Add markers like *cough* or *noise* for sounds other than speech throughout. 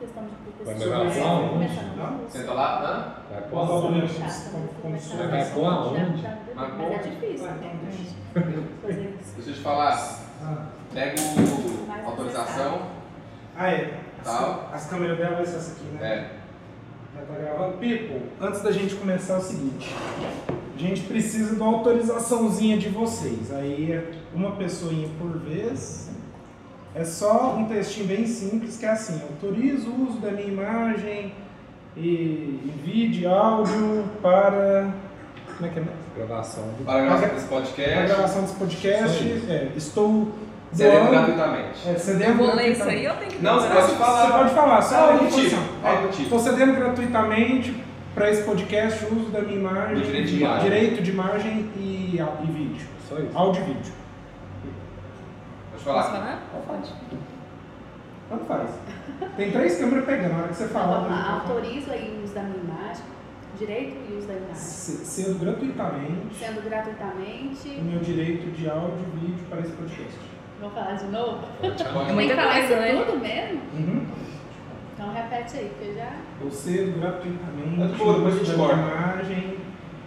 questão de curso. Senta lá? Hã? Vai valor? aonde? Tá, tá, vai pôr aonde? Mas é difícil, né? Fazer *laughs* isso. Deixa eu te falar. Ah, Pega o autorização. Ah, é. As, Tá. as câmeras dela vai ser essa aqui, né? É. Já tá gravando. People, antes da gente começar é o seguinte. A gente precisa de uma autorizaçãozinha de vocês. Aí é uma pessoinha por vez. É só um textinho bem simples que é assim, autorizo o uso da minha imagem e, vídeo e áudio para. Como é que é mesmo? Gravação do Para a gravação desse Para a podcast. gravação desse podcast, é, estou Cedendo gratuitamente. É, cedendo Eu vou ler isso aí, eu tenho que Não, você pode falar. Você pode falar, só Algo a tipo, tipo. Estou cedendo gratuitamente para esse podcast o uso da minha imagem, direito de imagem. direito de imagem e, e vídeo. Só isso. Áudio e vídeo. Pode Posso falar. falar? Pode. Tanto faz. Tem três câmeras pegando, na hora que você Então, falar. eu falar. Autorizo aí o uso da minha imagem, direito e uso da imagem. Se- Sendo gratuitamente Sendo o gratuitamente. meu direito de áudio e vídeo para esse podcast. Vou falar de novo? Pode É falar. *laughs* Tem muita falar coisa, isso né? tudo mesmo? Uhum. Então repete aí, porque já. Eu cedo gratuitamente É de boa, depois a o gente corta. imagem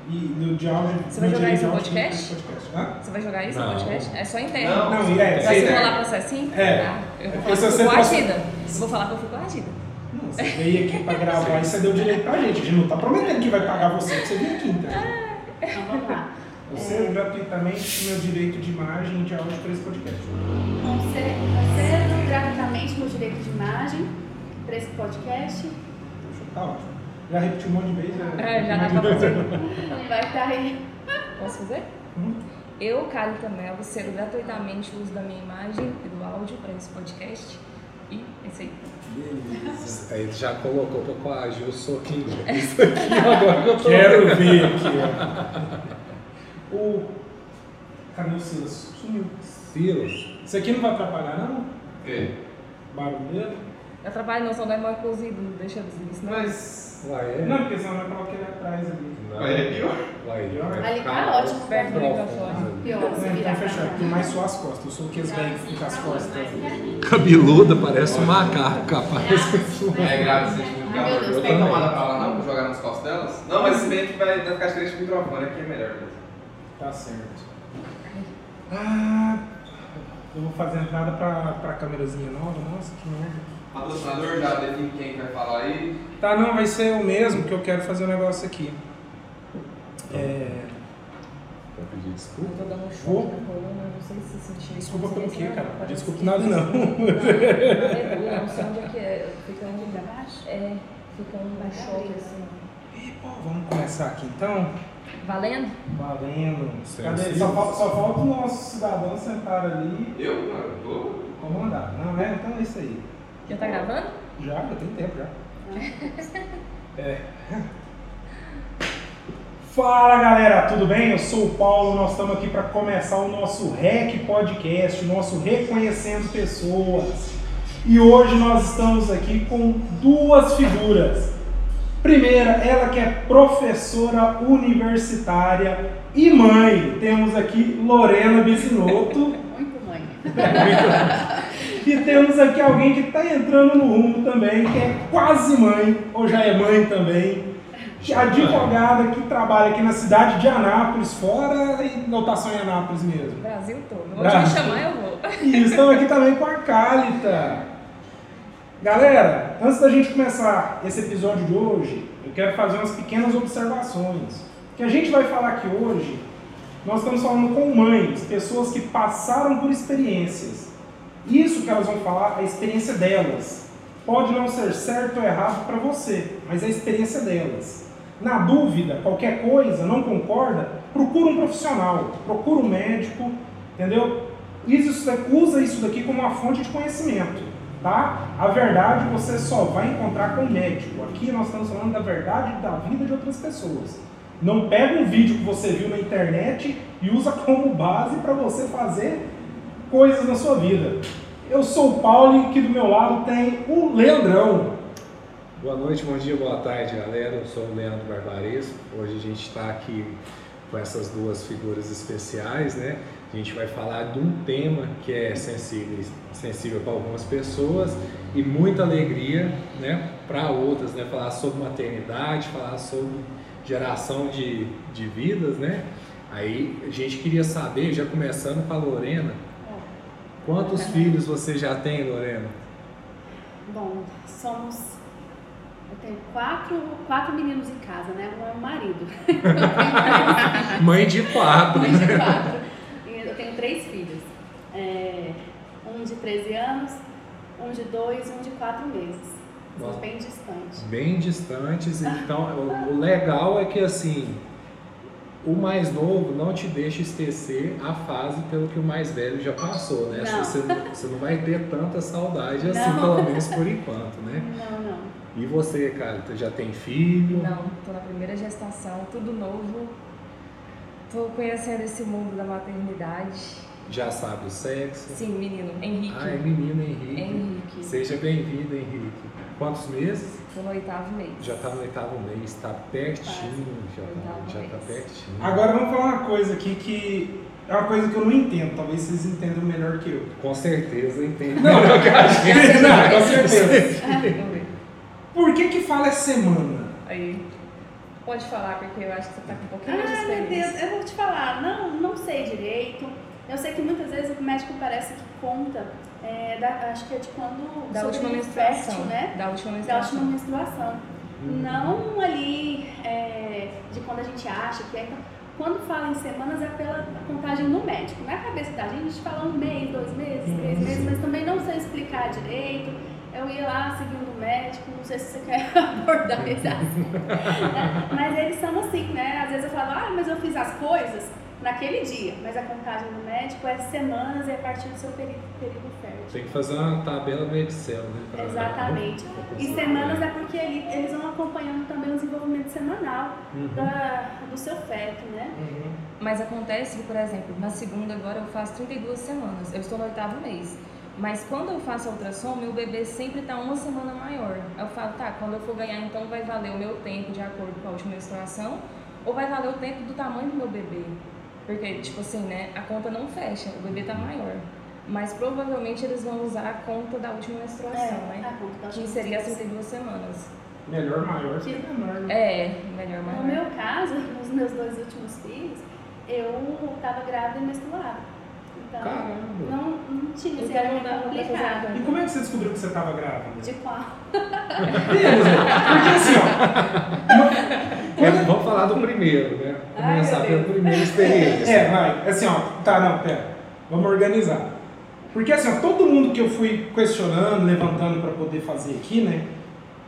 e do de áudio. Você vai jogar isso no podcast? podcast. Hã? Você vai jogar isso no podcast? É só interno. Não, Não, e é, Vai você- rolar processinho? É. Ah, eu É vou falar que eu você fui passa- coagida. Vou falar que eu fui coagida. Não, você veio aqui pra gravar e você deu direito pra gente. A gente não tá prometendo que vai pagar você, que você veio aqui, então. Então vamos lá. Você gratuitamente o meu direito de imagem e de áudio para esse podcast. Então, cedo gratuitamente meu direito de imagem para esse podcast. Tá ótimo. Já repeti um monte de vezes. É, já dá pra fazer. Vai estar aí. Posso fazer? Hum. Eu, Kali Tamel, cedo gratuitamente o uso da minha imagem e do áudio para esse podcast. E é isso aí. Beleza. Aí ele já colocou pra coagir o soquinho. Isso aqui agora que eu tô Quero vendo. ver aqui, ó. *laughs* O. Cadê o Silas? Sumiu. Silas. Isso aqui não vai atrapalhar, não? O quê? Barulho dele? Eu trabalho no som da imóvel cozido, não deixa eu dizer isso, não. Mas. Lá é? Não, porque senão vai colocar ele atrás ali. Não. Mas é pior. Lá é. Pior? Vai Ali tá ótimo, perto do microfone. né? Pior, se Não, virar então fechar, porque mais suas as costas. Eu sou velhos que ficam com as costas. Cabeluda, parece um macaco, capaz. É *laughs* grave, você sente muito Ai, meu calor. Tem tá tomada pra lá não, pra jogar nas costas delas? Não, mas se bem que vai, vai ficar diferente do microfone, aqui é melhor mesmo. Tá certo. Ah, eu vou fazer entrada pra, pra câmerazinha nova. Nossa, que merda. Patrocinador já define quem vai falar aí. Tá, não, vai ser o mesmo que eu quero fazer o negócio aqui. É, Vou pedir Eu desculpa. tô dando um coluna, não sei se sentiu. desculpa pelo quê, cara? Parece Desculpa que- nada não. *laughs* Não, eu não sei onde é que é. Fica onde Pra baixo? É, fica um choque assim. Pô, vamos começar aqui então. Valendo? Valendo. Sim, Cadê? sim. Só, fal- só falta o nosso cidadão sentar ali Eu? Não, eu tô. comandar. Não, é? Então é isso aí. Já tá gravando? Já, já tem tempo já. *laughs* É. Fala galera, tudo bem? Eu sou o Paulo, nós estamos aqui para começar o nosso REC Podcast, o nosso Reconhecendo Pessoas. E hoje nós estamos aqui com duas figuras. Primeira, ela que é professora universitária e mãe. Temos aqui Lorena Bisinotto. Muito mãe. *laughs* E temos aqui alguém que está entrando no rumo também, que é quase mãe, ou já é mãe também. Advogada que trabalha aqui na cidade de Anápolis, fora e lotação em Anápolis mesmo. Brasil todo. Onde Brasil. me chamar, eu vou. E estamos aqui também com a Cálita. Galera, antes da gente começar esse episódio de hoje, eu quero fazer umas pequenas observações. O que a gente vai falar aqui hoje, nós estamos falando com mães, pessoas que passaram por experiências. Isso que elas vão falar, a experiência delas. Pode não ser certo ou errado para você, mas é a experiência delas. Na dúvida, qualquer coisa, não concorda, procura um profissional, procura um médico, entendeu? Isso, usa isso daqui como uma fonte de conhecimento, tá? A verdade você só vai encontrar com o médico. Aqui nós estamos falando da verdade da vida de outras pessoas. Não pega um vídeo que você viu na internet e usa como base para você fazer coisas na sua vida. Eu sou o Paulo e aqui do meu lado tem o Leandrão. Boa noite, bom dia, boa tarde, galera. Eu sou o Leandro Barbares. Hoje a gente está aqui com essas duas figuras especiais, né? A gente vai falar de um tema que é sensível, sensível para algumas pessoas e muita alegria né, para outras, né? Falar sobre maternidade, falar sobre geração de, de vidas, né? Aí a gente queria saber, já começando com a Lorena, quantos filhos você já tem, Lorena? Bom, somos. Eu tenho quatro, quatro meninos em casa, né? Um é o marido. *laughs* Mãe de quatro. Mãe de quatro. E eu tenho três filhos. É, um de 13 anos, um de dois e um de quatro meses. Nossa. bem distantes. Bem distantes, então o legal é que assim, o mais novo não te deixa esquecer a fase pelo que o mais velho já passou, né? Não. Você, você não vai ter tanta saudade assim, Não. pelo menos por enquanto, né? *laughs* Não, não. E você, cara, tu já tem filho? Não, tô na primeira gestação, tudo novo. Tô conhecendo esse mundo da maternidade. Já sabe o sexo? Sim, menino, Henrique. Ah, é menino Henrique. Henrique. Seja bem-vindo, Henrique. Quantos meses? Tô no oitavo mês. Já tá no oitavo mês, tá pertinho, já tá, já tá mês. pertinho. Agora vamos falar uma coisa aqui que é uma coisa que eu não entendo, talvez vocês entendam melhor que eu. Com certeza entende. Não, *laughs* não, com certeza. *laughs* Por que que fala é semana? Aí. Pode falar, porque eu acho que você tá com um pouquinho mais de Ah, meu Deus, experiência. eu vou te falar, não, não sei direito. Eu sei que muitas vezes o médico parece que conta, é, da- acho que é de quando Da última fértil, menstruação. né? Da última Da menstruação. última menstruação. Não ali é, de quando a gente acha que é. Então, quando fala em semanas é pela contagem do médico. Na cabeça da gente, a gente fala um mês, dois meses, três meses, mas também não sei explicar direito. Eu ia lá seguindo o médico, não sei se você quer *laughs* abordar esse assunto. né? Mas eles são assim, né? Às vezes eu falo, ah, mas eu fiz as coisas naquele dia, mas a contagem do médico é semanas e é a partir do seu período, período fértil. Tem que fazer uma tabela no Excel, né? pra- Exatamente. *laughs* E semanas é porque ele- eles vão acompanhando também o desenvolvimento semanal Uhum. da- do seu feto, né? Mas acontece que, por exemplo, na segunda agora eu faço 32 semanas. Eu estou no oitavo mês. Mas quando eu faço a ultrassom, meu bebê sempre está uma semana maior. Eu falo, tá, quando eu for ganhar, então vai valer o meu tempo de acordo com a última menstruação ou vai valer o tempo do tamanho do meu bebê? Porque, tipo assim, né, a conta não fecha, o bebê tá maior. Mas provavelmente eles vão usar a conta da última menstruação, É, né? a Que seria as menstruação. 32 semanas. Melhor maior que menor. né? É, melhor No maior. meu caso, *laughs* nos meus dois últimos filhos, eu estava grávida e menstruada. Então, Caramba. não, não tinha, assim, era meio complicado. E como é que você descobriu que você estava grávida? De qual? *laughs* Beleza, porque assim, ó. uma- É, vamos falar do primeiro, né? Ai, Começar pela Deus. primeira experiência. É, vai. Assim, ó. Tá, não, pera. Vamos organizar. Porque assim, ó, todo mundo que eu fui questionando, levantando pra poder fazer aqui, né?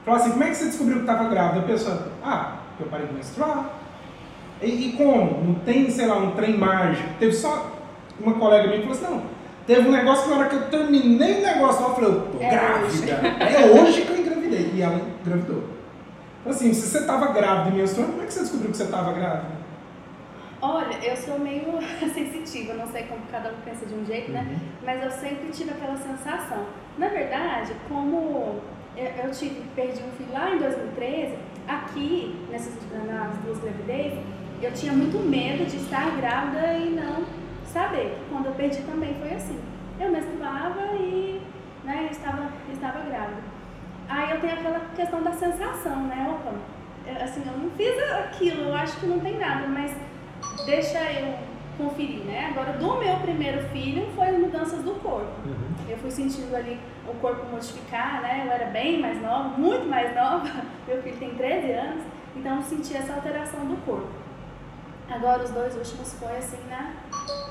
Falou assim, como é que você descobriu que tava grávida? A pessoa, ah, eu parei de menstruar. E, e como? Não tem, sei lá, um trem mágico. Teve só uma colega minha falou assim, não, teve um negócio que na hora que eu terminei o negócio, eu falei, eu tô É grávida. É hoje que eu engravidei. E ela engravidou. Então, Assim, se você tava grávida e menstruando, como é que você descobriu que você tava grávida? Olha, eu sou meio *laughs* sensitiva, não sei como cada um pensa de um jeito, né? Uhum. Mas eu sempre tive aquela sensação. Na verdade, como eu, eu tive, perdi um filho lá em 2013, aqui, nessas nas duas gravidez, eu tinha muito medo de estar grávida e não saber. Quando eu perdi também foi assim. Eu menstruava e né, estava, estava grávida. Aí eu tenho aquela questão da sensação, né? Opa, eu, assim, eu não fiz aquilo, eu acho que não tem nada, mas deixa eu conferir, né? Agora, do meu primeiro filho foi as mudanças do corpo. Uhum. Eu fui sentindo ali o corpo modificar, né? Eu era bem mais nova, muito mais nova. *laughs* Meu filho tem 13 anos, então eu senti essa alteração do corpo. Agora, os dois últimos foi assim na,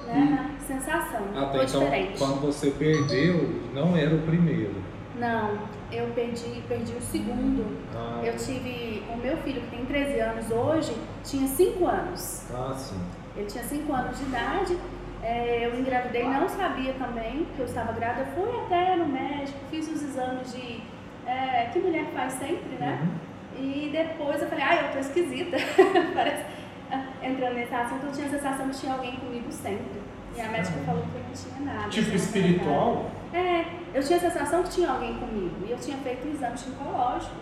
né, na sensação. Até foi então, diferente. quando você perdeu, não era o primeiro. Não, eu perdi, perdi o segundo. Ah, Eu tive. O meu filho, que tem 13 anos hoje, tinha 5 anos. ah, sim. Ele tinha 5 anos de idade. é, eu engravidei, não sabia também que eu estava grávida. Fui até no médico, fiz os exames de. é, que mulher faz sempre, né? Uhum. E depois eu falei, ai, eu tô esquisita. *laughs* Parece. Ah, Entrando nesse assunto, eu tinha a sensação que tinha alguém comigo sempre. E a médica falou que não tinha nada. Tipo tinha espiritual? é, eu tinha a sensação que tinha alguém comigo. E eu tinha feito um exame ginecológico,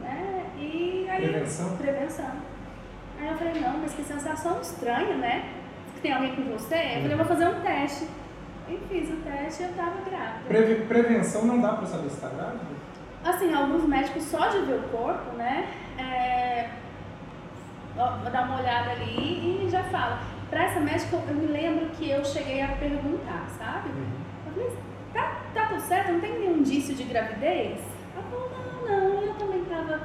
né? E aí. Prevenção? Prevenção. Aí eu falei, não, mas que sensação estranha, né? tem alguém com você? Eu falei, eu vou fazer um teste. E fiz o teste e eu tava grávida. Preve- prevenção não dá pra saber se tá grávida? Assim, alguns médicos só de ver o corpo, né? É, ó, dá uma olhada ali e já fala. Pra essa médica, eu me lembro que eu cheguei a perguntar, sabe? Eu falei, tá, tá tudo certo? Não tem nenhum indício de gravidez? Ela falou, não, não, eu também tava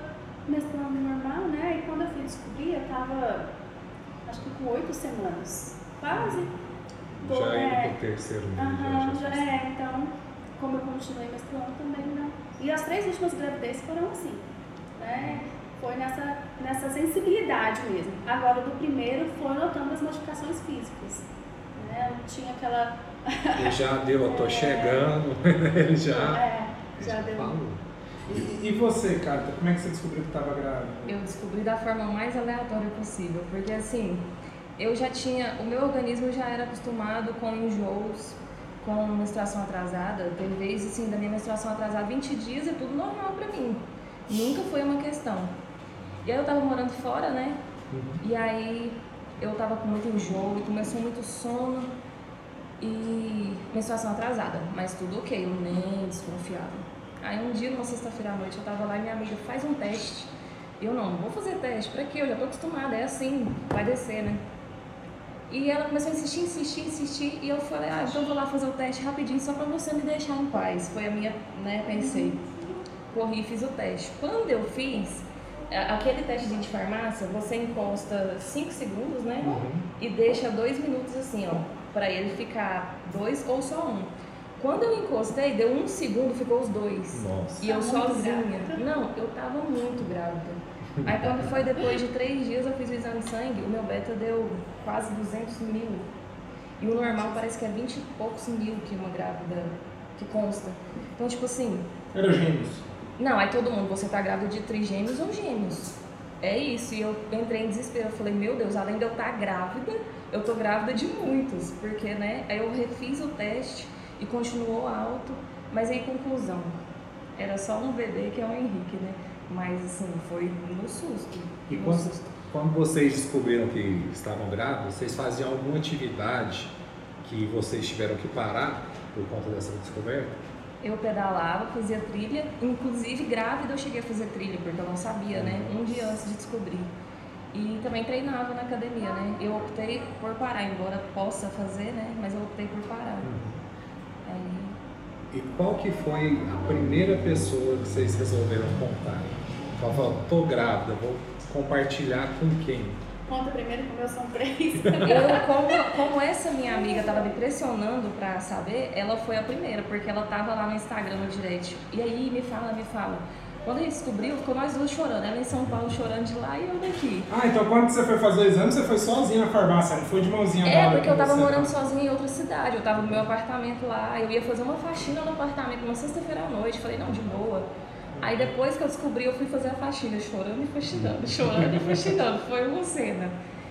menstruando normal, né? E quando eu fui descobrir, eu tava, acho que com oito semanas, quase. Tô, Já é, indo pro terceiro mês. Aham, já, já já. é, então, como eu continuei menstruando também não. E as três últimas gravidezes foram assim, né? Foi nessa, nessa sensibilidade mesmo. Agora, do primeiro, foi notando as modificações físicas. Né? Eu tinha aquela. *laughs* Ele já deu, eu tô chegando, *laughs* ele já. É, já deu. falou. E, e você, Carta, como é que você descobriu que tava grávida? Eu descobri da forma mais aleatória possível, porque assim, eu já tinha, o meu organismo já era acostumado com enjoos, com menstruação atrasada. Teve vezes assim, da minha menstruação atrasada 20 dias é tudo normal pra mim. Nunca foi uma questão. E aí eu tava morando fora, né? E aí eu tava com muito enjoo e começou muito sono e menstruação atrasada, mas tudo ok, eu nem desconfiava. Aí um dia, numa sexta-feira à noite, eu tava lá e minha amiga faz um teste. Eu não, não vou fazer teste, pra quê? Eu já tô acostumada, é assim, vai descer, né? E ela começou a insistir, insistir, insistir, e eu falei, ah, então eu vou lá fazer o teste rapidinho só pra você me deixar em paz. Foi a minha, né, pensei. Corri e fiz o teste. Quando eu fiz, aquele teste de farmácia, você encosta 5 segundos, né? E deixa dois minutos assim, ó, pra ele ficar dois ou só um. Quando eu encostei, deu um segundo, ficou os dois. Nossa. E eu Tá sozinha. grávida. Não, eu tava muito grávida. Aí quando foi depois de três dias eu fiz o exame de sangue, o meu beta deu quase 200 mil. E o normal parece que é 20 e poucos mil que uma grávida que consta. Então, tipo assim, Era gêmeos. Não, aí todo mundo, você tá grávida de trigêmeos ou gêmeos. É isso, e eu entrei em desespero. Eu falei, meu Deus, além de eu estar grávida, eu tô grávida de muitos. Porque, né? Aí eu refiz o teste e continuou alto. Mas aí, conclusão. Era só um bebê que é o Henrique, né? Mas, assim, foi no susto. E no quando, susto. quando vocês descobriram que estavam grávidos, vocês faziam alguma atividade que vocês tiveram que parar por conta dessa descoberta? Eu pedalava, fazia trilha, inclusive grávida eu cheguei a fazer trilha, porque eu não sabia, né? Um dia antes de descobrir. E também treinava na academia, né? Eu optei por parar, embora possa fazer, né? Mas eu optei por parar. Aí, E qual que foi a primeira pessoa que vocês resolveram contar? Falou, tô grávida, vou compartilhar com quem? Conta primeiro como eu são três. *laughs* eu, como, como essa minha amiga tava me pressionando pra saber, ela foi a primeira, porque ela tava lá no Instagram no direct. E aí, me fala, me fala. Quando a gente descobriu, ficou nós duas chorando. Ela em São Paulo chorando de lá e eu daqui. Ah, então quando você foi fazer o exame, você foi sozinha na farmácia, não foi de mãozinha É, porque eu tava você, morando não. sozinha em outra cidade. Eu tava no meu apartamento lá. Eu ia fazer uma faxina no apartamento uma sexta-feira à noite. Falei, não, de boa. Aí depois que eu descobri, eu fui fazer a faxina, chorando e faxinando, *laughs* chorando e faxinando. Foi uma cena.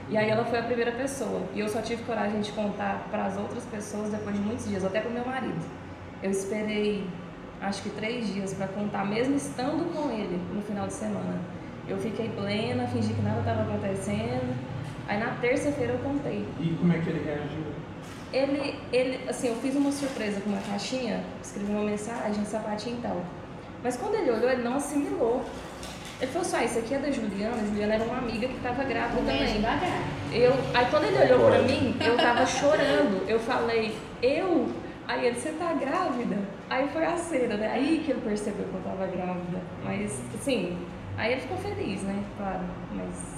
E aí ela foi a primeira pessoa. E eu só tive coragem de contar para as outras pessoas depois de muitos dias, até pro meu marido. Eu esperei acho que três dias para contar, mesmo estando com ele no final de semana. Eu fiquei plena, fingi que nada estava acontecendo. Aí na terça-feira eu contei. E como é que ele reagiu? Ele, ele, assim, eu fiz uma surpresa com uma caixinha, escrevi uma mensagem, sapatinho e tal. Mas quando ele olhou, ele não assimilou. Ele falou assim, ah, isso aqui é da Juliana. A Juliana era uma amiga que estava grávida também. devagar. Eu, aí quando ele olhou pra mim, eu tava chorando. Eu falei, eu? Aí ele, você tá grávida? Aí foi a cena, né? Aí que ele percebeu que eu tava grávida. Mas, assim, aí ele ficou feliz, né? Claro. Mas,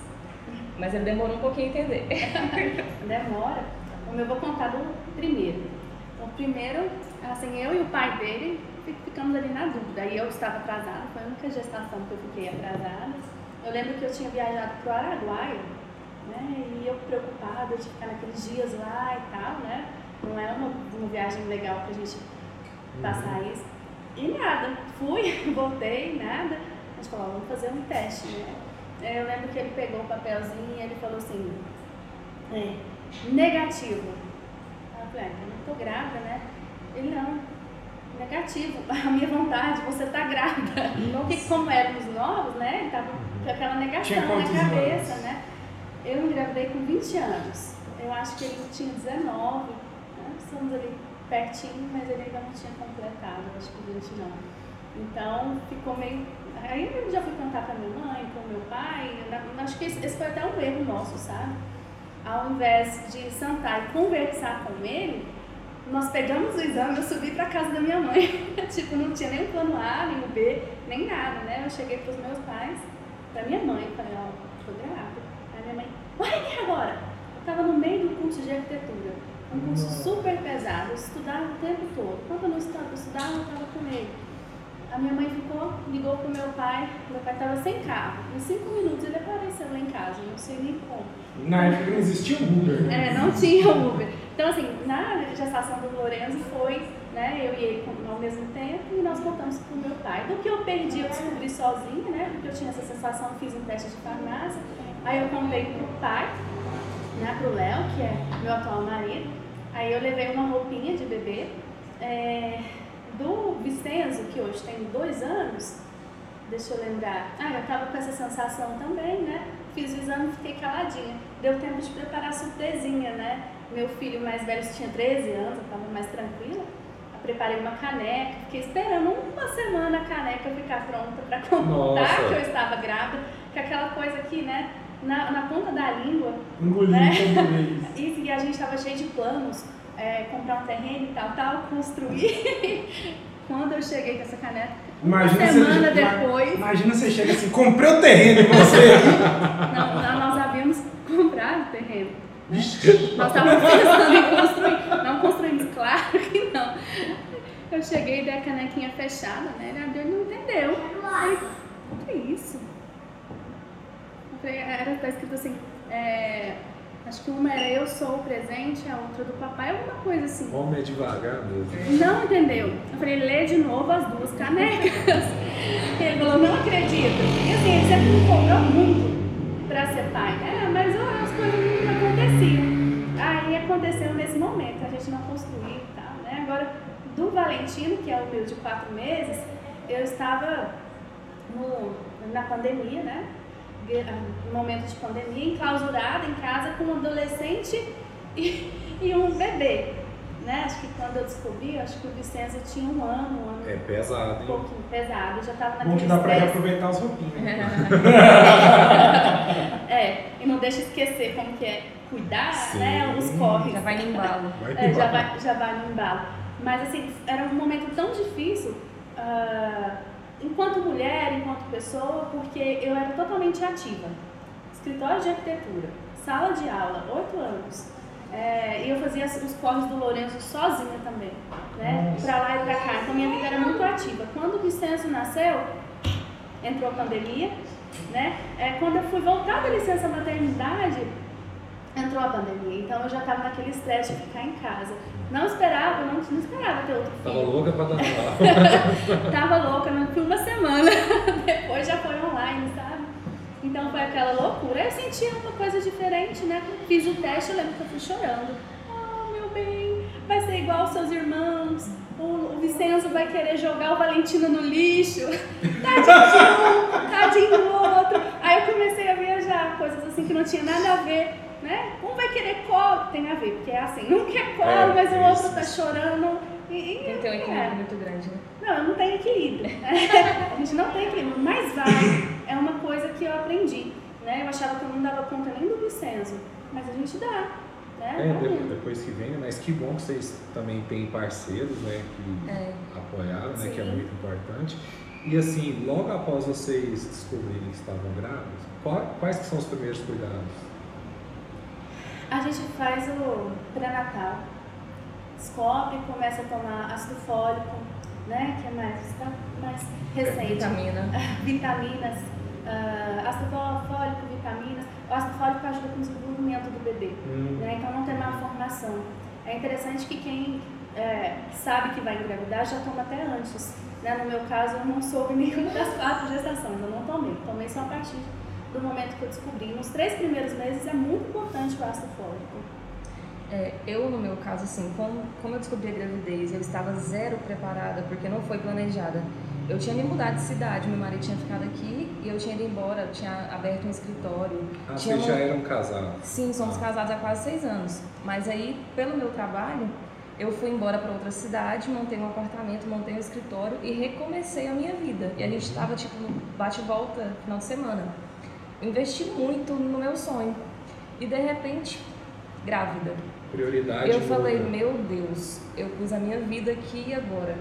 mas ele demorou um pouquinho a entender. *laughs* Demora. Então, eu vou contar do primeiro. O primeiro, assim, eu e o pai dele ficamos ali na dúvida. Aí eu estava atrasada, foi a única gestação que eu fiquei atrasada. Eu lembro que eu tinha viajado para o Araguaia, né? E eu preocupada de ficar naqueles dias lá e tal, né? Não é uma, uma viagem legal pra gente passar isso. E nada, fui, *laughs* voltei, nada. A gente falou, vamos fazer um teste, né? Aí Eu lembro que ele pegou o papelzinho e ele falou assim, é, negativo. Eu falei, ah, eu não tô grávida, né? Ele não, negativo. *laughs* A minha vontade, você tá grávida. Porque como éramos novos, né? Ele tava com aquela negação na cabeça, anos? né? Eu engravidei com 20 anos. eu acho que ele tinha 19, né? estamos ali pertinho, mas ele ainda não tinha completado, acho que 20 não. Então ficou meio. Aí eu já fui contar pra minha mãe, pro meu pai, acho que esse foi até um erro nosso, sabe? Ao invés de sentar e conversar com ele, nós pegamos o exame, eu subi pra casa da minha mãe. *laughs* tipo, não tinha nem o plano A, nem o B, nem nada, né? Eu cheguei pros meus pais, pra minha mãe, falei, ó, tô grávida. Aí minha mãe, olha aqui agora! Eu tava no meio do curso de arquitetura. Um curso super pesado, eu estudava o tempo todo. Quando eu não estudava, eu estudava, eu estava com ele. A minha mãe ficou, ligou pro meu pai, meu pai estava sem carro. Em cinco minutos ele apareceu lá em casa, não sei nem como. Na época não existia o Uber. né? É, não tinha Uber. Então, assim, na gestação do Lorenzo foi, né, eu e ele ao mesmo tempo e nós voltamos pro meu pai. Do que eu perdi, eu descobri sozinha, né, porque eu tinha essa sensação, fiz um teste de farmácia. Aí eu contei pro pai, né, pro Léo, que é meu atual marido. Aí eu levei uma roupinha de bebê. É, do Vicenzo, que hoje tem dois anos, deixa eu lembrar. Ah, eu tava com essa sensação também, né? Fiz o exame e fiquei caladinha. Deu tempo de preparar a surpresinha, né? Meu filho mais velho tinha 13 anos, eu tava mais tranquila. Eu preparei uma caneca, fiquei esperando uma semana a caneca ficar pronta para contar que eu estava grávida, que aquela coisa aqui, né? Na, na ponta da língua, Engolindo Né? *laughs* isso, e a gente estava cheio de planos, é, comprar um terreno e tal, tal, construir. *laughs* Quando eu cheguei com essa caneta, uma Imagina semana você, depois, Imagina você chega assim, comprei o terreno e você. *laughs* não, não, nós havíamos comprado o terreno. né? Nós estávamos pensando em construir, não construímos, claro que não. Eu cheguei e dei a canequinha fechada, né? Ele abriu e não entendeu. Aí, o que é isso? Eu falei, era, tá escrito assim, é, acho que uma era eu sou o presente, a outra do papai, alguma coisa assim. Homem é devagar mesmo. Não entendeu. Eu falei, lê de novo as duas canecas. *laughs* Ele falou, não acredito. E assim, ele sempre me cobrou muito pra ser pai, né? Mas as coisas não aconteciam. Aí aconteceu nesse momento, a gente não construiu e tal, né? Agora, do Valentino, que é o meu de quatro meses, eu estava no, na pandemia, né? No momento de pandemia, enclausurada em casa com um adolescente *laughs* e, e um bebê. Né? Acho que quando eu descobri, acho que o Vicenzo tinha um ano, um ano É pesado, um hein? pouquinho pesado, eu já estava Bom naquele que dá pra reaproveitar as roupinhas. *laughs* É, e não deixa esquecer como que é cuidar, Sim. né? Os corres. Já vai no embalo. Vai É, já, vai, já vai no embalo. Mas assim, era um momento tão difícil ah, enquanto mulher, enquanto pessoa, porque eu era totalmente ativa. Escritório de arquitetura, sala de aula, oito anos. É, e eu fazia os corres do Lourenço sozinha também, né? Pra lá e pra cá. Então minha vida era muito ativa. Quando o Vicenço nasceu, entrou a pandemia, né? É, quando eu fui voltar da licença maternidade, entrou a pandemia. Então eu já estava naquele estresse de ficar em casa. Não esperava, não, não esperava ter outro Tava filho. louca pra dar. *laughs* Tava louca, não fui uma semana. *laughs* Depois já foi online, sabe? Então foi aquela loucura. Eu sentia uma coisa diferente, né? Fiz o teste, eu lembro que eu fui chorando. Oh, meu bem, vai ser igual aos seus irmãos. O, o Vicenzo vai querer jogar o Valentino no lixo. *laughs* Tadinho de um, tadinho do outro. Aí eu comecei a viajar, coisas assim que não tinha nada a ver. Né? Um vai querer colo, tem a ver, porque é assim, um quer colo, É, mas o isso, outro tá chorando. E, e- Tem que ter um é. equilíbrio muito grande, né? Não, não tenho equilíbrio. *laughs* a gente não tem equilíbrio, mas vai. É uma coisa que eu aprendi. Né? Eu achava que eu não dava conta nem do Vicenzo, mas a gente dá. Né? É, depois que vem, mas que bom que vocês também têm parceiros, né, que É. apoiaram, né, que é muito importante. E assim, logo após vocês descobrirem que estavam grávidos, quais que são os primeiros cuidados? A gente faz o pré-natal. Descobre, começa a tomar ácido fólico, né? Que é mais, está mais recente. Vitamina. *laughs* vitaminas, ah, ácido fólico, vitaminas. O ácido fólico ajuda com o desenvolvimento do bebê. Hum, né? Então não tem malformação. É interessante que quem é, sabe que vai engravidar já toma até antes. Né? No meu caso, eu não soube *laughs* nenhuma das quatro gestações, eu não tomei. Tomei só a partir do momento que eu descobri. Nos três primeiros meses é muito importante o ácido fólico. É, eu, no meu caso, assim, como, como eu descobri a gravidez, eu estava zero preparada, porque não foi planejada. eu tinha me mudado de cidade, meu marido tinha ficado aqui e eu tinha ido embora, tinha aberto um escritório. Ah, tinha vocês mon- já eram casados. Sim, somos Ah. casados há quase seis anos. Mas aí, pelo meu trabalho, eu fui embora para outra cidade, montei um apartamento, montei um escritório e recomecei a minha vida. E a gente estava tipo no bate e volta final de semana. Investi muito no meu sonho. E de repente, grávida. Prioridade. Eu muda. falei, meu Deus, eu pus a minha vida aqui e agora.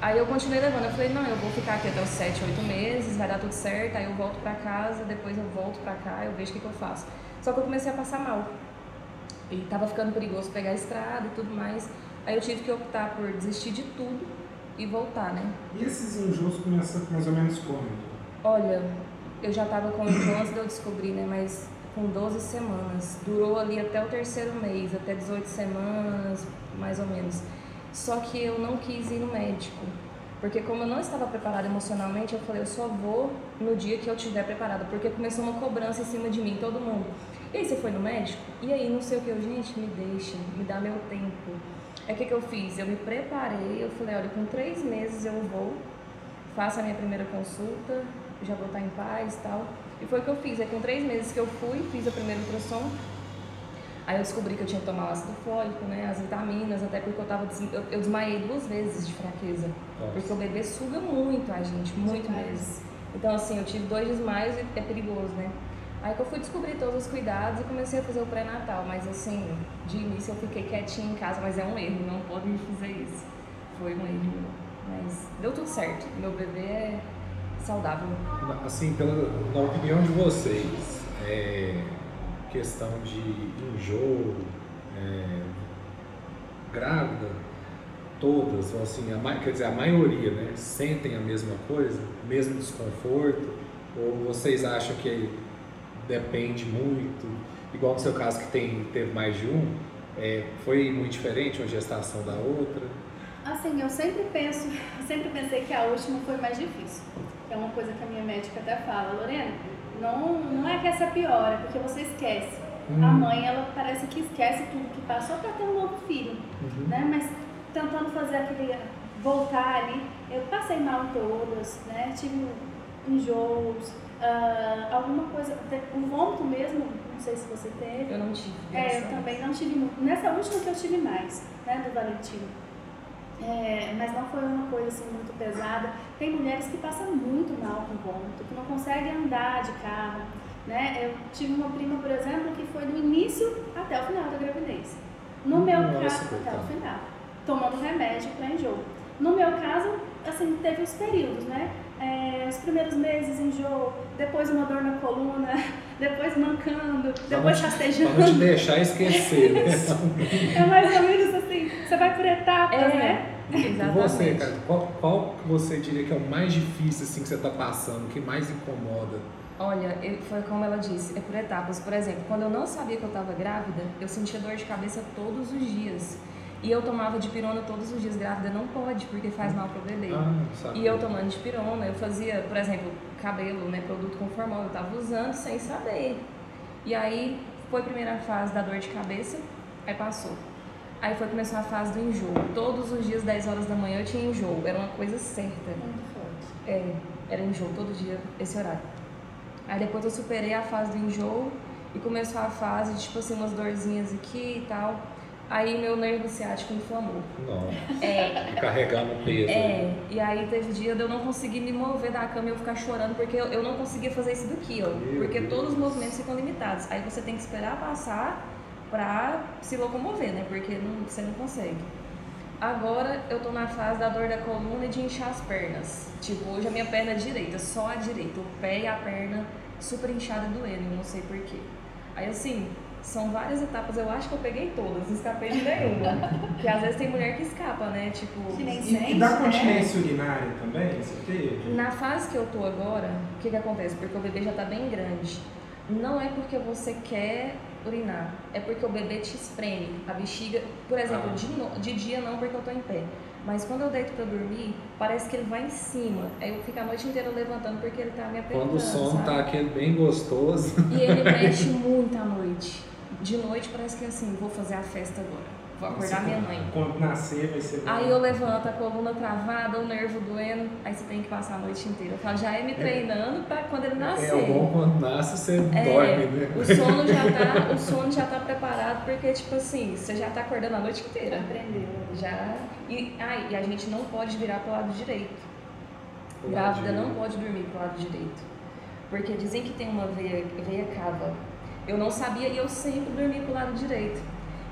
Aí eu continuei levando, eu falei, não, eu vou ficar aqui até os 7, 8 meses, vai dar tudo certo, aí eu volto pra casa, depois eu volto pra cá, eu vejo o que, que eu faço. Só que eu comecei a passar mal. E tava ficando perigoso pegar a estrada e tudo mais. Aí eu tive que optar por desistir de tudo e voltar, né? E esses enjoos começam mais ou menos como? Olha, eu já tava com antes de eu descobrir, né? Mas com 12 semanas. Durou ali até o terceiro mês, até 18 semanas, mais ou menos. Só que eu não quis ir no médico. Porque como eu não estava preparada emocionalmente, eu falei, eu só vou no dia que eu estiver preparada. Porque começou uma cobrança em cima de mim, todo mundo. E aí, você foi no médico? E aí, não sei o que, eu, gente, me deixa, me dá meu tempo. É o que, que eu fiz? Eu me preparei, eu falei, olha, com três meses eu vou, faço a minha primeira consulta, já vou estar em paz e tal. E foi o que eu fiz. Aí com três meses que eu fui, fiz a primeira ultrassom. Aí eu descobri que eu tinha que tomar o ácido fólico, né, as vitaminas, até porque eu tava des- eu, eu desmaiei duas vezes de fraqueza. Nossa. Porque o bebê suga muito a gente, muito Demais. mesmo. Então assim, eu tive dois desmaios e é perigoso, né? Aí que eu fui descobrir todos os cuidados e comecei a fazer o pré-natal, mas assim, de início eu fiquei quietinha em casa, mas é um erro, não pode fazer isso. Foi um erro, meu. mas deu tudo certo. Meu bebê é saudável. Assim, pela, na opinião de vocês, é, questão de enjoo, é, grávida, todas, ou assim, a, quer dizer, a maioria, né, sentem a mesma coisa, mesmo desconforto, ou vocês acham que depende muito, igual no seu caso que tem, teve mais de um, é, foi muito diferente uma gestação da outra? Assim, eu sempre penso, eu *laughs* sempre pensei que a última foi mais difícil. É uma coisa que a minha médica até fala, Lorena, não, não é que essa piora, é porque você esquece. Hum. A mãe, ela parece que esquece tudo que passou para ter um novo filho, Uhum. né? Mas tentando fazer aquele voltar ali, eu passei mal todas, né? Tive enjoos, ah, alguma coisa, o vômito mesmo, não sei se você teve. Eu não tive. É, eu também não tive muito. Nessa última que eu tive mais, né, do Valentino. É, mas não foi uma coisa assim muito pesada. Tem mulheres que passam muito mal com vômito, que não conseguem andar de carro. Né? Eu tive uma prima, por exemplo, que foi do início até o final da gravidez. No meu Nossa, caso, até coitada. o final, tomando remédio para enjoo. No meu caso, assim, teve os períodos, né? É, os primeiros meses enjoo, depois uma dor na coluna, *laughs* depois mancando, depois rastejando. Pra não te deixar esquecer, né? *laughs* É mais ou menos assim, você vai por etapas, É, né? E exatamente. você, cara, qual, qual você diria que é o mais difícil assim que você está passando, que mais incomoda? Olha, eu- foi como ela disse, é por etapas. Por exemplo, quando eu não sabia que eu estava grávida, eu sentia dor de cabeça todos os dias. E eu tomava dipirona todos os dias. Grávida não pode, porque faz mal pro bebê. Ah. E eu tomando dipirona, eu fazia, por exemplo, cabelo, né, produto com formol, eu tava usando sem saber. E aí foi a primeira fase da dor de cabeça, aí passou. Aí foi começar a fase do enjoo. Todos os dias, 10 horas da manhã, eu tinha enjoo. Era uma coisa certa. Muito forte. É, era enjoo todo dia, esse horário. Aí depois eu superei a fase do enjoo e começou a fase de, tipo assim, umas dorzinhas aqui e tal. Aí meu nervo ciático inflamou. Não, É, carregar no peso. é, e aí teve dia de eu não conseguir me mover da cama e eu ficar chorando porque eu, eu não conseguia fazer isso daqui, ó. Meu Porque Deus. todos os movimentos ficam limitados. Aí você tem que esperar passar pra se locomover, né? Porque não- você não consegue. Agora eu tô na fase da dor da coluna e de inchar as pernas. Tipo, hoje a minha perna é direita, só a direita. O pé e a perna super inchada e doendo, eu não sei porquê. Aí assim, são várias etapas, eu acho que eu peguei todas, não escapei de nenhuma. *laughs* Porque às vezes tem mulher que escapa, né? Tipo. Que nem E, sente, e da né? continência urinária também, você teve? Na fase que eu tô agora, o que que acontece? Porque o bebê já tá bem grande. Não é porque você quer urinar, é porque o bebê te espreme. A bexiga, por exemplo, Ah. de, no- de dia não, porque eu tô em pé. Mas quando eu deito pra dormir, parece que ele vai em cima. Aí eu fico a noite inteira levantando porque ele tá me apertando. Quando o sono sabe? tá aquele bem gostoso. E ele *laughs* mexe muito à noite. De noite parece que é assim, vou fazer a festa agora. vou acordar minha mãe. Quando nascer vai ser. bom. Aí eu levanto a coluna travada, o nervo doendo, aí você tem que passar a noite inteira. Eu falo, já é me treinando pra quando ele nascer. É bom quando nasce você É, dorme, né? o sono já tá, o sono já tá preparado porque tipo assim, você já tá acordando a noite inteira. Aprendeu. Já. E, ai, e a gente não pode virar pro lado direito. Pro lado Grávida não pode dormir pro lado direito. Porque dizem que tem uma veia, veia cava. Eu não sabia e eu sempre dormi pro lado direito.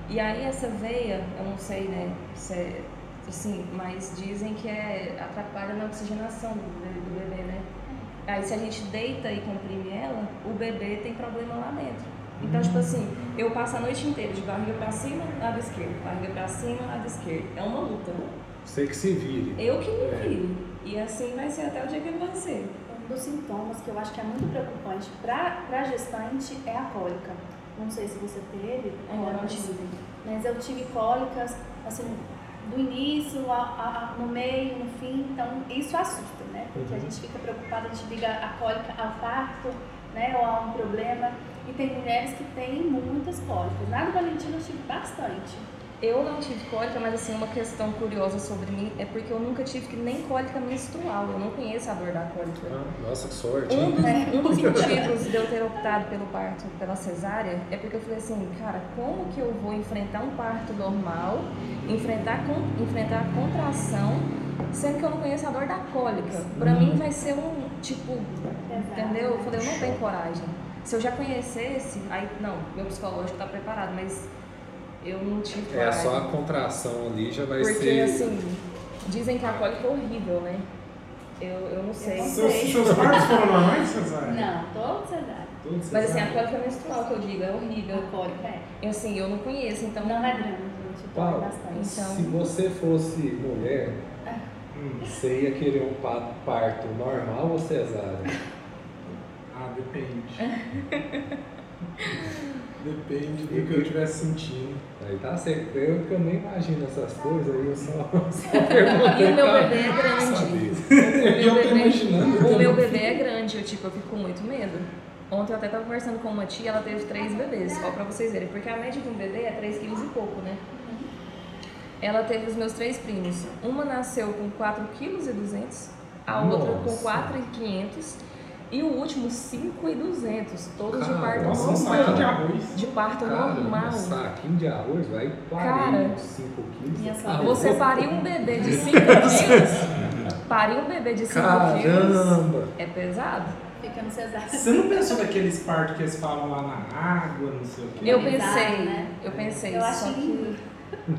E aí essa veia, eu não sei, né, se é, assim, mas dizem que é, atrapalha na oxigenação do, do bebê, né? Aí se a gente deita e comprime ela, o bebê tem problema lá dentro. Então, tipo assim, eu passo a noite inteira de barriga pra cima, lado esquerdo, barriga pra cima, lado esquerdo. É uma luta. Você que se vire. Eu que me É. viro. E assim vai ser até o dia que ele vai ser. Dos sintomas que eu acho que é muito preocupante para gestante é a cólica. Não sei se você teve, Eu não tive. mas eu tive cólicas, assim, do início, a, a- a- no meio, no fim, então isso assusta, né? Porque a Uhum. gente fica preocupada, a gente liga a cólica ao parto, né? Ou a um problema. E tem mulheres que têm muitas cólicas. Na do Valentina eu tive bastante. Eu não tive cólica, mas assim, uma questão curiosa sobre mim é porque eu nunca tive que nem cólica menstrual. Eu não conheço a dor da cólica. Ah, Nossa, que sorte. Um dos, *laughs* um dos motivos de eu ter optado pelo parto, pela cesárea, é porque eu falei assim, cara, como que eu vou enfrentar um parto normal, enfrentar, con- enfrentar a contração, sendo que eu não conheço a dor da cólica? Pra mim vai ser um, tipo, Pesado. entendeu? Eu falei, eu não tenho coragem. Se eu já conhecesse, aí, não, meu psicológico tá preparado, mas eu não tive É só a contração ali já vai Porque, ser. assim, dizem que a cólica é horrível, né? Eu, eu não sei. Eu não Seus, sei. seus partos foram normais, Cesária? Não, todo cesárea. Todos Mas assim, a cesárea? cólica menstrual que eu digo é horrível. A cólica é. Eu, assim, eu não conheço, então. Não é drama, gente. Paulo, bastante. Então- se você fosse mulher, Hum. você ia querer um pa- parto normal ou cesárea? Ah, depende. *laughs* depende do que eu estiver sentindo. Aí tá certo. Eu que eu nem imagino essas coisas, aí eu só, *laughs* só E perguntei o meu bebê é grande. Eu meu tô bebê, imaginando, o meu bebê é grande, eu, tipo, eu fico com muito medo. Ontem eu até tava conversando com uma tia, ela teve três bebês, só pra vocês verem, porque a média de um bebê é 3 quilos e pouco, né? Ela teve os meus três primos. Uma nasceu com 4 quilos e 200, a outra com Nossa. 4 e 500 e o último 5 e 200, todos de Cara, parto Nossa, um saquinho de normal. arroz. De parto Cara, normal. um saquinho de arroz vai Cara, 45 quilos. sogra- Arroz. Você pariu um bebê de 5 quilos, pariu um bebê de 5 quilos, Caramba! é pesado. Fica no cesárea. Você não pensou naqueles partos que eles falam lá na água, não sei o quê? Eu pensei, né? eu pensei, Eu acho que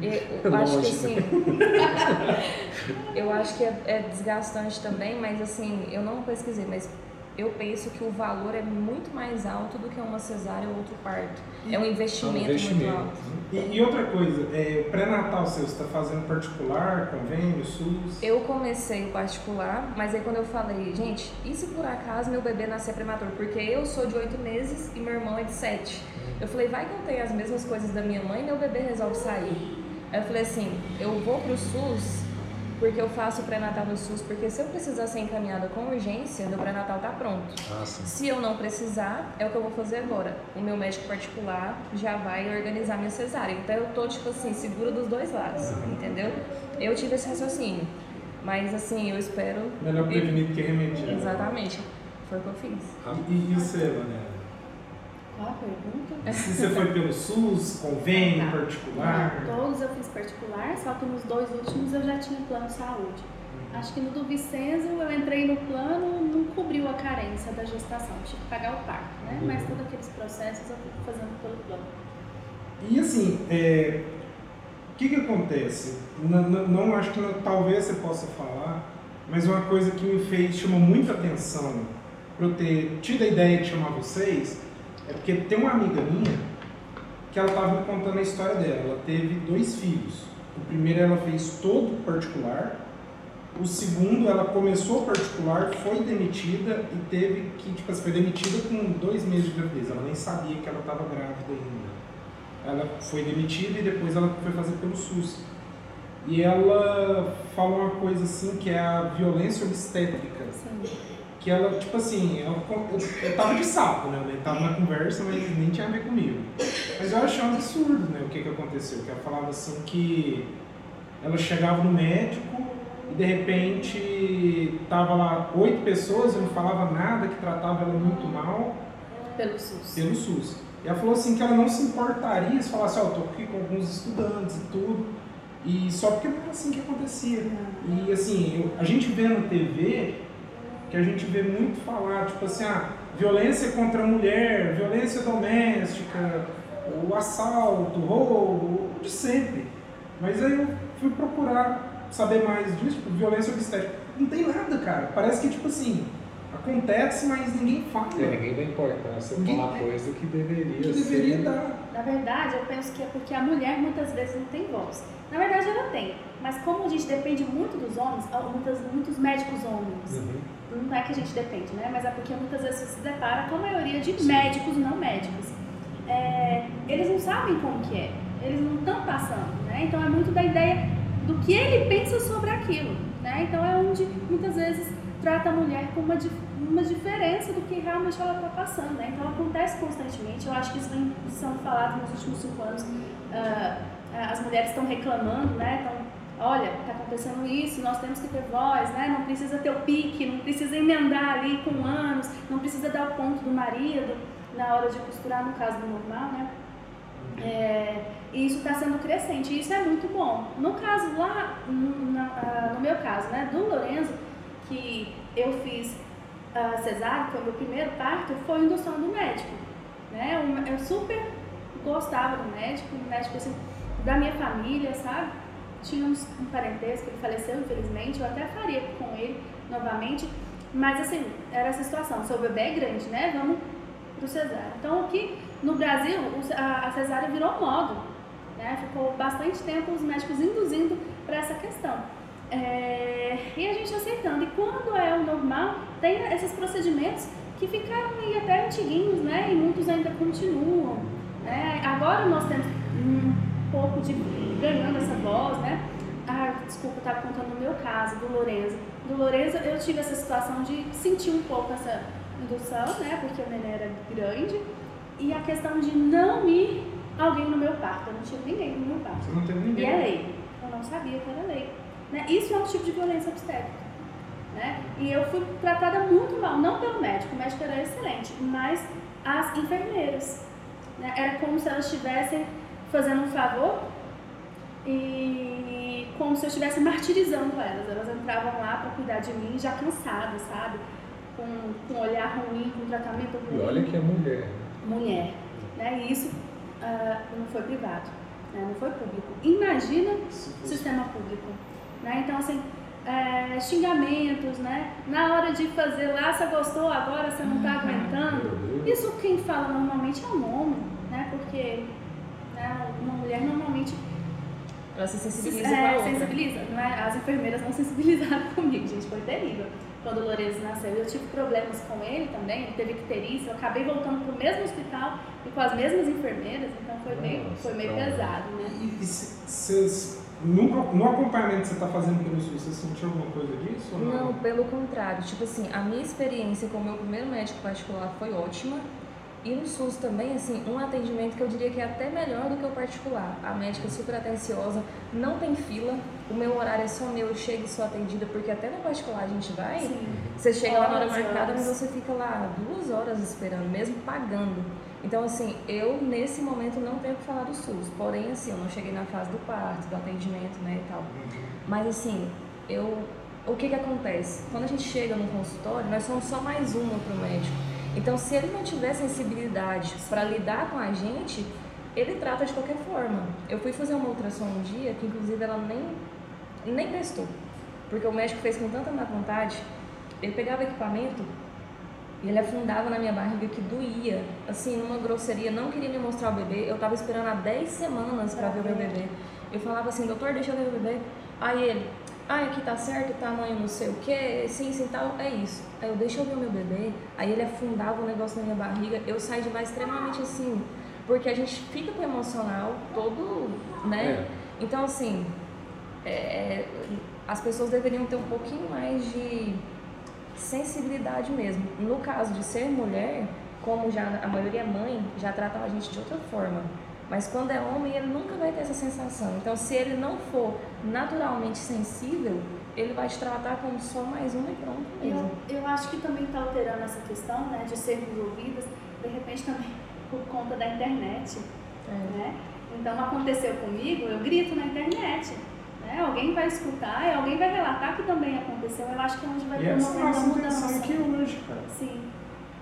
eu, eu *laughs* acho que assim, *laughs* eu acho que é, é desgastante também, mas assim, eu não pesquisei, mas eu penso que o valor é muito mais alto do que uma cesárea ou outro parto. É um investimento, É um investimento. muito alto. E, e outra coisa, é, o pré-natal seu, você está fazendo particular, convênio, SUS? Eu comecei o particular, mas aí quando eu falei, gente, e se por acaso meu bebê nascer prematuro? Porque eu sou de oito meses e meu irmão é de sete. Eu falei, vai que eu tenho as mesmas coisas da minha mãe e meu bebê resolve sair. Aí eu falei assim, eu vou pro SUS porque eu faço o pré-natal no SUS, porque se eu precisar ser encaminhada com urgência, meu pré-natal tá pronto. Ah, sim. Se eu não precisar, é o que eu vou fazer agora. O meu médico particular já vai organizar minha cesárea. Então eu tô, tipo assim, segura dos dois lados, entendeu? Eu tive esse raciocínio. Mas assim, eu espero. Melhor prevenir do que remediar. Exatamente. Foi o que eu fiz. E, e o seu, né? Qual a pergunta? *laughs* Se você foi pelo SUS, convênio, Tá. particular? Não, todos eu fiz particular, só que nos dois últimos eu já tinha plano de saúde. Acho que no do Vicenzo eu entrei no plano, não cobriu a carência da gestação, tinha que pagar o parto, né? Mas todos aqueles processos eu fico fazendo pelo plano. E assim, é, o que que acontece? Não, não- não acho que não- talvez você possa falar, mas uma coisa que me fez, chamou muita atenção para eu ter tido a ideia de chamar vocês, é porque tem uma amiga minha que ela estava me contando a história dela. Ela teve dois filhos. O primeiro ela fez todo particular, o segundo ela começou particular, foi demitida e teve que, tipo, assim, foi demitida com dois meses de gravidez. Ela nem sabia que ela estava grávida ainda ela foi demitida e depois ela foi fazer pelo SUS. E ela fala uma coisa assim que é a violência obstétrica. Sim. Que ela, tipo assim, eu, eu tava de sapo, né? Eu tava na conversa, mas nem tinha a ver comigo. Mas eu achei um absurdo, né? O que que aconteceu? Que ela falava assim que ela chegava no médico e de repente tava lá oito pessoas e não falava nada, que tratava ela muito mal Pelo SUS. pelo SUS. E ela falou assim que ela não se importaria se falasse, ó, eu tô aqui com alguns estudantes e tudo, e só porque não era assim que acontecia. E assim, eu- a gente vê na TV que a gente vê muito falar, tipo assim, ah, violência contra a mulher, violência doméstica, o assalto, o roubo, o de sempre. Mas aí eu fui procurar saber mais disso, tipo, violência obstétrica. Não tem nada, cara. Parece que, tipo assim, acontece, mas ninguém fala. É, ninguém dá importância Ninguém- uma coisa que deveria que ser. deveria dar. Na verdade, eu penso que é porque a mulher muitas vezes não tem voz. Na verdade, ela tem. Mas como a gente depende muito dos homens, muitas, muitos médicos homens, Uhum. Não é que a gente depende, né? Mas é porque muitas vezes você se depara com a maioria de Sim. médicos não médicos. É, eles não sabem como que é, eles não estão passando, né? Então é muito da ideia do que ele pensa sobre aquilo, né? Então é onde muitas vezes trata a mulher com uma, uma diferença do que realmente ela está passando, né? Então acontece constantemente, eu acho que isso vem sendo falado nos últimos cinco anos, ah, as mulheres estão reclamando, né? Estão olha, está acontecendo isso, nós temos que ter voz, né? Não precisa ter o pique, não precisa emendar ali com anos, não precisa dar o ponto do marido na hora de costurar, no caso do normal, né? É, e isso está sendo crescente, e isso é muito bom. No caso lá, no, na- ah, no meu caso, né, do Lorenzo, que eu fiz a cesárea, que foi o meu primeiro parto, foi indução do médico. Né? Um- Eu super gostava do médico, um médico assim, da minha família, sabe? Tínhamos um parentesco, ele faleceu, infelizmente, eu até faria com ele novamente, mas assim, era essa situação, seu bebê é grande, né? Vamos pro cesárea. Então aqui no Brasil, a cesárea virou modo, né? Ficou bastante tempo os médicos induzindo para essa questão. É, e a gente aceitando. E quando é o normal, tem esses procedimentos que ficaram aí até antiguinhos, né? E muitos ainda continuam. Né? Agora nós temos um pouco de ganhando essa voz, né? Ah, desculpa, eu estava contando no meu caso, do Lorenzo. Do Lorenzo eu tive essa situação de sentir um pouco essa indução, né? Porque o neném era grande. E a questão de não ir alguém no meu parto. Eu não tinha ninguém no meu parto. Você não teve E ninguém. é lei. Eu não sabia que era lei. Né? Isso é um tipo de violência obstétrica. Né? E eu fui tratada muito mal, não pelo médico, o médico era excelente, mas as enfermeiras. Né? Era como se elas estivessem fazendo um favor e como se eu estivesse martirizando elas. Elas entravam lá para cuidar de mim já cansadas, sabe? Com, com um olhar ruim, com um tratamento ruim E olha que é mulher. mulher. Né? E isso ah, não foi privado, né? não foi público. Imagina o sistema público. Né? Então, assim, é, xingamentos, né? Na hora de fazer lá, você gostou, agora você não está aguentando. Meu Deus. Isso quem fala normalmente é o homem, né? Porque né, uma mulher normalmente Ela se se, sensibiliza a é, outra. sensibiliza. Não é? As enfermeiras não *laughs* sensibilizaram comigo, gente, foi terrível. Quando o Lourenço nasceu, eu tive problemas com ele também, ele teve icterícia, eu acabei voltando para o mesmo hospital e com as mesmas enfermeiras, então foi meio, Nossa, foi meio trauma. pesado, né? E, e se- no, no acompanhamento que você está fazendo pelo SUS, você sentiu alguma coisa disso? ou Não, pelo contrário. Tipo assim, a minha experiência com o meu primeiro médico particular foi ótima. E no SUS também, assim, um atendimento que eu diria que é até melhor do que o particular. A médica é super atenciosa, não tem fila, o meu horário é só meu, eu chego e sou atendida, porque até no particular a gente vai, Sim. você chega lá na hora Horas marcada, horas. mas você fica lá duas horas esperando, mesmo pagando. Então, assim, eu nesse momento não tenho o que falar do SUS. Porém, assim, eu não cheguei na fase do parto, do atendimento, né, e tal. Mas assim, eu, o que que acontece? Quando a gente chega no consultório, nós somos só mais uma para o médico. Então, se ele não tiver sensibilidade para lidar com a gente, ele trata de qualquer forma. Eu fui fazer uma ultrassom um dia que, inclusive, ela nem, nem prestou. Porque o médico fez com tanta má vontade, ele pegava equipamento e ele afundava na minha barriga que doía, assim, numa grosseria, não queria me mostrar o bebê. Eu tava esperando há 10 semanas para ver o meu bebê. Eu falava assim, doutor, deixa eu ver o bebê. Aí ele, ah, aqui tá certo, tamanho não sei o que, sim, sim, tal, é isso. Aí eu, deixa eu ver o meu bebê. Aí ele afundava o negócio na minha barriga. Eu saí de lá extremamente assim, porque a gente fica com o emocional todo, né? É. Então, assim, é, as pessoas deveriam ter um pouquinho mais de sensibilidade mesmo. No caso de ser mulher, como já a maioria é mãe, já tratam a gente de outra forma. Mas quando é homem, ele nunca vai ter essa sensação. Então, se ele não for naturalmente sensível, ele vai te tratar como só mais uma e pronto mesmo. Eu, eu acho que também está alterando essa questão né, de sermos ouvidas, de repente também *laughs* por conta da internet. É. Né? Então aconteceu comigo, eu grito na internet. Né? Alguém vai escutar e alguém vai relatar que também aconteceu. Eu acho que é onde vai E ter é a uma, mudança. cara. Sim.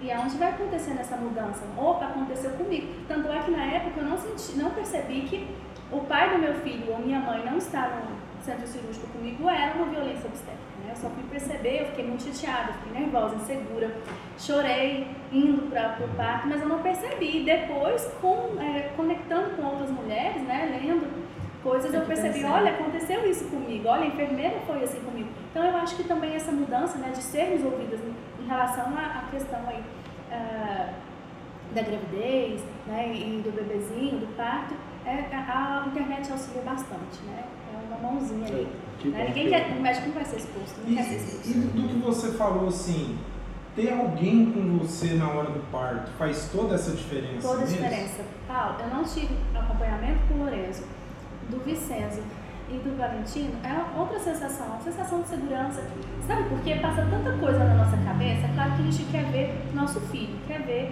E é onde vai acontecendo essa mudança. Opa, aconteceu comigo. Tanto é que na época eu não senti, não percebi que o pai do meu filho ou minha mãe não está no centro cirúrgico comigo era uma violência obstétrica. Né? Eu só fui perceber, eu fiquei muito chateada, fiquei nervosa, insegura, chorei indo para o parto, mas eu não percebi. Depois, com, é, conectando com outras mulheres, né, lendo coisas, eu percebi, olha, aconteceu isso comigo, olha, a enfermeira foi assim comigo. Então eu acho que também essa mudança, né, de sermos ouvidas em, relação à, questão aí ah, da gravidez, né, e do bebezinho, do parto, é, a, a internet auxilia bastante, né? É uma mãozinha ali. Que né? Ninguém que- quer, o médico não vai ser exposto, não E, quer ser exposto. e do que você falou assim, ter alguém com você na hora do parto faz toda essa diferença Toda a diferença. Paulo, eu não tive acompanhamento com o Lourenço, do Vicenzo e do Valentino, é outra sensação, uma sensação de segurança. Sabe por quê? Passa tanta coisa na nossa cabeça, claro que a gente quer ver nosso filho, quer ver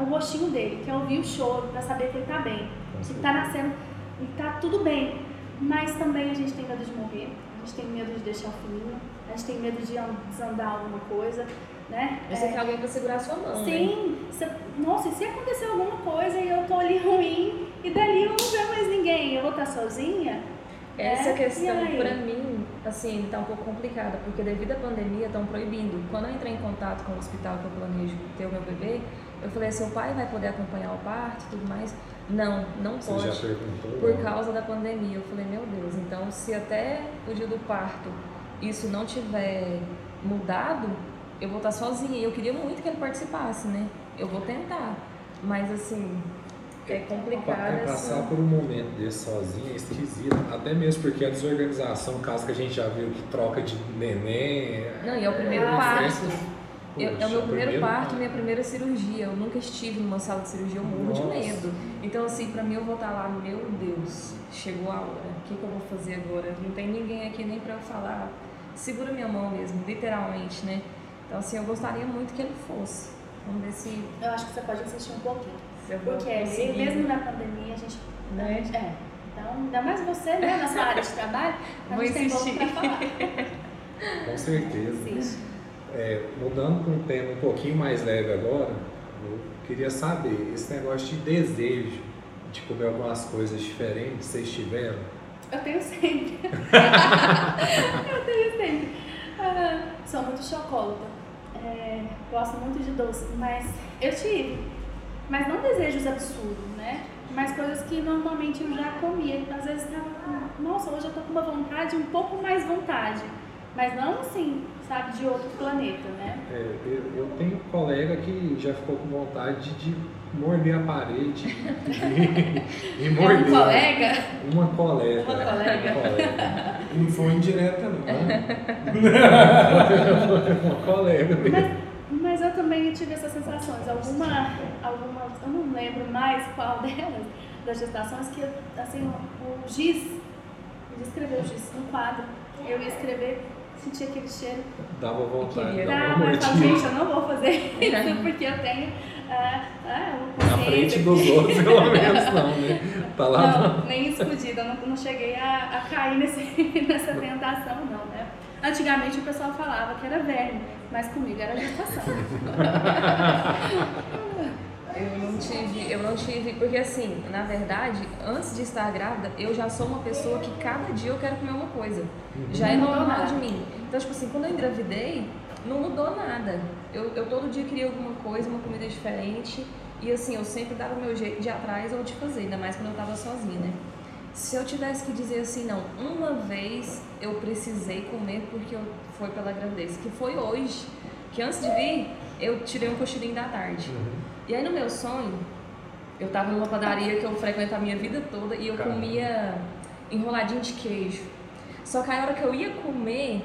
o rostinho dele, quer ouvir o choro para saber que ele está bem, que está nascendo e está tudo bem. Mas também a gente tem medo de morrer, a gente tem medo de deixar o filhinho, a gente tem medo de an- desandar alguma coisa, né? Você É, quer alguém pra segurar a sua mão, né? Sim, cê- nossa, e se acontecer alguma coisa e eu tô ali ruim e dali eu não vejo mais ninguém, eu vou estar sozinha? Essa É, questão, aí? pra mim, assim, tá um pouco complicada, porque devido à pandemia estão proibindo. Quando eu entrei em contato com o hospital que eu planejo ter o meu bebê, eu falei, seu pai vai poder acompanhar o parto e tudo mais? Não, não Você pode. já perguntou? Por causa da pandemia. Eu falei, meu Deus, então se até o dia do parto isso não tiver mudado, eu vou estar sozinha. E eu queria muito que ele participasse, né? Eu vou tentar. Mas assim, é complicado. É passar assim. por um momento desse sozinho é esquisito. Até mesmo porque a desorganização, caso que a gente já viu que troca de neném. Não, e é o primeiro Ah, parto. Poxa, Eu- é o meu primeiro primeiro parto, minha primeira cirurgia. Eu nunca estive numa sala de cirurgia, eu morro de medo. Então, assim, pra mim eu vou estar lá, meu Deus, chegou a hora. O que, que eu vou fazer agora? Não tem ninguém aqui nem pra eu falar. Segura minha mão mesmo, literalmente, né? Então, assim, eu gostaria muito que ele fosse. Vamos ver se, Eu acho que você pode insistir um pouquinho. Se eu vou Porque ali, conseguir. mesmo na pandemia, a gente. Né? gente- é. Então, ainda mais você, né, na sua área de trabalho, a Vou gente tem pouco insistir. pra falar. *laughs* Com certeza. É, mudando para um tema um pouquinho mais leve agora, eu queria saber, esse negócio de desejo de comer algumas coisas diferentes, vocês tiveram? Eu tenho sempre. *laughs* *laughs* eu tenho sempre. Ah, sou muito chocolata. É, gosto muito de doce, mas eu tive. Mas não desejos absurdos, né? Mas coisas que normalmente eu já comia. Às vezes tava com, nossa, hoje eu tô com uma vontade, um pouco mais vontade. Mas não assim, sabe, de outro planeta, né? É, eu, eu tenho um colega que já ficou com vontade de morder a parede e, e *laughs* É morder. um colega? Uma colega. Uma colega. Uma colega. Não foi indireta, não. *laughs* *laughs* uma colega mesmo. Mas, também tive essas sensações. Alguma, alguma, eu não lembro mais qual *laughs* delas, das gestações, que assim, o, o giz, eu ia escrever o giz no quadro, eu ia escrever, sentia aquele cheiro. Dava vontade, Queria. dava Tá, uma mas eu falo, mordida. gente, eu não vou fazer *laughs* isso porque eu tenho ah, ah, Na frente dos outros, pelo *laughs* menos, não, né? Tá lá Não, nem escondida, eu não, não cheguei a, a cair nesse, nessa tentação, não, né? Antigamente o pessoal falava que era verme, mas comigo era gestação. *laughs* Eu não tive, eu não tive, porque assim, na verdade, antes de estar grávida, eu já sou uma pessoa que cada dia eu quero comer uma coisa. Já é normal de mim. Então, tipo assim, quando eu engravidei, não mudou nada. Eu, eu todo dia queria alguma coisa, uma comida diferente. E assim, eu sempre dava o meu jeito de ir atrás ou de fazer, ainda mais quando eu tava sozinha, né? Se eu tivesse que dizer assim, não, uma vez eu precisei comer porque eu, foi pela gravidez, que foi hoje, que antes de vir, eu tirei um cochilinho da tarde. Uhum. E aí no meu sonho, eu tava numa padaria que eu frequento a minha vida toda e eu Caramba. comia enroladinho de queijo. Só que a hora que eu ia comer,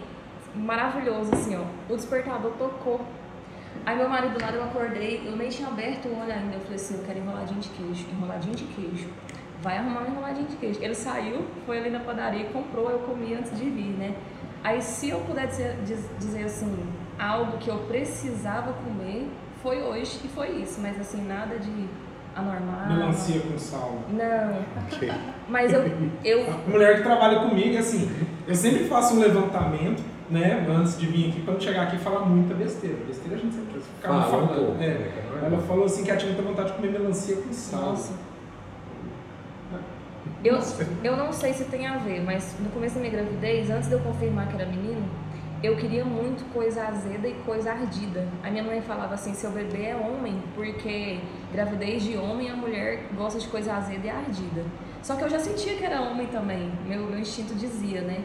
maravilhoso, assim, ó. O despertador tocou. Aí meu marido lá, eu acordei, eu nem tinha aberto o olho ainda. Eu falei assim, eu quero enroladinho de queijo, enroladinho de queijo. Vai arrumar um enroladinho de queijo. Ele saiu, foi ali na padaria e comprou, eu comi antes de vir, né? Aí se eu puder dizer, dizer assim, algo que eu precisava comer, foi hoje e foi isso. Mas assim, nada de anormal. Melancia com sal. Não. Ok. *laughs* Mas eu, eu A mulher que trabalha comigo, assim, eu sempre faço um levantamento, né, antes de vir aqui, pra não chegar aqui e falar muita besteira. Besteira a gente sempre um falando. é. né. Ela falou assim que ela tinha muita vontade de comer melancia com sal. Nossa. Eu, eu não sei se tem a ver, mas no começo da minha gravidez, antes de eu confirmar que era menino, eu queria muito coisa azeda e coisa ardida. A minha mãe falava assim: seu bebê é homem, porque gravidez de homem a mulher gosta de coisa azeda e ardida. Só que eu já sentia que era homem também, meu, meu instinto dizia, né?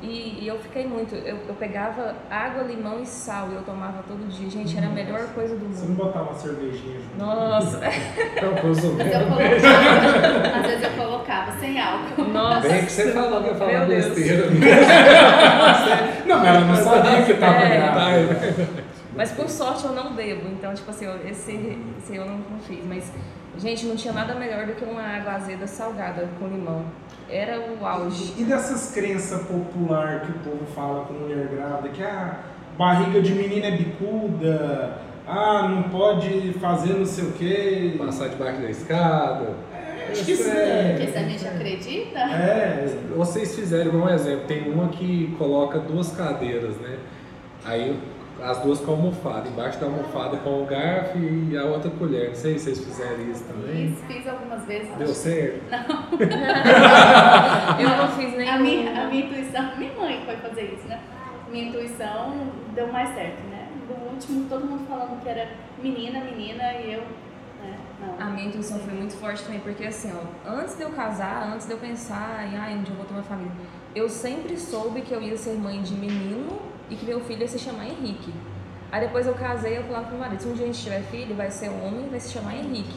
E, e eu fiquei muito. Eu, eu pegava água, limão e sal e eu tomava todo dia. Gente, era a melhor coisa do Você não mundo. botar uma cervejinha junto. Nossa, *laughs* colocava, às vezes eu colocava sem álcool. nossa. Bem que você falou que eu falava besteira. *laughs* Não, mas ela não sabia que tava É. grávida. Mas por sorte eu não bebo, então, tipo assim, eu- esse, esse eu não, não fiz. Mas, gente, não tinha nada melhor do que uma água azeda salgada com limão. Era o auge. E dessas crenças popular que o povo fala com mulher grávida, que a barriga de menina é bicuda, ah, não pode fazer não sei o quê. Passar debaixo da escada. Acho que isso Porque é. se a gente acredita, É, Vocês fizeram um exemplo, tem uma que coloca duas cadeiras, né? Aí as duas com almofada, embaixo da almofada com o garfo e a outra colher. Não sei se vocês fizeram isso também. fiz, fiz algumas vezes. Deu certo? *laughs* Eu não fiz nenhum. A minha, a minha intuição, *laughs* minha mãe foi fazer isso, né? Minha intuição deu mais certo, né? Do último, todo mundo falando que era menina, menina, e eu, né? Não. A minha intuição foi muito forte também, porque assim, ó, antes de eu casar, antes de eu pensar em ai, onde eu vou ter uma família, eu sempre soube que eu ia ser mãe de menino e que meu filho ia se chamar Henrique. Aí depois eu casei, eu falava pro meu marido, se um dia a gente tiver filho, vai ser homem e vai se chamar Henrique.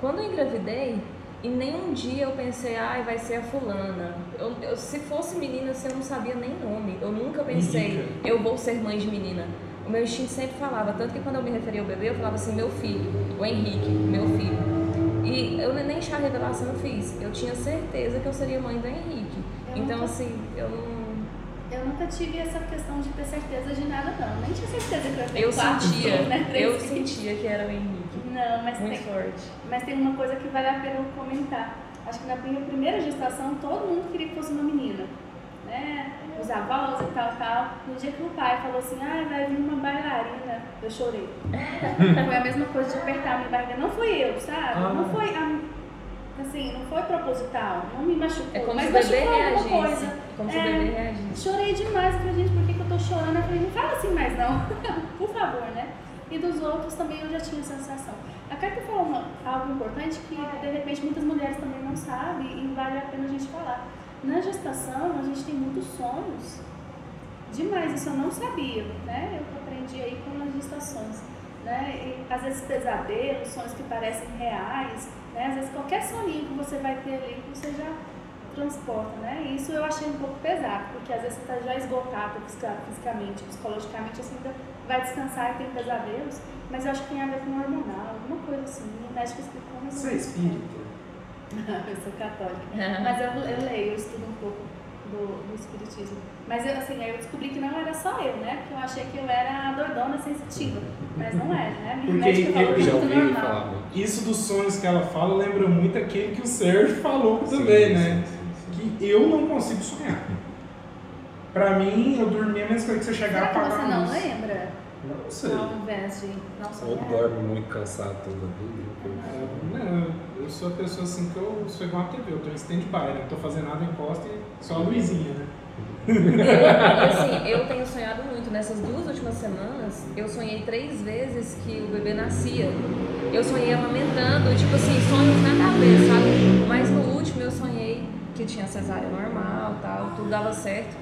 Quando eu engravidei, e nem um dia eu pensei, ai, vai ser a fulana. Eu, eu- se fosse menina, assim, eu não sabia nem nome. Eu nunca pensei, Henrique. eu vou ser mãe de menina. O meu instinto sempre falava, tanto que quando eu me referia ao bebê, eu falava assim, meu filho, o Henrique, meu filho. E eu nem chá revelação eu fiz. Eu tinha certeza que eu seria mãe do Henrique. Eu Então, nunca- assim, eu não. Nunca tive essa questão de ter certeza de nada, não. Nem tinha certeza que eu ia ter Eu quatro sentia, né? Três eu filhos. sentia que era o Henrique. Não, mas Muito tem, forte. mas tem uma coisa que vale a pena eu comentar. Acho que na minha primeira gestação, todo mundo queria que fosse uma menina. Né? Os avós e tal, tal. No dia que o pai falou assim, ah, vai vir uma bailarina, eu chorei. *laughs* foi a mesma coisa de apertar a minha barriga. Não foi eu, sabe? Ah. Não foi, a- assim, não foi proposital. Não me machucou. É como mas se o bebê machucou alguma reagisse. coisa. Como se o É. bebê reagisse. Chorei demais, falei, gente, por que, que eu tô chorando? Eu falei, não fala assim mais não, *laughs* por favor, né? E dos outros também eu já tinha sensação. A Cátia falou uma, algo importante que de repente muitas mulheres também não sabem e vale a pena a gente falar. Na gestação a gente tem muitos sonhos. Demais, isso eu não sabia, né? Eu aprendi aí com as gestações. Né? E, às vezes pesadelos, sonhos que parecem reais, né? Às vezes qualquer soninho que você vai ter ali, você já transporta, né? E isso eu achei um pouco pesado, porque às vezes você está já esgotado fisica- fisicamente, psicologicamente, você ainda vai descansar e tem pesadelos, mas eu acho que tem a ver com hormonal, alguma coisa assim. O médico explicou, mas Você é espírita? *laughs* eu sou católica. Mas eu, eu leio, eu estudo um pouco do, do espiritismo. Mas eu, assim, aí eu descobri que não era só eu, né? Porque eu achei que eu era a doidona sensitiva. Mas não era, né? Minha Porque médica falou eu que já é ouvi normal. falar muito. Isso dos sonhos que ela fala lembra muito aquele que o Sérgio falou também, sim, né? sim, sim. Que eu não consigo sonhar. Pra mim, eu dormia a mesma coisa que você chegar Será a que apagar você não luz. lembra? Não sei. De não Ou dorme muito cansado toda vida. É, Não, eu sou a pessoa assim que eu sou igual a TV, eu tô em stand-by, né? Não tô fazendo nada, encosta e só a luzinha, né? Assim, eu tenho sonhado muito. Nessas duas últimas semanas, eu sonhei três vezes que o bebê nascia. Eu sonhei amamentando, tipo assim, sonhos nada a ver, sabe? Mas no último eu sonhei que tinha cesárea normal, tal, tudo dava certo.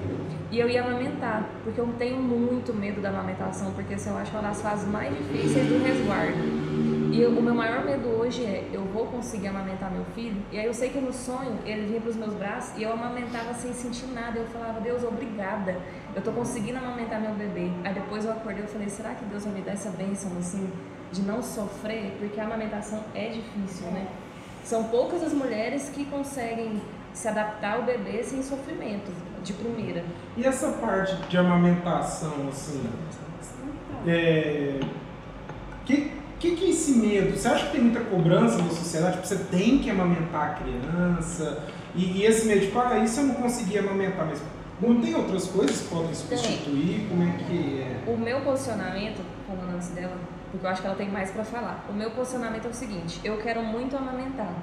E eu ia amamentar, porque eu tenho muito medo da amamentação, porque assim, eu acho uma das fases mais difíceis do resguardo. E eu, o meu maior medo hoje é, eu vou conseguir amamentar meu filho? E aí eu sei que no sonho ele vinha para os meus braços e eu amamentava sem sentir nada. Eu falava, Deus, obrigada, eu tô conseguindo amamentar meu bebê. Aí depois eu acordei e falei, será que Deus vai me dar essa bênção assim, de não sofrer? Porque a amamentação é difícil, né? São poucas as mulheres que conseguem se adaptar ao bebê sem sofrimento, de primeira. E essa parte de amamentação, assim, é... que, que que é esse medo? Você acha que tem muita cobrança da sociedade? Tipo, você tem que amamentar a criança? E, e esse medo, tipo, ah, isso eu não consegui amamentar, mas não tem outras coisas que podem substituir? Como é que é? O meu posicionamento, falando antes dela, porque eu acho que ela tem mais para falar. O meu posicionamento é o seguinte: eu quero muito amamentar.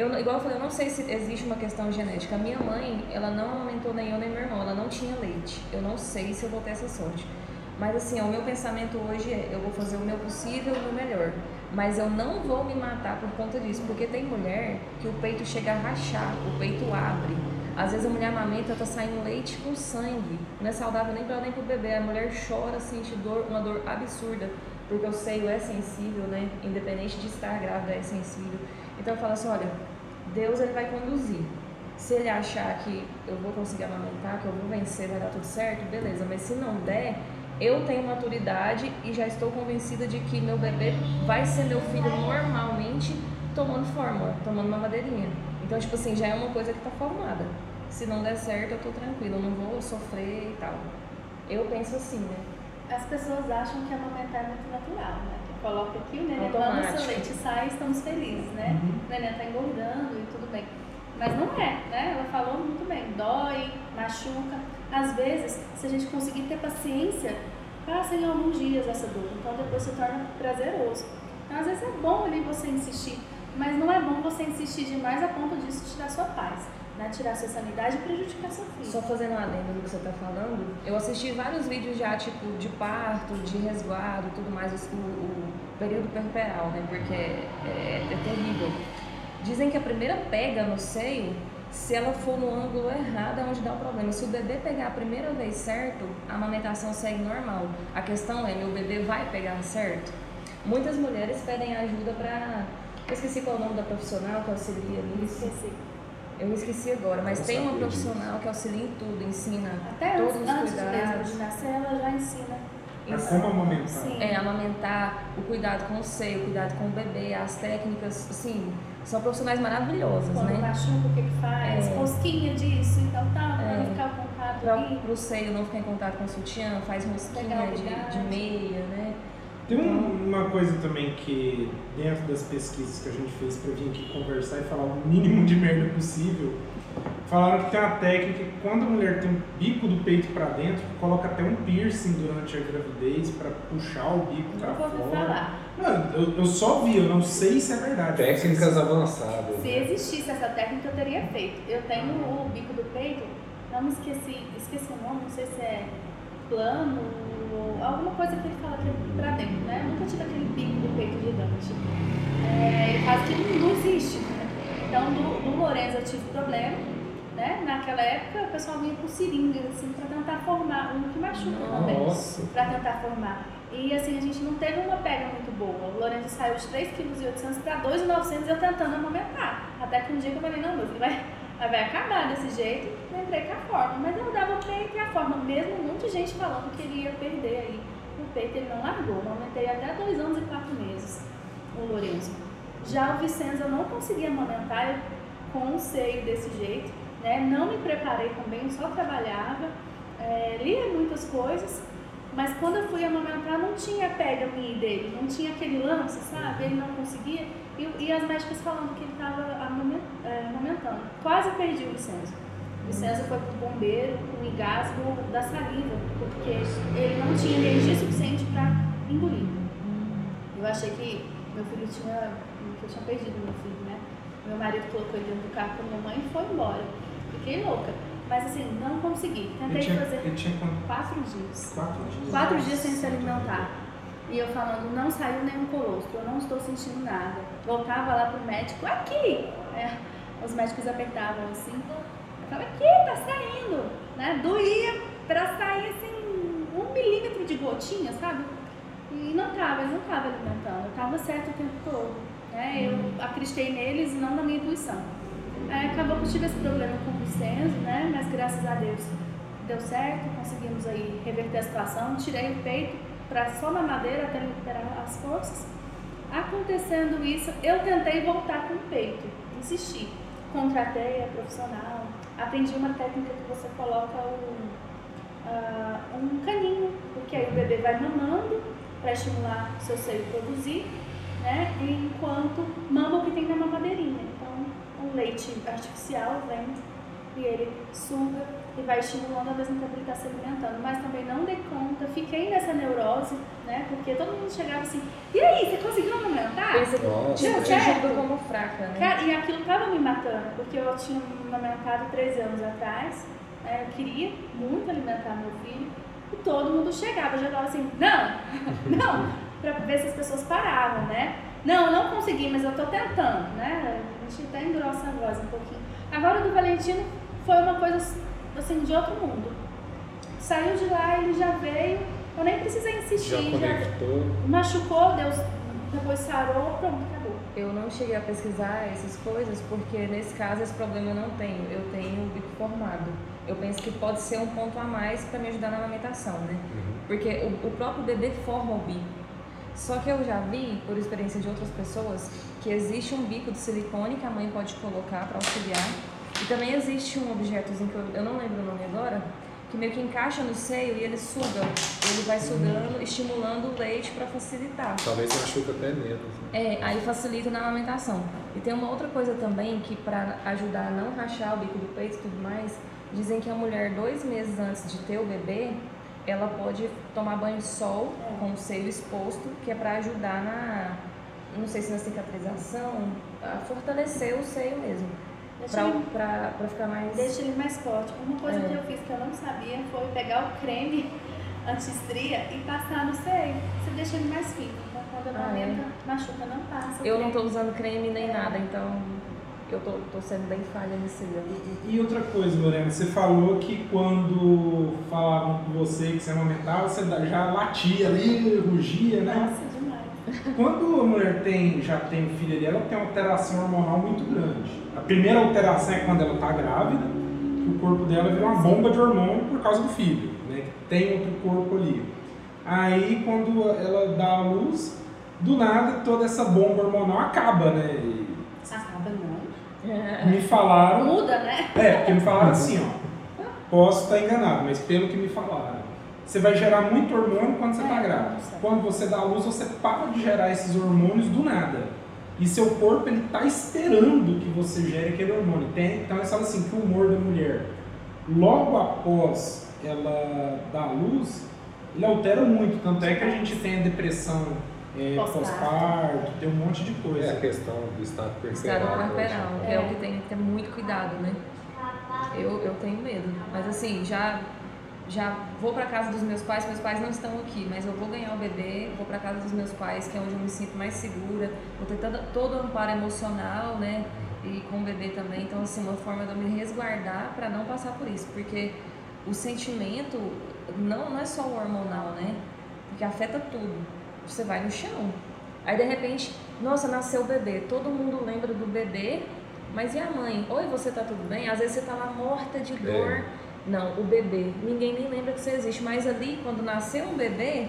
Eu, igual eu falei, eu não sei se existe uma questão genética. Minha mãe, ela não amamentou nem eu nem meu irmão, ela não tinha leite. Eu não sei se eu vou ter essa sorte. Mas assim, o meu pensamento hoje é, eu vou fazer o meu possível e o meu melhor. Mas eu não vou me matar por conta disso, porque tem mulher que o peito chega a rachar, o peito abre. Às vezes a mulher amamenta, tá saindo leite com sangue. Não é saudável nem para ela nem para o bebê. A mulher chora, sente dor, uma dor absurda, porque o seio é sensível, né? Independente de estar grávida, é sensível. Então eu falo assim, olha, Deus ele vai conduzir. Se ele achar que eu vou conseguir amamentar, que eu vou vencer, vai dar tudo certo, beleza. Mas se não der, eu tenho maturidade e já estou convencida de que meu bebê vai ser meu filho normalmente tomando fórmula, tomando uma madeirinha. Então, tipo assim, já é uma coisa que está formada. Se não der certo, eu tô tranquila, eu não vou sofrer e tal. Eu penso assim, né? As pessoas acham que amamentar é muito natural, né? Coloca aqui, o neném Automático. seu leite sai e estamos felizes, né? Uhum. O neném tá engordando e tudo bem. Mas não é, né? Ela falou muito bem, dói, machuca. Às vezes, se a gente conseguir ter paciência, passa em alguns dias essa dor. Então depois se torna prazeroso. Então às vezes é bom ali você insistir, mas não é bom você insistir demais a ponto disso tirar sua paz, né? Tirar sua sanidade e prejudicar seu filho. Só fazendo um adendo no que você está falando, eu assisti vários vídeos já, tipo, de parto, de resguardo e tudo mais, o, o período perperal, né? Porque é, é- é terrível. Dizem que a primeira pega no seio, se ela for no ângulo errado, é onde dá o problema. Se o bebê pegar a primeira vez certo, a amamentação segue normal. A questão é, meu bebê vai pegar certo? Muitas mulheres pedem ajuda para... Eu esqueci qual é o nome da profissional que auxilia nisso. Esqueci. Eu me esqueci agora, mas tem uma profissional que auxilia em tudo, ensina Até todos antes, os antes mesmo cuidados. de nascer, ela já ensina. A Isso. como amamentar? Sim. É, amamentar, o cuidado com o seio, o cuidado com o bebê, as técnicas, assim, são profissionais maravilhosas, Quando né? machuca, o que que faz? É. Rosquinha disso, então tá, pra É. não ficar com ali. pro seio não ficar em contato com o sutiã, faz rosquinha de, de meia, né? Tem um- uma coisa também que, dentro das pesquisas que a gente fez para vir aqui conversar e falar o mínimo de merda possível, falaram que tem uma técnica que quando a mulher tem um bico do peito para dentro, coloca até um piercing durante a gravidez para puxar o bico para fora. falar. Não, eu, eu só vi, eu não sei se é verdade. Técnicas avançadas. Se né? existisse essa técnica, eu teria feito. Eu tenho o bico do peito, não me esqueci, esqueci o nome, não sei se é plano, ou alguma coisa que ele fala que é pra dentro, né? Eu nunca tive aquele bico do peito gigante. É, fala que não, não existe. Né? Então, do, do Lorenzo eu tive problema, né? Naquela época o pessoal vinha com seringas, assim, pra tentar formar, um que machuca também. Nossa. Pra tentar formar. E assim, a gente não teve uma pega muito boa. O Lorenzo saiu de 3,8 kg para 2,900 eu tentando amamentar. Até que um dia que eu falei, não, meu filho vai, vai acabar desse jeito. Eu entrei com a forma. Mas eu dava o peito e a forma, mesmo um monte de gente falando que ele ia perder aí. Peito ele não largou. Eu amamentei até 2 anos e 4 meses, o Lorenzo. Já o Vicenzo eu não conseguia amamentar com o seio desse jeito. Né? Não me preparei também, só trabalhava. É, lia muitas coisas, mas quando eu fui amamentar, não tinha pega minha dele, não tinha aquele lance, sabe? Ele não conseguia. E, e as médicas falando que ele estava amamentando. Quase perdi o Vicenzo. O Vicenzo foi pro bombeiro com engasgo da saliva, porque ele não tinha energia suficiente para engolir. Eu achei que meu filho tinha. que eu tinha perdido meu filho, né? Meu marido colocou ele dentro do carro com a minha mãe e foi embora. Fiquei louca. Mas assim, não consegui. Tentei tinha, fazer ele tinha quanto? quatro dias. Quatro dias. Quatro dias sem se alimentar. E eu falando, não saiu nenhum colostro, eu não estou sentindo nada. Voltava lá pro médico, aqui! É, os médicos apertavam assim. Eu falava, aqui, tá saindo, né? Doía pra sair assim, um milímetro de gotinha, sabe? E não tava, ele não tava alimentando, eu tava certo o tempo todo. Né? Eu acreditei neles e não na minha intuição. Aí acabou que eu tive esse problema com o Vincenzo, né? Mas graças a Deus deu certo, conseguimos aí reverter a situação, tirei o peito para só na madeira até recuperar as forças. Acontecendo isso, eu tentei voltar com o peito, insisti. Contratei a profissional, aprendi uma técnica que você coloca um, uh, um caninho, porque aí o bebê vai mamando para estimular seu seio produzir, né? Enquanto mama o que tem na mamadeirinha. Então, o leite artificial vem e ele suga e vai estimulando ao mesmo tempo ele está se alimentando. Mas também não dei conta, fiquei nessa neurose, né? Porque todo mundo chegava assim, e aí, você conseguiu que Nossa. Deu certo? como fraca, né? Cara, e aquilo estava me matando, porque eu tinha amamentado 13 anos atrás, né? eu queria muito alimentar meu filho, e todo mundo chegava, eu já falava assim, não, *laughs* não, para ver se as pessoas paravam, né? Não, eu não consegui, mas eu tô tentando, né? A gente até engrossa a voz um pouquinho. Agora do Valentino foi uma coisa assim de outro mundo. Saiu de lá, ele já veio, eu nem precisei Já insistir, já, conectou. machucou, Deus depois sarou, pronto, acabou. Eu não cheguei a pesquisar essas coisas porque nesse caso esse problema eu não tenho. Eu tenho o bico formado. Eu penso que pode ser um ponto a mais para me ajudar na amamentação, né? Uhum. Porque o, o próprio bebê forma o bico. Só que eu já vi, por experiência de outras pessoas, que existe um bico de silicone que a mãe pode colocar para auxiliar. E também existe um objetozinho que eu, eu não lembro o nome agora, que meio que encaixa no seio e ele suga. Ele vai sugando, estimulando o leite para facilitar. Talvez machuca até menos. né? É, aí facilita na amamentação. E tem uma outra coisa também que para ajudar a não rachar o bico do peito e tudo mais, dizem que a mulher dois meses antes de ter o bebê, ela pode tomar banho de sol com o seio exposto, que é para ajudar na, não sei se na cicatrização, a fortalecer o seio mesmo, pra, ele- pra, pra ficar mais... Deixa ele mais forte. Uma coisa É. que eu fiz que eu não sabia foi pegar o creme *laughs* anti-estria e passar no seio. Você deixa ele mais fino. Então quando Ah, amamenta, machuca, não passa. Eu não tô usando creme nem nada, então eu tô, tô sendo bem falha nesse dia. E, e outra coisa, Lorena, você falou que quando falavam com você que você amamentava, você já latia ali, rugia, né? Nossa, demais. Quando a mulher tem, já tem um filho ali, ela tem uma alteração hormonal muito grande. A primeira alteração é quando ela está grávida, que o corpo dela vira uma bomba de hormônio por causa do filho, né? Que tem outro corpo ali. Aí quando ela dá a luz, do nada toda essa bomba hormonal acaba, né? E Acaba não. me falaram Muda, né? é, porque me falaram assim, ó. Posso estar enganado, mas pelo que me falaram, você vai gerar muito hormônio quando você está É, grávida. Quando você dá à luz, você para de gerar esses hormônios do nada. E seu corpo ele está esperando que você gere aquele hormônio. Tem, então eles falam assim que o humor da mulher, logo após ela dar à luz, ele altera muito. Tanto é que a gente tem a depressão é, Pós-parto. tem um monte de É a coisa. questão do estado corporal. Estado é. É. o que tem que ter muito cuidado, né? Eu, eu tenho medo. Mas assim, já, já vou pra casa dos meus pais, meus pais não estão aqui, mas eu vou ganhar o bebê, vou pra casa dos meus pais, que é onde eu me sinto mais segura, vou ter todo, todo o amparo emocional, né? E com o bebê também. Então, assim, uma forma de eu me resguardar pra não passar por isso. Porque o sentimento não, não é só o hormonal, né? Porque afeta tudo. Você vai no chão. Aí de repente, nossa, nasceu o bebê. Todo mundo lembra do bebê, mas e a mãe? Oi, você tá tudo bem? Às vezes você tá lá morta de dor. Não, o bebê. Ninguém nem lembra que você existe. Mas ali, quando nasceu um bebê,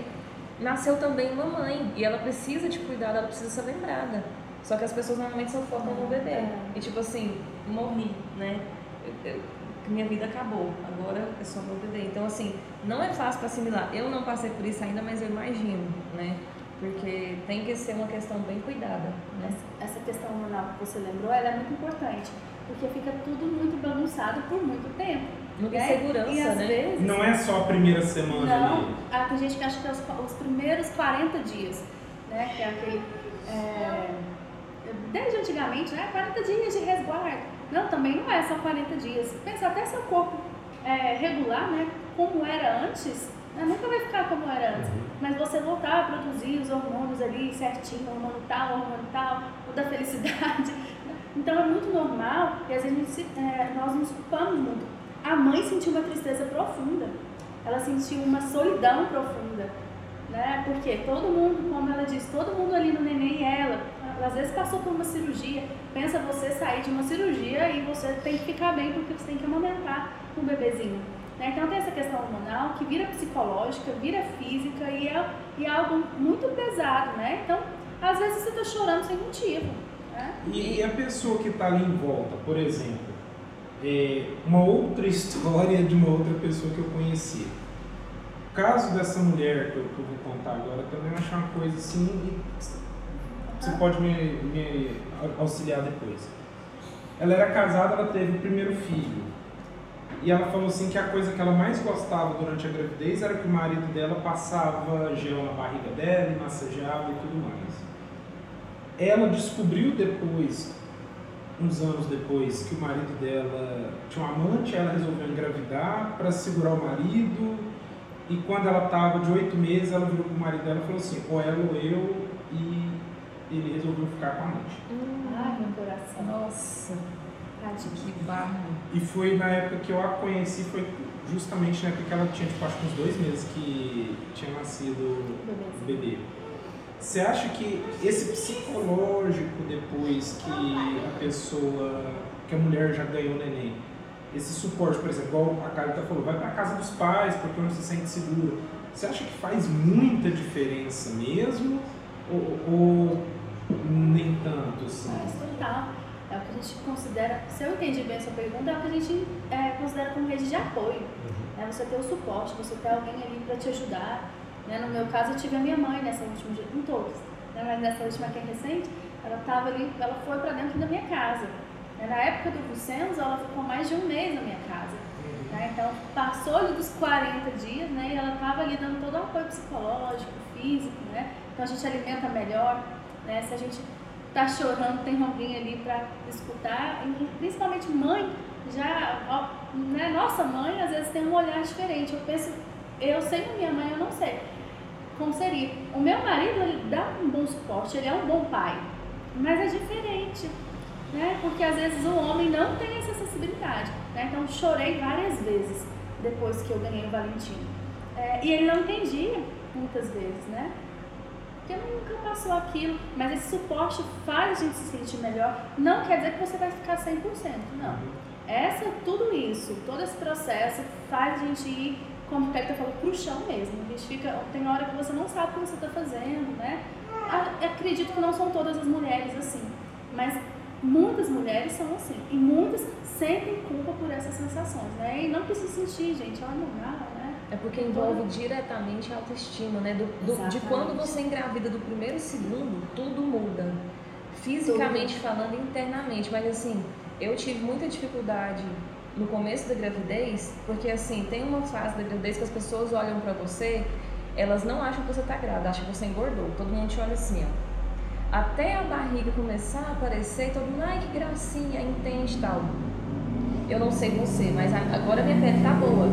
nasceu também uma mãe. E ela precisa de cuidado, ela precisa ser lembrada. Só que as pessoas normalmente só focam no bebê. É. E tipo assim, morri, né? Eu- eu- minha vida acabou, agora é só meu bebê. Então, assim, não é fácil para assimilar. Eu não passei por isso ainda, mas eu imagino, né? Porque tem que ser uma questão bem cuidada, né? Essa questão hormonal que você lembrou, ela é muito importante. Porque fica tudo muito bagunçado por muito tempo. Muita né? insegurança, e às né? vezes. Não é só a primeira semana Não, ali. ah, tem gente que acha que é os, os primeiros 40 dias, né? Que é aquele. é, desde antigamente, né? 40 dias de resguardo. Não, também não é só 40 dias. Pensa até seu corpo é, regular, né? Como era antes, né, nunca vai ficar como era antes. Mas você voltar a produzir os hormônios ali certinho, hormônio tal, hormônio tal, o da felicidade. *laughs* Então é muito normal e às vezes a gente se- é, nós nos culpamos muito. A mãe sentiu uma tristeza profunda, ela sentiu uma solidão profunda, né? Porque todo mundo, como ela disse, todo mundo ali no neném e ela, ela às vezes passou por uma cirurgia. Pensa você sair de uma cirurgia e você tem que ficar bem porque você tem que amamentar um bebezinho. né? Então tem essa questão hormonal que vira psicológica, vira física e é, e é algo muito pesado, né? Então, às vezes você está chorando sem motivo. Né? E, e a pessoa que está ali em volta, por exemplo, é uma outra história de uma outra pessoa que eu conheci. O caso dessa mulher que eu, que eu vou contar agora também achei uma coisa assim. Você pode me, me auxiliar depois. Ela era casada, ela teve o primeiro filho. E ela falou assim que a coisa que ela mais gostava durante a gravidez era que o marido dela passava gel na barriga dela massageava e tudo mais. Ela descobriu depois, uns anos depois, que o marido dela tinha um amante, ela resolveu engravidar para segurar o marido. E quando ela estava de oito meses, ela virou pro marido dela e falou assim: ou ela ou eu. E ele resolveu ficar com a amante. Ai, meu coração. Nossa, Tadinho. que barro. E foi na época que eu a conheci, foi justamente na época que ela tinha, tipo, acho que uns dois meses que tinha nascido o bebê. Você acha que esse psicológico depois que a pessoa, que a mulher já ganhou o neném, esse suporte, por exemplo, igual a Carita falou, vai para casa dos pais porque não se sente segura. Você acha que faz muita diferença mesmo? Ou, ou nem tanto assim? Faz total. É o que a gente considera, se eu entendi bem a sua pergunta, é o que a gente é, considera como rede de apoio. É você ter o suporte, você ter alguém ali para te ajudar. Né? No meu caso, eu tive a minha mãe nessa última, em todos, né? mas nessa última que é recente, ela estava ali, ela foi para dentro da minha casa. Né? Na época do Vicenzo, ela ficou mais de um mês na minha casa. Né? Então, passou ali dos 40 dias, né? E ela estava ali dando todo o apoio psicológico, físico, né? Então a gente alimenta melhor, né? Se a gente tá chorando, tem alguém ali para escutar, e principalmente mãe, já, ó, né? Nossa mãe às vezes tem um olhar diferente. Eu penso, eu sei minha mãe, eu não sei como seria. O meu marido, ele dá um bom suporte, ele é um bom pai, mas é diferente, né? Porque às vezes o homem não tem essa sensibilidade, né? Então chorei várias vezes depois que eu ganhei o Valentino. É, e ele não entendia muitas vezes, né? Porque nunca passou aquilo, mas esse suporte faz a gente se sentir melhor. Não quer dizer que você vai ficar 100%, não. Essa, tudo isso, todo esse processo faz a gente ir, como o Peter falou, pro chão mesmo. A gente fica, tem hora que você não sabe o que você está fazendo, né? A- Acredito que não são todas as mulheres assim, mas muitas mulheres são assim. E muitas sentem culpa por essas sensações, né? E não precisa sentir, gente, é hormonal, né? É porque envolve diretamente a autoestima, né? Do, do- de quando você engravida do primeiro segundo, tudo muda. Fisicamente falando, internamente. Mas assim, eu tive muita dificuldade no começo da gravidez, porque assim, tem uma fase da gravidez que as pessoas olham pra você, elas não acham que você tá grávida, acham que você engordou. Todo mundo te olha assim, ó. Até a barriga começar a aparecer, todo mundo, ai que gracinha, entende e tal. Eu não sei você, mas agora a minha pele tá boa.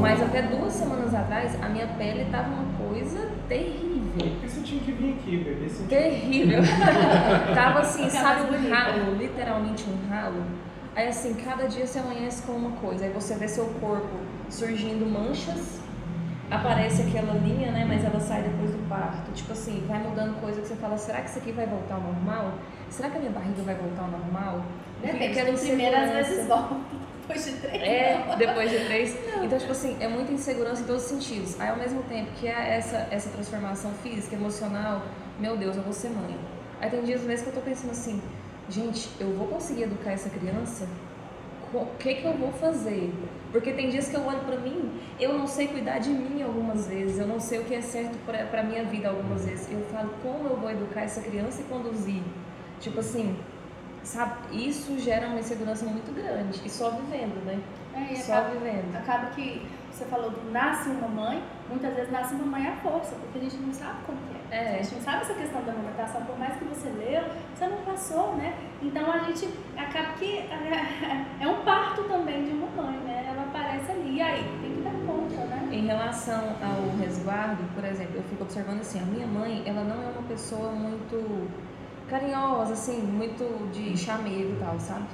Mas até duas semanas atrás, a minha pele tava uma coisa terrível. Porque você tinha que vir aqui, bebê. Terrível. *laughs* tava assim, sabe, um ralo, literalmente um ralo. Aí assim, cada dia você amanhece com uma coisa. Aí você vê seu corpo surgindo manchas, aparece aquela linha, né? Mas ela sai depois do parto. Tipo assim, vai mudando coisa que você fala, será que isso aqui vai voltar ao normal? Será que a minha barriga vai voltar ao normal? E Depende, aquela de primeira às vezes volta, depois de três. É, não. depois de três. *laughs* Então, tipo assim, é muita insegurança em todos os sentidos. Aí, ao mesmo tempo que é essa, essa transformação física, emocional, meu Deus, eu vou ser mãe. Aí tem dias mesmo que eu tô pensando assim, gente, eu vou conseguir educar essa criança? O que que eu vou fazer? Porque tem dias que eu olho pra mim, eu não sei cuidar de mim algumas vezes, eu não sei o que é certo pra, pra minha vida algumas vezes. Eu falo, como eu vou educar essa criança e conduzir? Tipo assim, sabe? Isso gera uma insegurança muito grande. E só vivendo, né? É, e Só acaba, vivendo. acaba que você falou do nasce uma mãe, muitas vezes nasce uma mãe à força, porque a gente não sabe como que é. É. A gente não sabe essa questão da amamentação, por mais que você leu, você não passou, né? Então a gente acaba que é, *laughs* é um parto também de uma mãe, né? Ela aparece ali, e aí tem que dar conta, né? Em relação ao resguardo, por exemplo, eu fico observando assim, a minha mãe, ela não é uma pessoa muito carinhosa, assim, muito de chamego e tal, sabe?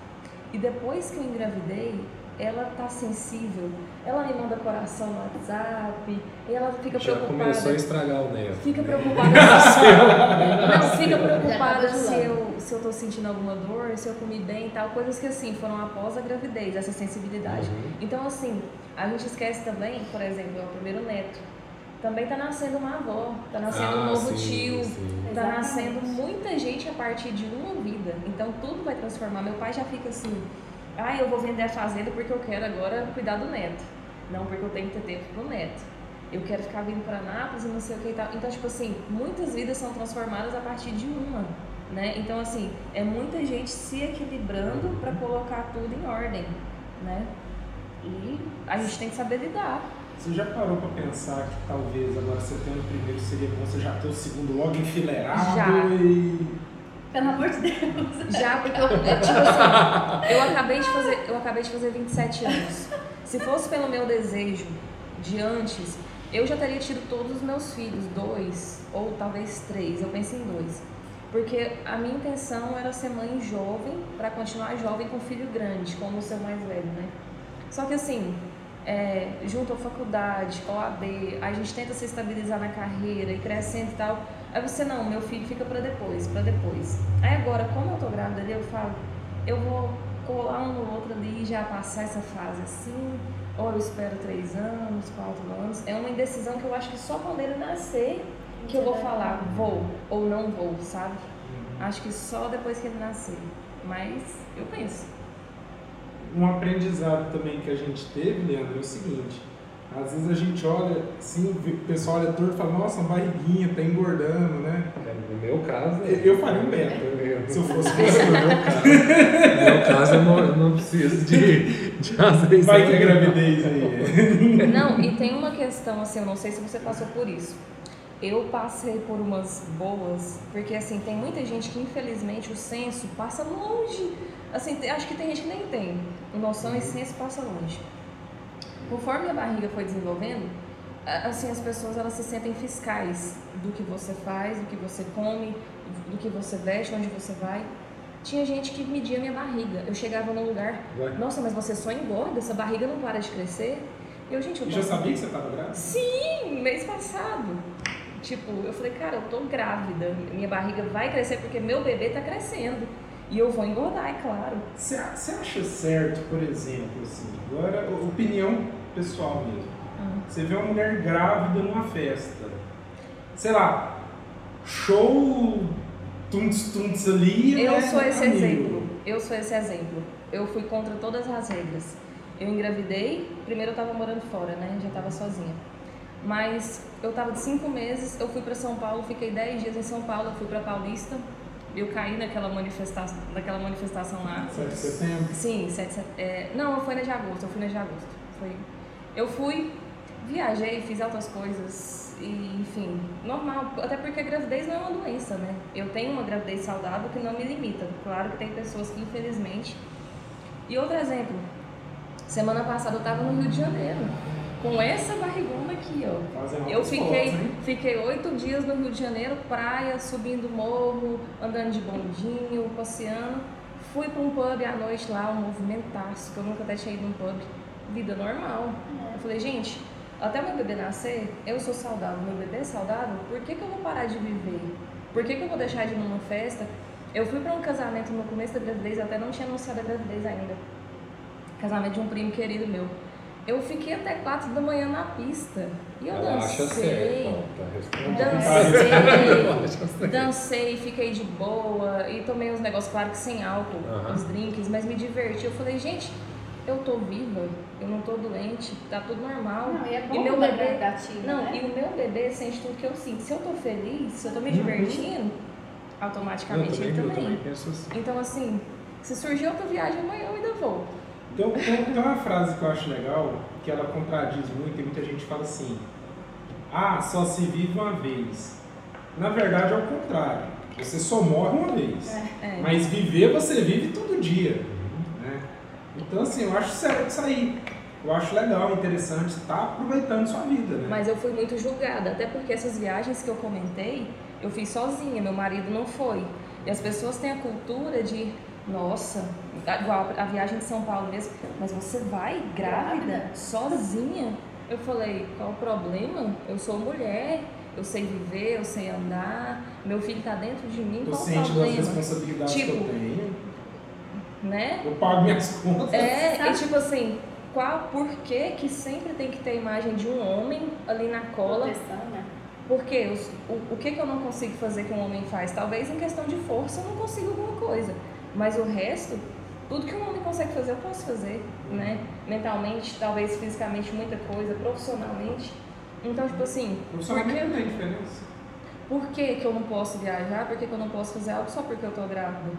E depois que eu engravidei, ela tá sensível. Ela me manda coração no WhatsApp, e ela fica Já preocupada. começou a estragar o neto. Fica preocupada. *laughs* não, fica Já preocupada se eu, se eu tô sentindo alguma dor, se eu comi bem e tal. Coisas que, assim, foram após a gravidez, essa sensibilidade. Uhum. Então, assim, a gente esquece também, por exemplo, é o primeiro neto. Também tá nascendo uma avó, tá nascendo um Ah, novo sim, tio, sim. tá Exatamente. nascendo muita gente a partir de uma vida. Então, tudo vai transformar. Meu pai já fica assim, ah, eu vou vender a fazenda porque eu quero agora cuidar do neto. Não, porque eu tenho que ter tempo pro neto. Eu quero ficar vindo para Nápoles e não sei o que e tal. Então, tipo assim, muitas vidas são transformadas a partir de uma, né? Então, assim, é muita gente se equilibrando para colocar tudo em ordem, né? E a gente tem que saber lidar. Você já parou pra pensar que talvez agora você tendo o primeiro seria bom você já ter o segundo logo enfileirado Já. e. Pelo amor de Deus. Já, porque eu, tipo assim, eu acabei de fazer, eu acabei de fazer 27 anos. Se fosse pelo meu desejo de antes, eu já teria tido todos os meus filhos, dois ou talvez três. Eu penso em dois. Porque a minha intenção era ser mãe jovem para continuar jovem com filho grande, como o seu mais velho, né? Só que assim, é, junto à faculdade, OAB, a gente tenta se estabilizar na carreira e crescendo e tal. Aí você, não, meu filho fica pra depois, pra depois. Aí agora, como eu tô grávida ali, eu falo, eu vou colar um no outro ali e já passar essa fase assim, ou eu espero três anos, quatro anos. É uma indecisão que eu acho que só quando ele nascer que eu vou falar, vou ou não vou, sabe? Acho que só depois que ele nascer. Mas eu penso. Um aprendizado também que a gente teve, Leandro, é o seguinte. Às vezes a gente olha, assim, o pessoal olha torto e fala, nossa, uma barriguinha, tá engordando, né? No meu caso, Eu, eu faria um beta, eu- se eu fosse *laughs* No você. meu caso, no meu caso eu não, eu não preciso de, de azeite. Vai ter gravidez aí. *laughs* Não, e tem uma questão, assim, eu não sei se você passou por isso. Eu passei por umas boas, porque assim, tem muita gente que infelizmente o senso passa longe. Assim, acho que tem gente que nem tem noção e senso passa longe. Conforme a barriga foi desenvolvendo, assim, as pessoas elas se sentem fiscais do que você faz, do que você come, do que você veste, onde você vai. Tinha gente que media minha barriga. Eu chegava num lugar, Vai. nossa, mas você só engorda, essa barriga não para de crescer. E eu, gente, eu já sabia que você tava grávida? Sim, mês passado. Tipo, eu falei, cara, eu tô grávida, minha barriga vai crescer porque meu bebê tá crescendo. E eu vou engordar, é claro. Você acha certo, por exemplo, assim, agora, opinião pessoal mesmo. Você vê uma mulher grávida numa festa. Sei lá, show, tunts ali. Eu né, sou esse amigo. exemplo. Eu sou esse exemplo. Eu fui contra todas as regras. Eu engravidei, primeiro eu tava morando fora, né? Já tava sozinha. Mas eu tava de cinco meses, eu fui para São Paulo, fiquei dez dias em São Paulo, eu fui para Paulista. Eu caí naquela manifestação, naquela manifestação lá. 7 de setembro. Sim, 7 de set- é, não, foi na de agosto, eu fui na de agosto. Foi, eu fui, viajei, fiz outras coisas, e, enfim, normal. Até porque a gravidez não é uma doença, né? Eu tenho uma gravidez saudável que não me limita. Claro que tem pessoas que, infelizmente. E outro exemplo, semana passada eu estava no Rio de Janeiro, com essa barrigona aqui, ó. Eu fiquei, fotos, fiquei oito dias no Rio de Janeiro, praia, subindo morro, andando de bondinho, passeando. Fui para um pub à noite lá, um movimentaço, que eu nunca até tinha ido num pub. Vida normal. Eu falei, gente, até meu bebê nascer, eu sou saudável, meu bebê é saudável, por que, que eu vou parar de viver? Por que, que eu vou deixar de ir numa festa? Eu fui para um casamento no começo da gravidez, até não tinha anunciado a gravidez ainda. Casamento de um primo querido meu. Eu fiquei até quatro da manhã na pista. E eu Ela acha certo. dancei. Bom, tá. Dancei, dancei, fiquei de boa e tomei uns negócios, claro que sem álcool, Aham. os drinks, mas me diverti. Eu falei, gente, eu tô viva, eu não tô doente, tá tudo normal. Não, e é bom E meu bebê- gradativa, Não, né? e o meu bebê sente tudo que eu sinto. Se eu tô feliz, se eu tô me Uhum. divertindo, Eu automaticamente também, ele eu também. também penso assim. Então, assim, se surgir outra viagem amanhã, eu ainda vou. Então, tem, tem uma frase que eu acho legal, que ela contradiz muito, e muita gente fala assim, ah, só se vive uma vez. Na verdade é o contrário. Você só morre uma vez. É. Mas viver você vive todo dia. Né? Então assim, eu acho certo isso aí. Eu acho legal, interessante, estar aproveitando sua vida, né? Mas eu fui muito julgada, até porque essas viagens que eu comentei, eu fiz sozinha, meu marido não foi. E as pessoas têm a cultura de, nossa, igual a viagem de São Paulo mesmo, mas você vai grávida, Grávida? sozinha? Eu falei, qual o problema? Eu sou mulher, eu sei viver, eu sei andar, meu filho tá dentro de mim, Tô qual o das problema? responsabilidades que eu Tipo, tenho. Né? Eu pago minhas contas. É, Sabe? e tipo assim, qual, por que que sempre tem que ter a imagem de um homem ali na cola? Proteção, né? Porque os- o, o que que eu não consigo fazer que um homem faz? Talvez em questão de força eu não consigo alguma coisa, mas o resto, tudo que um homem consegue fazer eu posso fazer, né? Mentalmente, talvez fisicamente muita coisa, profissionalmente. Então, tipo assim, Profissionalmente não tem diferença. por que, que eu não posso viajar? Por que, que eu não posso fazer algo só porque eu tô grávida?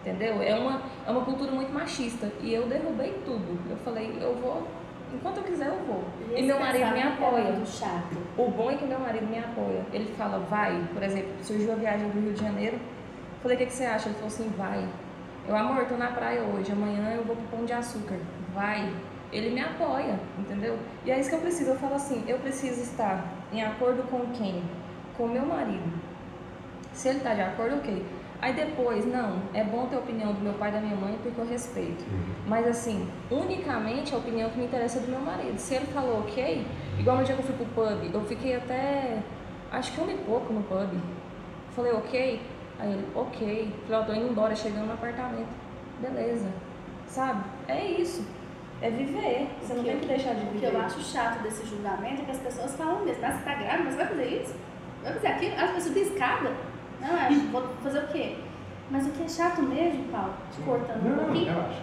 Entendeu? É uma, é uma cultura muito machista. E eu derrubei tudo. Eu falei, eu vou, enquanto eu quiser, eu vou. E, esse meu marido me é apoia. muito chato. O bom é que meu marido me apoia. Ele fala, vai. Por exemplo, surgiu a viagem do Rio de Janeiro. Falei, o que, que você acha? Ele falou assim, vai. Eu, amor, tô na praia hoje. Amanhã eu vou pro Pão de Açúcar. Vai. Ele me apoia, entendeu? E é isso que eu preciso. Eu falo assim, eu preciso estar em acordo com quem? Com o meu marido. Se ele tá de acordo, ok. Aí depois, não, é bom ter a opinião do meu pai e da minha mãe porque eu respeito. Mas assim, unicamente a opinião que me interessa é do meu marido. Se ele falou ok, igual no dia que eu fui pro pub, eu fiquei até acho que um e pouco no pub. Falei ok, aí ele ok. Falei, ó, tô indo embora, chegando no apartamento. Beleza. Sabe? É isso. É viver. Você não que tem que deixar de O que viver. eu acho chato desse julgamento é que as pessoas falam mesmo, ah, você tá grávida, mas vai fazer isso? Vai fazer aquilo? Ah, vai subir escada? Não, é, *laughs* vou fazer o quê? Mas o que é chato mesmo, Paulo, te cortando um Não, pouquinho, relaxa.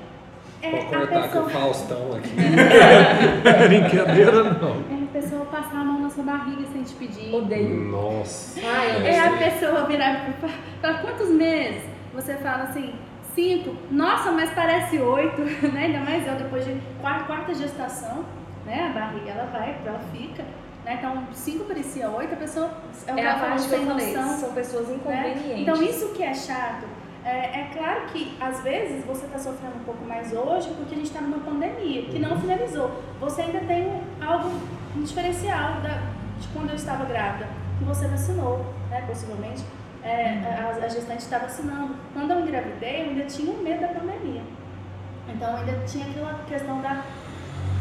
é Vou a cortar com o pessoa, Faustão aqui. *laughs* Brincadeira não. É a pessoa passar a mão na sua barriga sem te pedir. Odeio. Nossa. Ah, eu É a pessoa virar falar, quantos meses? Você fala assim, cinco. Nossa, mas parece oito, *laughs* né? Ainda mais eu, depois de quarta, quarta gestação, né? A barriga, ela vai, ela fica. Né? Então, cinco parecia oito, a pessoa... eu É a parte que eu falei. noção, São pessoas né? inconvenientes. Então, isso que é chato. É, é claro que, às vezes, você está sofrendo um pouco mais hoje porque a gente está numa pandemia, que não finalizou. Você ainda tem algo, diferencial da, de quando eu estava grávida, que você vacinou, né, possivelmente. É, a, a gestante está vacinando. Quando eu engravidei, eu ainda tinha um medo da pandemia. Então, ainda tinha aquela questão da,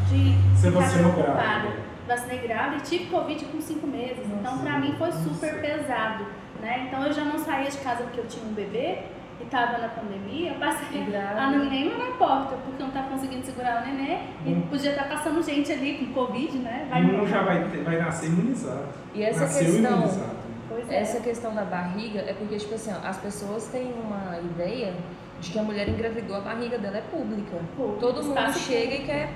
de Você ficar preocupada. grávida? Vacinei grávida e tive Covid com cinco meses. Então, pra mim, foi super pesado. Né? Então, eu já não saía de casa porque eu tinha um bebê e tava na pandemia. Eu passei E grávida. a neném na porta porque eu não tava conseguindo segurar o neném e Hum. podia estar passando gente ali com Covid, né? Vai Um já vai, ter- vai nascer imunizado. E essa Nasceu questão. imunizado. É. Essa questão da barriga é porque, tipo assim, ó, as pessoas têm uma ideia de que a mulher engravidou, a barriga dela é pública. Público, Todo mundo chega e quer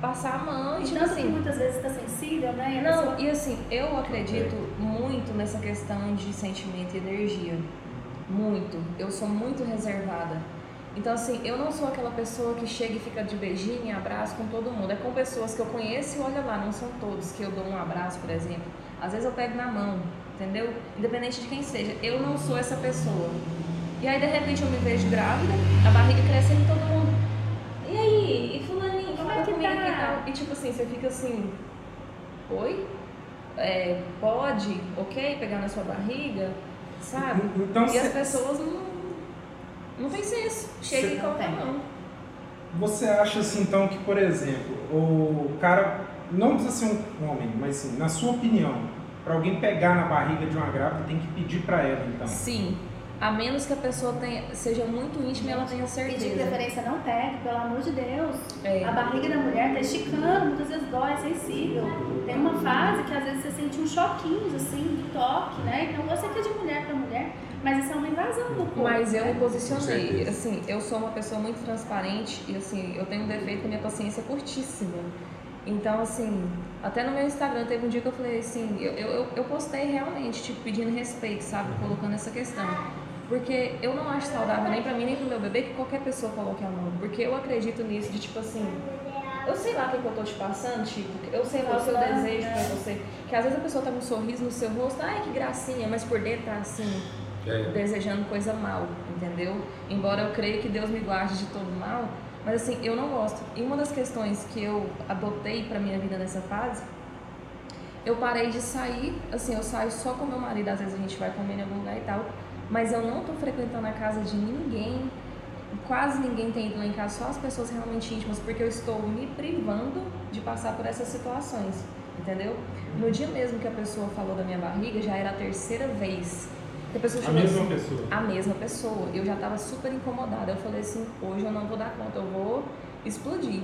passar a mão e, E tipo assim. muitas vezes está sensível, né? E Não, pessoa- e assim, eu acredito muito nessa questão de sentimento e energia. Muito. Eu sou muito reservada. Então, assim, eu não sou aquela pessoa que chega e fica de beijinho e abraço com todo mundo. É com pessoas que eu conheço e olha lá, não são todos que eu dou um abraço, por exemplo. Às vezes eu pego na mão, entendeu? Independente de quem seja. Eu não sou essa pessoa. E aí, de repente, eu me vejo grávida, a barriga crescendo em todo mundo. E aí? E fulaninho? Como Fala é que comigo tá? e tal. E tipo assim, você fica assim... Oi? É, pode, ok, pegar na sua barriga, sabe? Então, E as cê- pessoas não, não tem senso. Chega Cê e coloca a não tem. mão. Você acha assim, então, que, por exemplo, o cara, não precisa ser um homem, mas assim, na sua opinião, para alguém pegar na barriga de uma grávida, tem que pedir para ela, então. Sim. A menos que a pessoa tenha, seja muito íntima e ela tenha Pedir certeza. preferência não pegue, pelo amor de Deus. É. A barriga da mulher tá esticando, muitas vezes dói, é sensível. Tem uma fase que às vezes você sente uns choquinhos, assim, de toque, né? Então eu sei que é de mulher para mulher, mas isso é uma invasão do corpo. Mas eu me né? Com posicionei. Assim, eu sou uma pessoa muito transparente e assim, eu tenho um defeito que a minha paciência é curtíssima. Então, assim, até no meu Instagram teve um dia que eu falei assim, eu, eu, eu postei realmente, tipo, pedindo respeito, sabe? Colocando essa questão. Porque eu não acho saudável nem pra mim, nem pro meu bebê que qualquer pessoa coloque a mão. Porque eu acredito nisso de tipo assim. Eu sei lá o que, eu tô te passando, tipo, eu sei lá o seu desejo pra você. Que às vezes a pessoa tá com um sorriso no seu rosto, ai que gracinha, mas por dentro tá assim, É. desejando coisa mal, entendeu? Embora eu creia que Deus me guarde de todo mal, mas assim, eu não gosto. E uma das questões que eu adotei pra minha vida nessa fase, eu parei de sair, assim, eu saio só com meu marido, às vezes a gente vai comer em algum lugar e tal, Mas eu não tô frequentando a casa de ninguém, quase ninguém tem ido lá em casa, só as pessoas realmente íntimas, porque eu estou me privando de passar por essas situações, entendeu? No dia mesmo que a pessoa falou da minha barriga, já era a terceira vez. que A, pessoa A mesma assim, pessoa. a mesma pessoa. Eu já estava super incomodada. Eu falei assim, hoje eu não vou dar conta, eu vou explodir.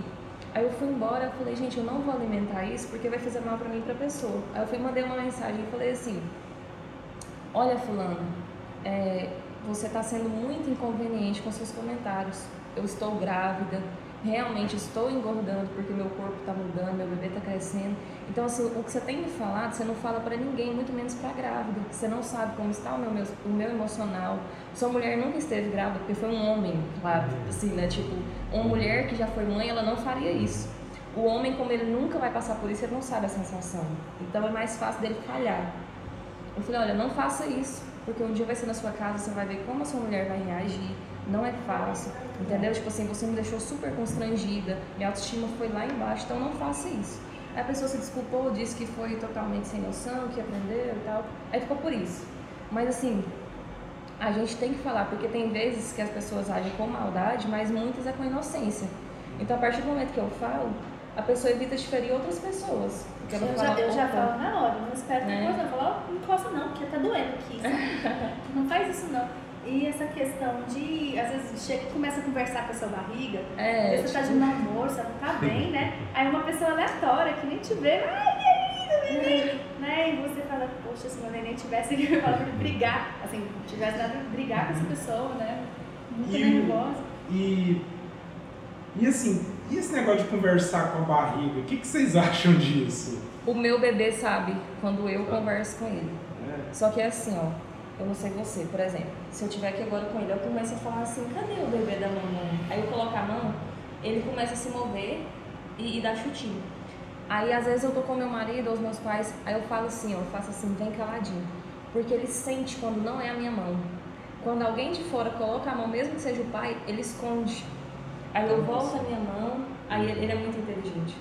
Aí eu fui embora, eu falei, gente, eu não vou alimentar isso porque vai fazer mal pra mim e pra pessoa. Aí eu fui mandei uma mensagem e falei assim, olha fulano, é, você está sendo muito inconveniente com seus comentários. Eu estou grávida, realmente estou engordando porque meu corpo está mudando, meu bebê está crescendo. Então, assim, o que você tem me falado, você não fala para ninguém, muito menos para grávida. Você não sabe como está o meu, meu- o meu emocional. Sua mulher nunca esteve grávida porque foi um homem, claro, assim, né? Tipo, uma mulher que já foi mãe, ela não faria isso. O homem, como ele nunca vai passar por isso, ele não sabe a sensação. Então, é mais fácil dele falhar. Eu falei, olha, não faça isso, porque um dia vai ser na sua casa, você vai ver como a sua mulher vai reagir. Não é fácil, entendeu? Tipo assim, você me deixou super constrangida, minha autoestima foi lá embaixo, então não faça isso. Aí a pessoa se desculpou, disse que foi totalmente sem noção, que aprendeu e tal. Aí ficou por isso. Mas assim, a gente tem que falar, porque tem vezes que as pessoas agem com maldade, mas muitas é com inocência. Então a partir do momento que eu falo, a pessoa evita de ferir outras pessoas. Porque Eu fala, já, eu já "Opa, falo na hora, não espero que Né? encosta, não. Falo, ó, não encosta não, porque tá doendo aqui. *laughs* não faz isso não. E essa questão de, às vezes, chega e começa a conversar com a sua barriga, É, você tá de mau humor, você não tá bem, né? Aí uma pessoa aleatória que nem te vê, ai, minha linda, neném, né? E você fala, poxa, se meu neném tivesse aqui, eu falava de brigar, assim, tivesse nada brigar com essa pessoa, né? Muito E- nervosa. E, e assim, e esse negócio de conversar com a barriga? O que, que vocês acham disso? O meu bebê sabe quando eu converso com ele. É. Só que é assim, ó. Eu não sei você, por exemplo. Se eu tiver aqui agora com ele, eu começo a falar assim, cadê o bebê da mamãe? Aí eu coloco a mão, ele começa a se mover e, e dá chutinho. Aí às vezes eu tô com meu marido ou os meus pais, aí eu falo assim, ó, eu faço assim, bem caladinho. Porque ele sente quando não é a minha mão. Quando alguém de fora coloca a mão, mesmo que seja o pai, ele esconde. Aí eu volto a minha mão, aí ele, ele é muito inteligente.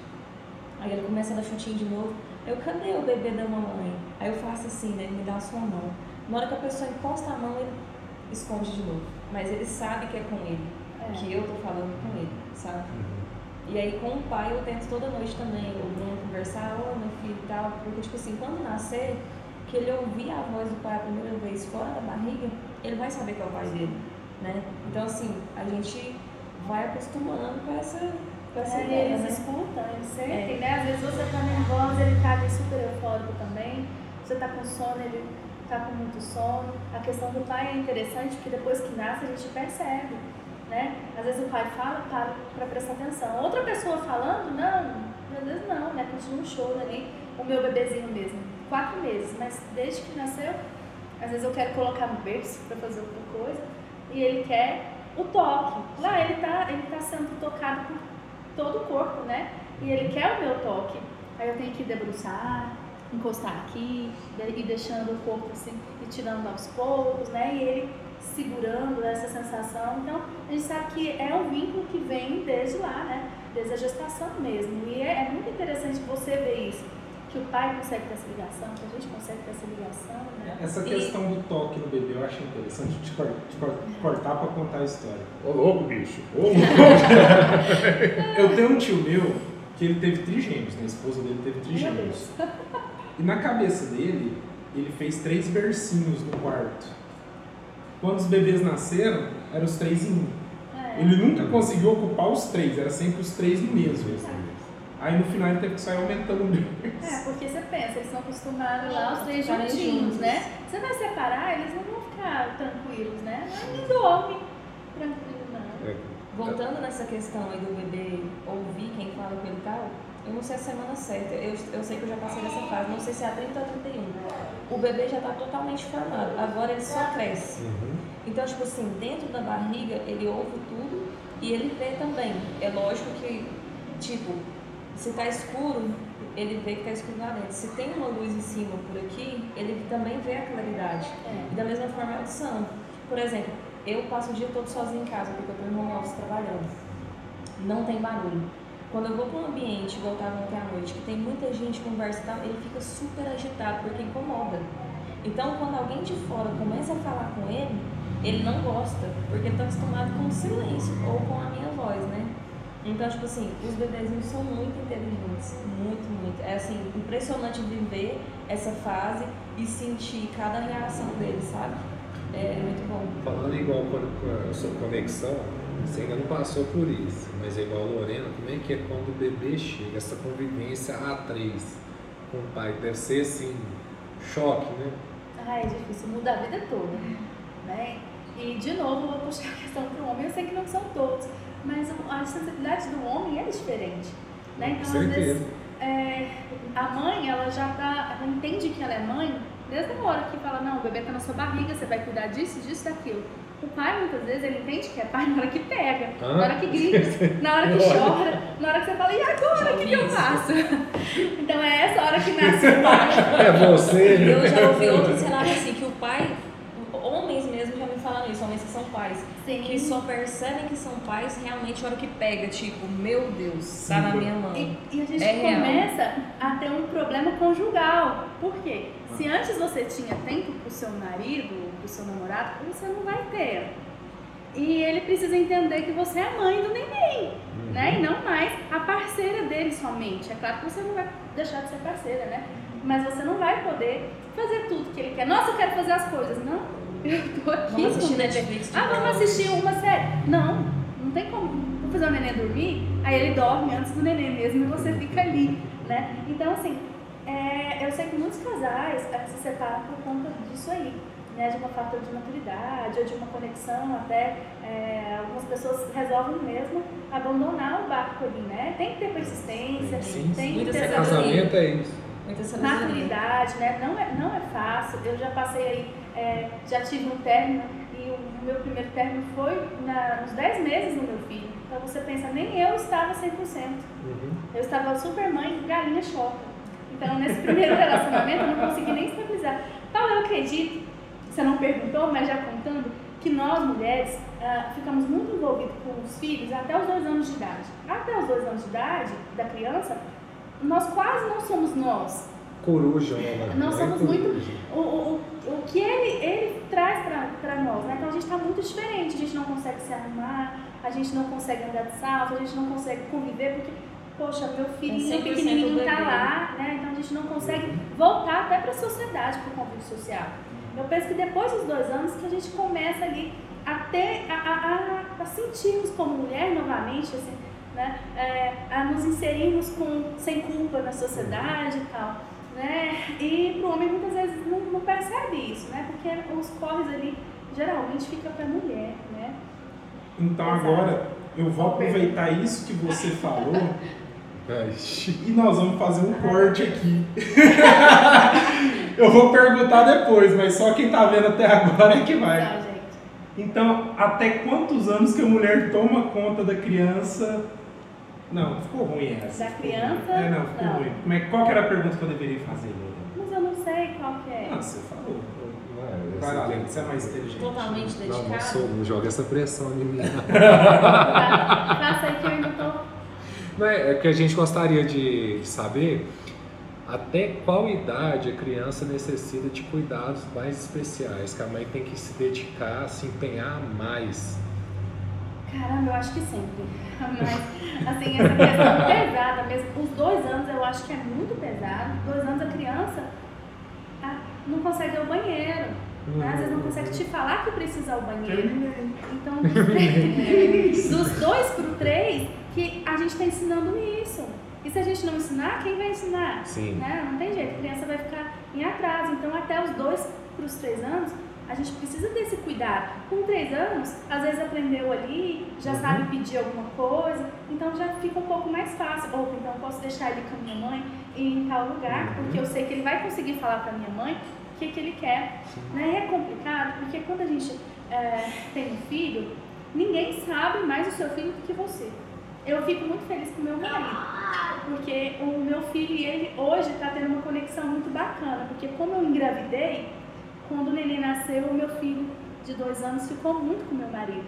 Aí ele começa a dar chutinho de novo. Eu, cadê o bebê da mamãe? Aí eu faço assim, né? Ele me dá a sua mão. Na hora que a pessoa encosta a mão, ele esconde de novo. Mas ele sabe que é com ele. É. Que eu tô falando com ele, sabe? E aí com o pai eu tento toda noite também, o Bruno conversar, ô meu filho e tal. Porque, tipo assim, quando nascer, que ele ouvir a voz do pai a primeira vez fora da barriga, ele vai saber que é o pai dele, né? Então, assim, a gente vai acostumando com essa, com essa É, ideia, eles né? escutam, eles sentem, É. né? Às vezes você tá nervosa, ele tá ali super eufórico também. Você tá com sono, ele tá com muito sono. A questão do pai é interessante porque depois que nasce a gente percebe, né? Às vezes o pai fala, para pra prestar atenção. Outra pessoa falando, não, às vezes não, né? Continua um choro ali. O meu bebezinho mesmo, quatro meses, mas desde que nasceu, às vezes eu quero colocar no berço pra fazer outra coisa e ele quer o toque. Lá ele tá, ele tá sendo tocado por todo o corpo, né? E ele quer o meu toque. Aí eu tenho que debruçar, encostar aqui, e deixando o corpo assim, e tirando aos poucos, né? E ele segurando essa sensação. Então, a gente sabe que é um vínculo que vem desde lá, né? Desde a gestação mesmo. E é, é muito interessante você ver isso. Que o pai consegue ter essa ligação, que a gente consegue ter essa ligação, né? Essa E- questão do toque no bebê eu acho interessante de, cor- de cor- cortar para contar a história. Ô louco, bicho. Ô, louco. *laughs* eu tenho um tio meu que ele teve trigêmeos, né? A esposa dele teve trigêmeos. E na cabeça dele, ele fez três bercinhos no quarto. Quando os bebês nasceram, eram os três em um. É. Ele nunca conseguiu ocupar os três, era sempre os três no mesmo. Aí no final ele teve que sair aumentando o. É, porque você pensa, eles estão acostumados lá, os três juntinhos, juntos. né? Você vai separar, eles não vão ficar tranquilos, né? Não dorme tranquilo, não. É, Voltando nessa questão aí do bebê ouvir quem fala com ele e tal, eu não sei a semana certa, eu, eu sei que eu já passei dessa fase, não sei se é a 30 ou 31. O bebê já está totalmente formado, agora ele só cresce. Uhum. Então, tipo assim, dentro da barriga ele ouve tudo e ele vê também. É lógico que, tipo, se tá escuro, ele vê que tá escuro lá dentro. Se tem uma luz em cima por aqui, ele também vê a claridade. É. E da mesma forma a audição. Por exemplo, eu passo o dia todo sozinho em casa, porque eu estou em home office trabalhando. Não tem barulho. Quando eu vou para um ambiente, estava ontem à noite, que tem muita gente conversa e tal, ele fica super agitado, porque incomoda. Então, quando alguém de fora começa a falar com ele, ele não gosta, porque ele está acostumado com o silêncio ou com a minha voz, né? Então, tipo assim, os bebezinhos são muito inteligentes, muito, muito. É assim, impressionante viver essa fase e sentir cada reação deles, sabe? É muito bom. Falando igual com a sua conexão, você ainda não passou por isso, mas é igual a Lorena, como é que é quando o bebê chega, essa convivência a três com o pai? Deve ser assim, choque, né? Ah, é difícil, muda a vida toda, né? E, de novo, eu vou puxar a questão para o homem. Eu sei que não são todos, mas a sensibilidade do homem é diferente, né? Então, às vezes, é, a mãe, ela já tá, ela entende que ela é mãe desde a hora que fala, não, o bebê tá na sua barriga, você vai cuidar disso, disso, daquilo. O pai, muitas vezes, ele entende que é pai *laughs* na hora que pega, Hã? na hora que grita, na hora que *laughs* chora, na hora que você fala, e agora, o que, que eu faço? *laughs* Então é essa hora que nasce o pai. É você, né? Eu já ouvi outros relatos assim, que o pai, homens mesmo já me falaram isso, homens que são pais, Sim. que só percebem que são pais realmente na hora que pega, tipo, meu Deus, tá na minha mão. E, e a gente É real. começa a ter um problema conjugal. Por quê? Se antes você tinha tempo pro seu marido, pro seu namorado, você não vai ter. E ele precisa entender que você é a mãe do neném, né? E não mais a parceira dele somente. É claro que você não vai deixar de ser parceira, né? Mas você não vai poder fazer tudo que ele quer. Nossa, eu quero fazer as coisas. Não, eu tô aqui. Vamos assistir. Netflix Ah, vamos assistir uma série. Não, não tem como. Vou fazer o neném dormir, aí ele dorme antes do neném mesmo e você fica ali, né? Então, assim, é, eu sei que muitos casais é, se separam por conta disso aí, né? De uma falta de maturidade ou de uma conexão até. é, algumas pessoas resolvem mesmo abandonar o barco ali, né? Tem que ter persistência, Sim, tem que Muita ter. Casamento é isso. Maturidade, né? Não é, não é fácil. Eu já passei aí, é, já tive um término e o meu primeiro término foi na, nos 10 meses do meu filho. Então você pensa, nem eu estava 100%. Uhum. Eu estava super mãe, galinha choca. Então nesse primeiro relacionamento eu não consegui nem estabilizar. Paulo, eu acredito, você não perguntou, mas já contando, que nós mulheres ah, ficamos muito envolvidas com os filhos até os dois anos de idade. Até os dois anos de idade da criança, nós quase não somos nós. Coruja, né? Nós é somos muito- coruja. O, o, o, o que ele, ele traz para nós, né? Então a gente está muito diferente, a gente não consegue se arrumar, a gente não consegue andar de salto, a gente não consegue conviver, porque, poxa, meu filhinho É 100% pequenininho tá bebê. lá, né? Então a gente não consegue voltar até para a sociedade, para o convívio social. Eu penso que depois dos dois anos que a gente começa ali a ter, a, a, a, a sentirmos como mulher novamente, assim, né? É, a nos inserirmos com, sem culpa na sociedade e tal. Né? E pro homem muitas vezes não, não percebe isso, né? Porque os corres ali geralmente fica para mulher, né? Então Exato. agora eu vou aproveitar isso que você *laughs* falou e nós vamos fazer um corte aqui. *laughs* eu vou perguntar depois, mas só quem tá vendo até agora é que vai. Então, até quantos anos que a mulher toma conta da criança? Não, ficou ruim essa. Da criança? É, não, ficou Não. ruim. Como é, qual que era a pergunta que eu deveria fazer? Mas eu não sei qual que é. Ah, você falou. Não, Vai lá, Lorena, você é mais inteligente. Totalmente Não, não dedicado. sou, não joga essa pressão em mim. *laughs* Tá, Faça aí que eu ainda tô. Não, é que a gente gostaria de saber até qual idade a criança necessita de cuidados mais especiais, que a mãe tem que se dedicar, se empenhar mais. Caramba, eu acho que sempre. *laughs* Mas, assim, essa questão *laughs* pesada mesmo. Os dois anos eu acho que é muito pesado. Dois anos a criança ah, não consegue ir ao banheiro. né? Às vezes não consegue te falar que precisa ir ao banheiro. Então, dos três- *laughs* dos dois para o três, que a gente está ensinando isso. E se a gente não ensinar, quem vai ensinar? Sim. Né? Não tem jeito, a criança vai ficar em atraso. Então, até os dois para os três anos, a gente precisa desse cuidado. Com três anos, às vezes aprendeu ali, já Uhum. sabe pedir alguma coisa, então já fica um pouco mais fácil. Ou então eu posso deixar ele com a minha mãe em tal lugar, Uhum. porque eu sei que ele vai conseguir falar para minha mãe o que, que ele quer. Né? É complicado, porque quando a gente é, tem um filho, ninguém sabe mais o seu filho do que você. Eu fico muito feliz com meu marido, porque o meu filho e ele hoje está tendo uma conexão muito bacana, porque como eu engravidei, quando o neném nasceu, o meu filho de dois anos ficou muito com o meu marido.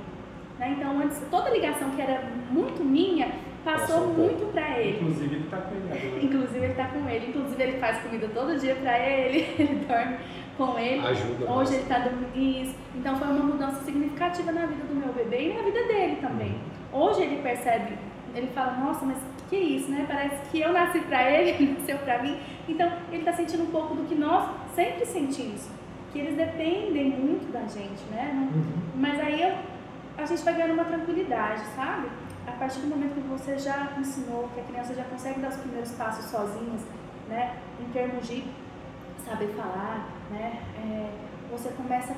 né? Então, antes, toda ligação que era muito minha, passou muito para ele. Inclusive, ele tá com ele agora. Inclusive ele tá com ele, inclusive ele faz comida todo dia pra ele, *laughs* ele dorme com ele. Ajuda Hoje ele está dormindo isso. Então foi uma mudança significativa na vida do meu bebê e na vida dele também. Hoje ele percebe, ele fala, nossa, mas que isso, né? Parece que eu nasci pra ele, *laughs* ele nasceu pra mim. Então ele tá sentindo um pouco do que nós sempre sentimos. Que eles dependem muito da gente, né? Não- Uhum. Mas aí eu- a gente vai ganhando uma tranquilidade, sabe? A partir do momento que você já ensinou, que a criança já consegue dar os primeiros passos sozinhas, né? Em termos de saber falar, né? É, você começa a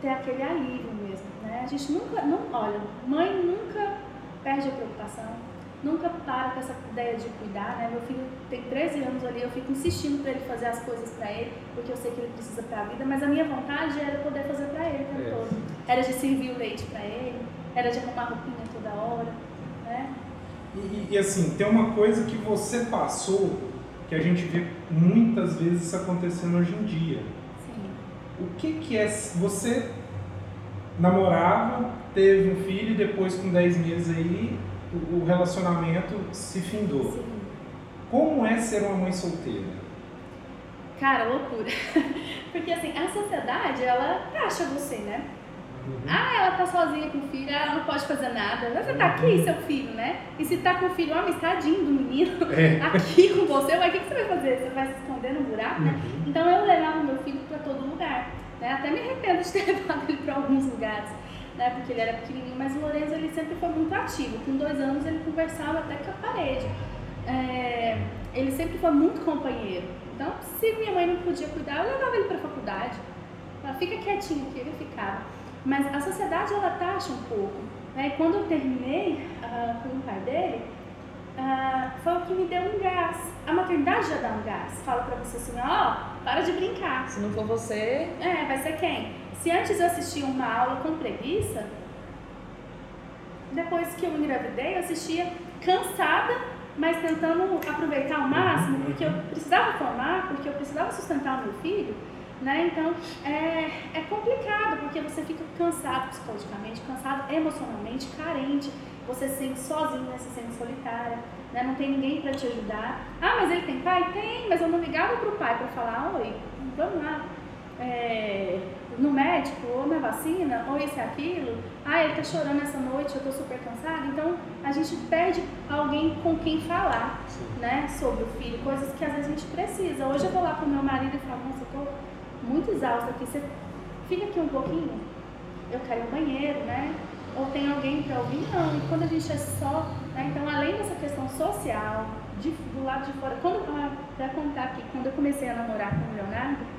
ter aquele alívio mesmo, né? A gente nunca, não, olha, mãe nunca perde a preocupação, nunca para com essa ideia de cuidar, né? Meu filho tem 13 anos ali, eu fico insistindo para ele fazer as coisas para ele, porque eu sei que ele precisa para a vida, mas a minha vontade era poder fazer para ele o tempo É. todo. Era de servir o leite para ele, era de arrumar roupinha toda hora, né? E, e- assim, tem uma coisa que você passou que a gente vê muitas vezes isso acontecendo hoje em dia. Sim. O que que é você namorava, teve um filho depois com 10 meses aí o, relacionamento se findou. Sim. Como é ser uma mãe solteira? Cara, loucura. *laughs* Porque assim, a sociedade, ela taxa você, né? Uhum. Ah, ela tá sozinha com o filho, ela não pode fazer nada. Você tá aqui, seu filho, né? E se tá com o filho, ó, mas tadinho do menino, *laughs* É. *laughs* aqui com você, mas o que, que você vai fazer? Você vai se esconder no buraco, né? Uhum. Então eu levava meu filho pra todo lugar. Né? Até me arrependo de ter levado ele pra alguns lugares, né? Porque ele era pequenininho, mas o Lourenço ele sempre foi muito ativo. Com dois anos ele conversava até com a parede. É, ele sempre foi muito companheiro. Então, se minha mãe não podia cuidar, eu levava ele pra faculdade. Ela fica quietinho aqui, ele ficava. Mas a sociedade ela taxa um pouco. Né? E quando eu terminei ah, com o pai dele, ah, foi o que me deu um gás. A maternidade já dá um gás. Fala pra você assim, ó, para de brincar. Se não for você, É, vai ser quem? Se antes eu assistia uma aula com preguiça, depois que eu engravidei, eu assistia cansada, mas tentando aproveitar ao máximo, porque eu precisava formar, porque eu precisava sustentar o meu filho, né? Então é, é complicado, porque você fica cansado psicologicamente, cansado emocionalmente, carente, você se sente sozinho, né? se sente solitária, né? não tem ninguém para te ajudar. Ah, mas ele tem pai? Tem, mas eu não ligava pro pai para falar, oi, vamos lá. É, no médico, ou na vacina, ou isso e aquilo. Ah, ele tá chorando essa noite, eu tô super cansada. Então, a gente perde alguém com quem falar, Sim. né, sobre o filho, coisas que às vezes a gente precisa. Hoje eu vou lá pro meu marido e falo, nossa, eu tô muito exausta aqui, você fica aqui um pouquinho? Eu quero ir ao banheiro, né? Ou tem alguém para ouvir? Não, e quando a gente é só, né? Então, além dessa questão social, de, do lado de fora, quando, ah, pra contar aqui, quando eu comecei a namorar com o Leonardo,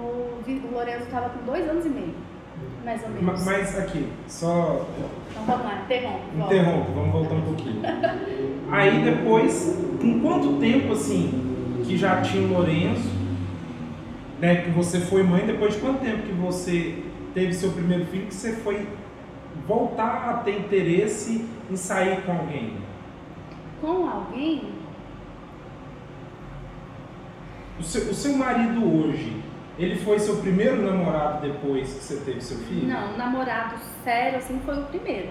o, o Lourenço estava com dois anos e meio, mais ou menos. Mas aqui, só Então vamos lá, interrompe. volta. interrompo, vamos voltar um pouquinho. Aí depois, com quanto tempo assim que já tinha o Lourenço, né, que você foi mãe, depois de quanto tempo que você teve seu primeiro filho, que você foi voltar a ter interesse em sair com alguém? Com alguém, O seu, o seu marido hoje, ele foi seu primeiro namorado depois que você teve seu filho? não, namorado sério, assim, foi o primeiro.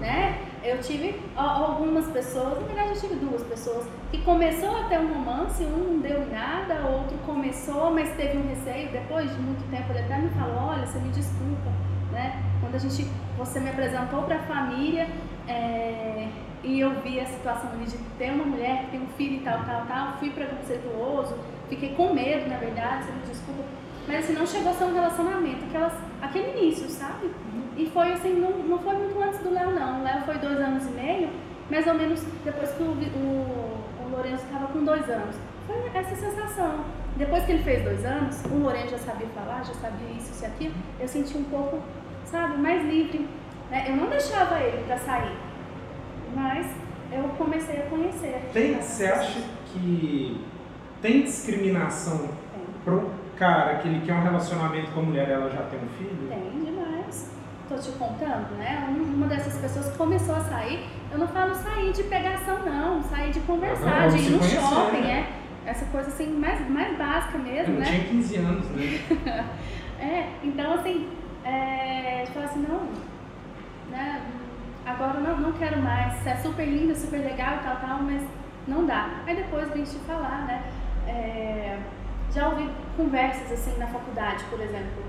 né? Eu tive algumas pessoas, na verdade eu tive duas pessoas, que começou a ter um romance, um não deu em nada, outro começou, mas teve um receio, depois de muito tempo ele até me falou, olha, você me desculpa, né? Quando a gente, você me apresentou para a família é, e eu vi a situação ali de ter uma mulher que tem um filho e tal, tal, tal, fui preconceituoso, fiquei com medo, na verdade, você me desculpa, mas assim, não chegou a ser um relacionamento, aquelas, aquele início, sabe? E foi assim, não, não foi muito antes do Léo, não. O Léo foi dois anos e meio, mais ou menos depois que o, o, o Lourenço estava com dois anos. Foi essa sensação. Depois que ele fez dois anos, o Lourenço já sabia falar, já sabia isso, isso e aquilo. Eu senti um pouco, sabe, mais livre. Né? Eu não deixava ele para sair, mas eu comecei a conhecer. Tem, você acha que tem discriminação Tem. pro cara que ele quer um relacionamento com a mulher ela já tem um filho? Tem demais. Tô te contando, né? Um- Uma dessas pessoas que começou a sair, eu não falo sair de pegação, não, sair de conversar, de ir no conhecer, shopping, né? é. Essa coisa assim, mais, mais básica Eu mesmo, não né? tinha 15 anos, né? *laughs* É, então assim, é, falar assim, não, né? Agora eu não, não quero mais, é super linda, super legal e tal, tal, mas não dá. Aí depois vem te falar, né? É, Já ouvi conversas assim na faculdade, por exemplo.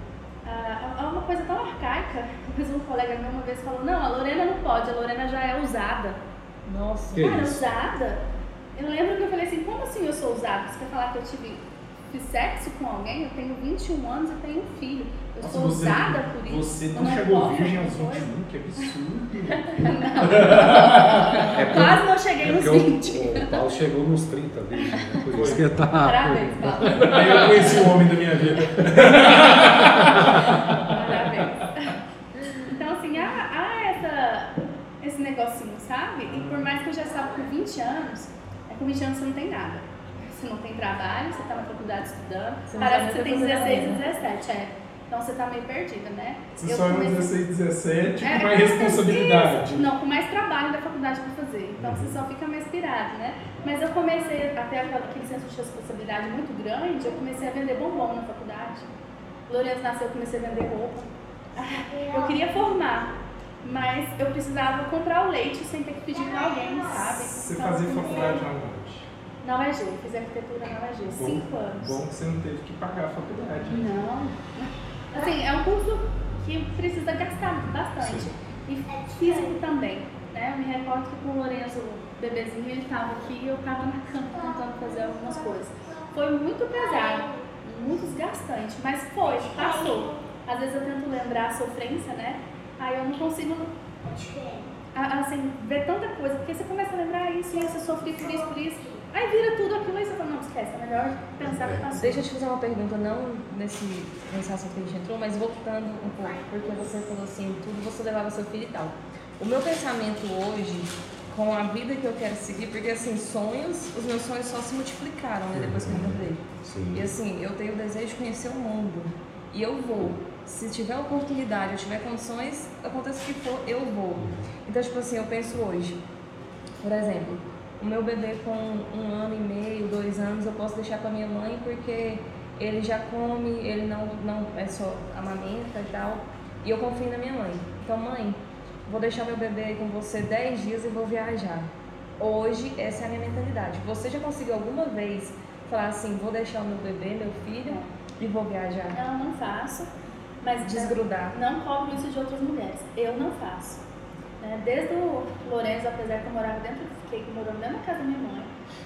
Ah, é uma coisa tão arcaica, *laughs* mas um colega meu uma vez falou, não, a Lorena não pode, a Lorena já é usada. Nossa. Que Cara, isso? usada? Eu lembro que eu falei assim, como assim eu sou usada? Você quer falar que eu tive fiz sexo com alguém? Eu tenho 21 anos, eu tenho um filho. Eu Nossa, sou você- usada por isso. Você Eu não chegou virgem aos coisa. 21, que absurdo. É *laughs* porque- Quase não cheguei é nos porque 20. o, o Paulo chegou nos 30 vezes, né? Por isso que tá. Parabéns, Paulo. Aí eu conheci o homem da minha vida. Parabéns. Então, assim, há, há essa, esse negocinho, sabe? E por mais que eu já estava com 20 anos, é com 20 anos você não tem nada. Você não tem trabalho, você está na faculdade estudando. Você Parece que você tem fazer 16 e ainda. 17, é. Então você está meio perdida, né? Você Eu só é comecei- 16, 17 É, com mais responsabilidade. Não, com mais trabalho da faculdade para fazer. Então você só fica mais pirado, né? Mas eu comecei a ter aquela- aquele senso de responsabilidade muito grande, eu comecei a vender bombom na faculdade. Lourenço nasceu, eu comecei a vender roupa. Ah, Eu queria formar, mas eu precisava comprar o leite sem ter que pedir pra alguém, sabe? Você Então, fazia faculdade na onde? Na UEG, fiz arquitetura na UEG, cinco anos. Bom que você não teve que pagar a faculdade. Não. Assim, é um curso que precisa gastar bastante. E físico também. Né? Eu me recordo que com o Lourenço, o bebezinho, ele estava aqui e eu estava na cama tentando fazer algumas coisas. Foi muito pesado, muito desgastante, mas foi, passou. Às vezes eu tento lembrar a sofrência, né? Aí eu não consigo assim, ver tanta coisa, porque você começa a lembrar isso, isso, eu sofri por isso, por isso. Aí vira tudo aquilo e você fala, não, esquece, é melhor pensar que passou. Deixa eu te fazer uma pergunta, não nesse, nesse assunto que a gente entrou, mas voltando um pouco, porque você falou assim, tudo você levava seu filho e tal. O meu pensamento hoje, com a vida que eu quero seguir, porque assim, sonhos, os meus sonhos só se multiplicaram, né, depois que eu mudei. Sim. E assim, eu tenho o desejo de conhecer o mundo. E eu vou. Se tiver oportunidade, eu tiver condições, aconteça o que for, eu vou. Então, tipo assim, eu penso hoje, por exemplo, o meu bebê com um ano e meio, dois anos, eu posso deixar com a minha mãe porque ele já come, ele não, não é só amamenta e tal. E eu confio na minha mãe. Então, mãe, vou deixar meu bebê aí com você 10 dias e vou viajar. Hoje, essa é a minha mentalidade. Você já conseguiu alguma vez falar assim, vou deixar o meu bebê, meu filho, e vou viajar? Não, não faço. Mas Desgrudar. não cobro isso de outras mulheres. Eu não faço. Né? Desde o Lourenço, apesar que eu morava dentro, fiquei morando da casa da minha mãe,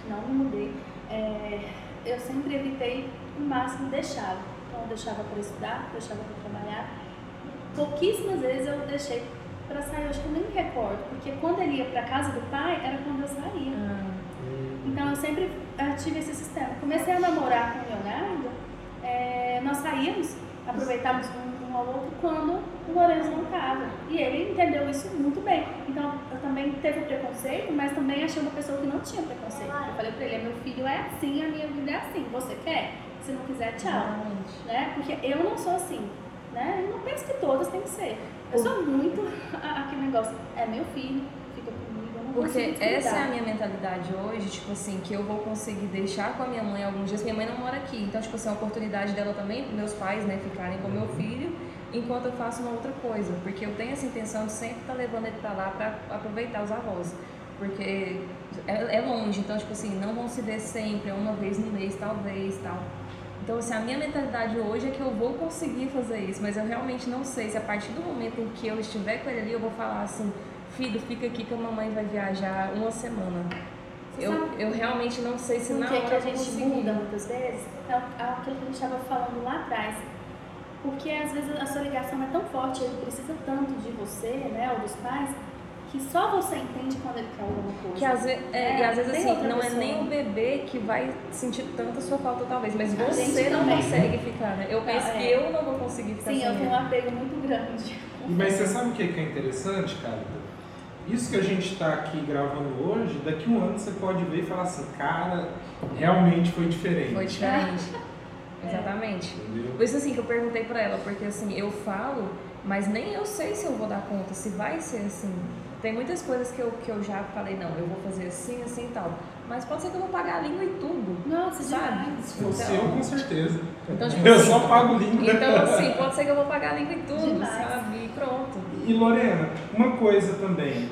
não me mudei, é, eu sempre evitei o máximo deixá-lo. Então eu deixava para estudar, deixava para trabalhar. Pouquíssimas vezes eu deixei para sair, eu acho que eu nem me recordo, porque quando ele ia para casa do pai, era quando eu saía. Ah, Então eu sempre tive esse sistema. Comecei a namorar com o Leonardo, eh, nós saíamos, aproveitávamos um, um ao outro quando o Lourenço não estava. E ele entendeu isso muito bem. Então eu também teve o preconceito, mas também achei uma pessoa que não tinha preconceito. Eu falei pra ele, meu filho é assim, a minha vida é assim. Você quer? Se não quiser, tchau. exatamente. Né? Porque eu não sou assim. Né? Eu não penso que todas têm que ser. Eu sou muito *laughs* aquele negócio, é meu filho, fica comigo, eu não Porque essa é a minha mentalidade hoje, tipo assim, que eu vou conseguir deixar com a minha mãe alguns dias. Minha mãe não mora aqui, então, tipo assim, é uma oportunidade dela também, meus pais, né, ficarem com meu filho, enquanto eu faço uma outra coisa. Porque eu tenho essa intenção de sempre estar levando ele pra lá pra aproveitar os avós. Porque é, é longe, então, tipo assim, não vão se ver sempre, é uma vez no mês, talvez, tal. Então, assim, a minha mentalidade hoje é que eu vou conseguir fazer isso, mas eu realmente não sei se a partir do momento em que eu estiver com ele ali, eu vou falar assim, filho, fica aqui que a mamãe vai viajar uma semana. Você Eu, sabe eu realmente não sei se Por na que, hora que a gente conseguir. muda muitas vezes? É o- é aquilo que a gente estava falando lá atrás. Porque às vezes a sua ligação é tão forte, ele precisa tanto de você, né, ou dos pais, que só você entende quando ele quer alguma coisa. Que às, ve é, e às vezes assim, não é pessoa. nem o bebê que vai sentir tanta sua falta talvez, mas A você não também. consegue ficar, né? Eu Não, penso é. que eu não vou conseguir ficar Sim, sem eu tenho um apego muito grande. *laughs* Mas você sabe o que que é interessante, cara? Isso que a gente está aqui gravando hoje, daqui a um ano você pode ver e falar assim, cara, realmente foi diferente. Foi diferente. *laughs* Exatamente. Entendeu? Por isso assim que eu perguntei pra ela, porque assim, eu falo, mas nem eu sei se eu vou dar conta, se vai ser assim. Tem muitas coisas que eu, que eu já falei, não, eu vou fazer assim, assim e tal. Mas pode ser que eu vou pagar a língua e tudo. Nossa, Sabe? demais. Fosse eu, com certeza. Então, *laughs* tipo eu assim, só pago língua. Então, assim, pode ser que eu vou pagar a língua e tudo, Demais. sabe? E pronto. E Lorena, uma coisa também.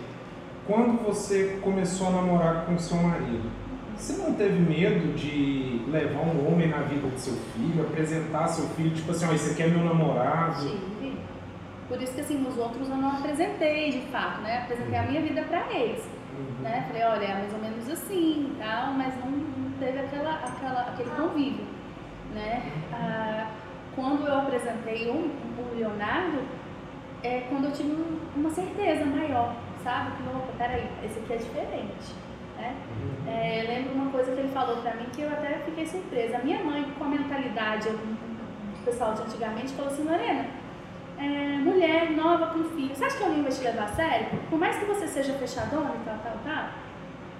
Quando você começou a namorar com seu marido, Você não teve medo de levar um homem na vida do seu filho, apresentar seu filho, tipo assim, ó, esse aqui é meu namorado? Tive. Por isso que assim, nos outros eu não apresentei de fato, né? Apresentei a minha vida pra eles. Uhum. Né? Falei, olha, é mais ou menos assim tal, mas não, não teve aquela, aquela, aquele convívio. Né? Ah, quando eu apresentei o, o Leonardo, é quando eu tive um- uma certeza maior, sabe? Que, opa, peraí, esse aqui é diferente. Né? É, eu lembro uma coisa que ele falou pra mim que eu até fiquei surpresa. A minha mãe, com a mentalidade do pessoal de antigamente, falou assim, Lorena, é, mulher nova com filho, você acha que alguém vai te levar a sério? Por mais que você seja fechadona e tal, tal, tal.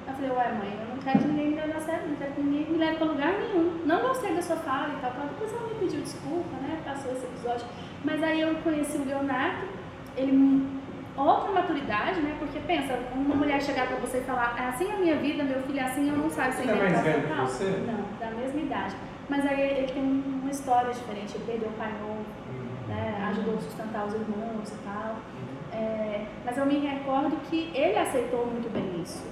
Eu falei, ué mãe, eu não quero que ninguém me leve a sério, não quero que ninguém me leve pra lugar nenhum. Não gostei da sua fala e tal, tal. Depois ela me pediu desculpa, né? Passou esse episódio. Mas aí eu conheci o Leonardo, ele outra maturidade, né? Porque pensa, uma mulher chegar pra você e falar, é assim a minha vida, meu filho é assim, eu não sabe se Ele é ainda mais velho que total. você? Não, da mesma idade. Mas aí ele tem uma história diferente, ele perdeu o pai novo, né? Ajudou a sustentar os irmãos e tal. É, mas eu me recordo que ele aceitou muito bem isso.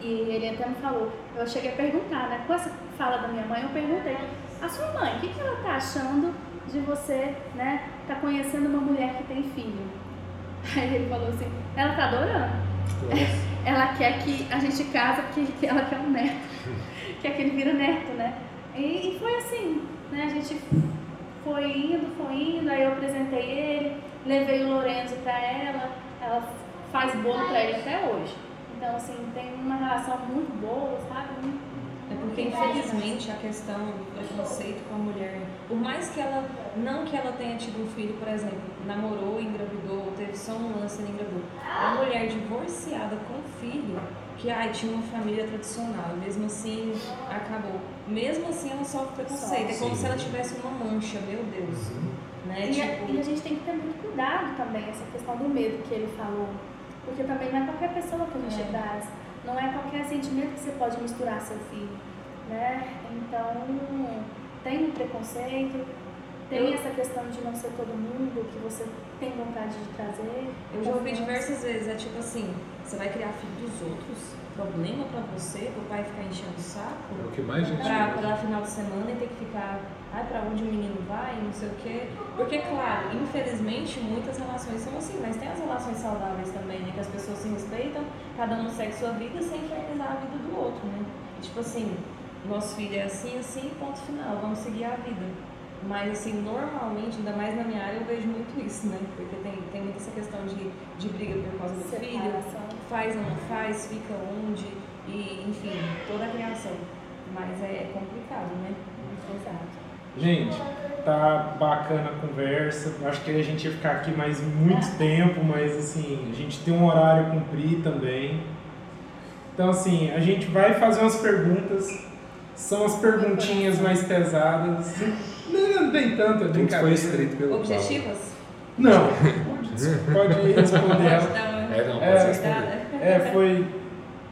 E ele até me falou, eu cheguei a perguntar, né? Com essa fala da minha mãe, eu perguntei, a sua mãe, o que, que ela tá achando de você, né? Tá conhecendo uma mulher que tem filho? *laughs* Aí ele falou assim, ela tá adorando. *laughs* Ela quer que a gente casa porque que *laughs* ela quer um neto. quer que ele vira neto, né? E, e foi assim, né? A gente foi indo, foi indo, aí eu apresentei ele, levei o Lorenzo pra ela, ela faz bolo pra ele até hoje. Então, assim, tem uma relação muito boa, sabe? É porque infelizmente a questão do preconceito com a mulher, por mais que ela, não que ela tenha tido um filho, por exemplo, namorou, engravidou, teve só um lance e engravidou. A mulher divorciada com filho, que ai, tinha uma família tradicional, e mesmo assim acabou. Mesmo assim ela sofre preconceito. É como Sim. se ela tivesse uma mancha, meu Deus. Né? E, a, Tipo, e a gente tem que ter muito cuidado também, essa questão do medo que ele falou. Porque também não é qualquer pessoa que a gente É. traz. Não é qualquer sentimento que você pode misturar a seu filho. Né? Então, tem um preconceito, tem Eu- essa questão de não ser todo mundo que você tem vontade de trazer. Eu já ouvi Confiança. diversas vezes, é tipo assim, você vai criar filho dos outros, problema pra você, pro pai ficar enchendo o saco, É o que mais gente pra, pra final de semana e ter que ficar, ai, pra onde o menino vai, não sei o quê. Porque, claro, infelizmente, muitas relações são assim, mas tem as relações saudáveis também, né? Que as pessoas se respeitam, cada um segue sua vida sem infernizar a vida do outro, né? Tipo assim, nosso filho é assim, assim, ponto final, vamos seguir a vida. Mas, assim, normalmente, ainda mais na minha área, eu vejo muito isso, né? Porque tem, tem muita essa questão de, de briga por causa do filho, Separação. Faz ou não faz, fica onde, e, enfim, toda a criação. Mas é complicado, né? Exato. Gente, tá bacana a conversa. Acho que a gente ia ficar aqui mais muito tempo, mas assim, a gente tem um horário a cumprir também. Então, assim, a gente vai fazer umas perguntas. São as perguntinhas mais pesadas. Não, não tem tanto, é Tudo foi brincadeira. escrito pelo Objetivas? Não, *laughs* pode responder ela. Pode dar uma Paulo. É, não, É, pode ser escrito. É, foi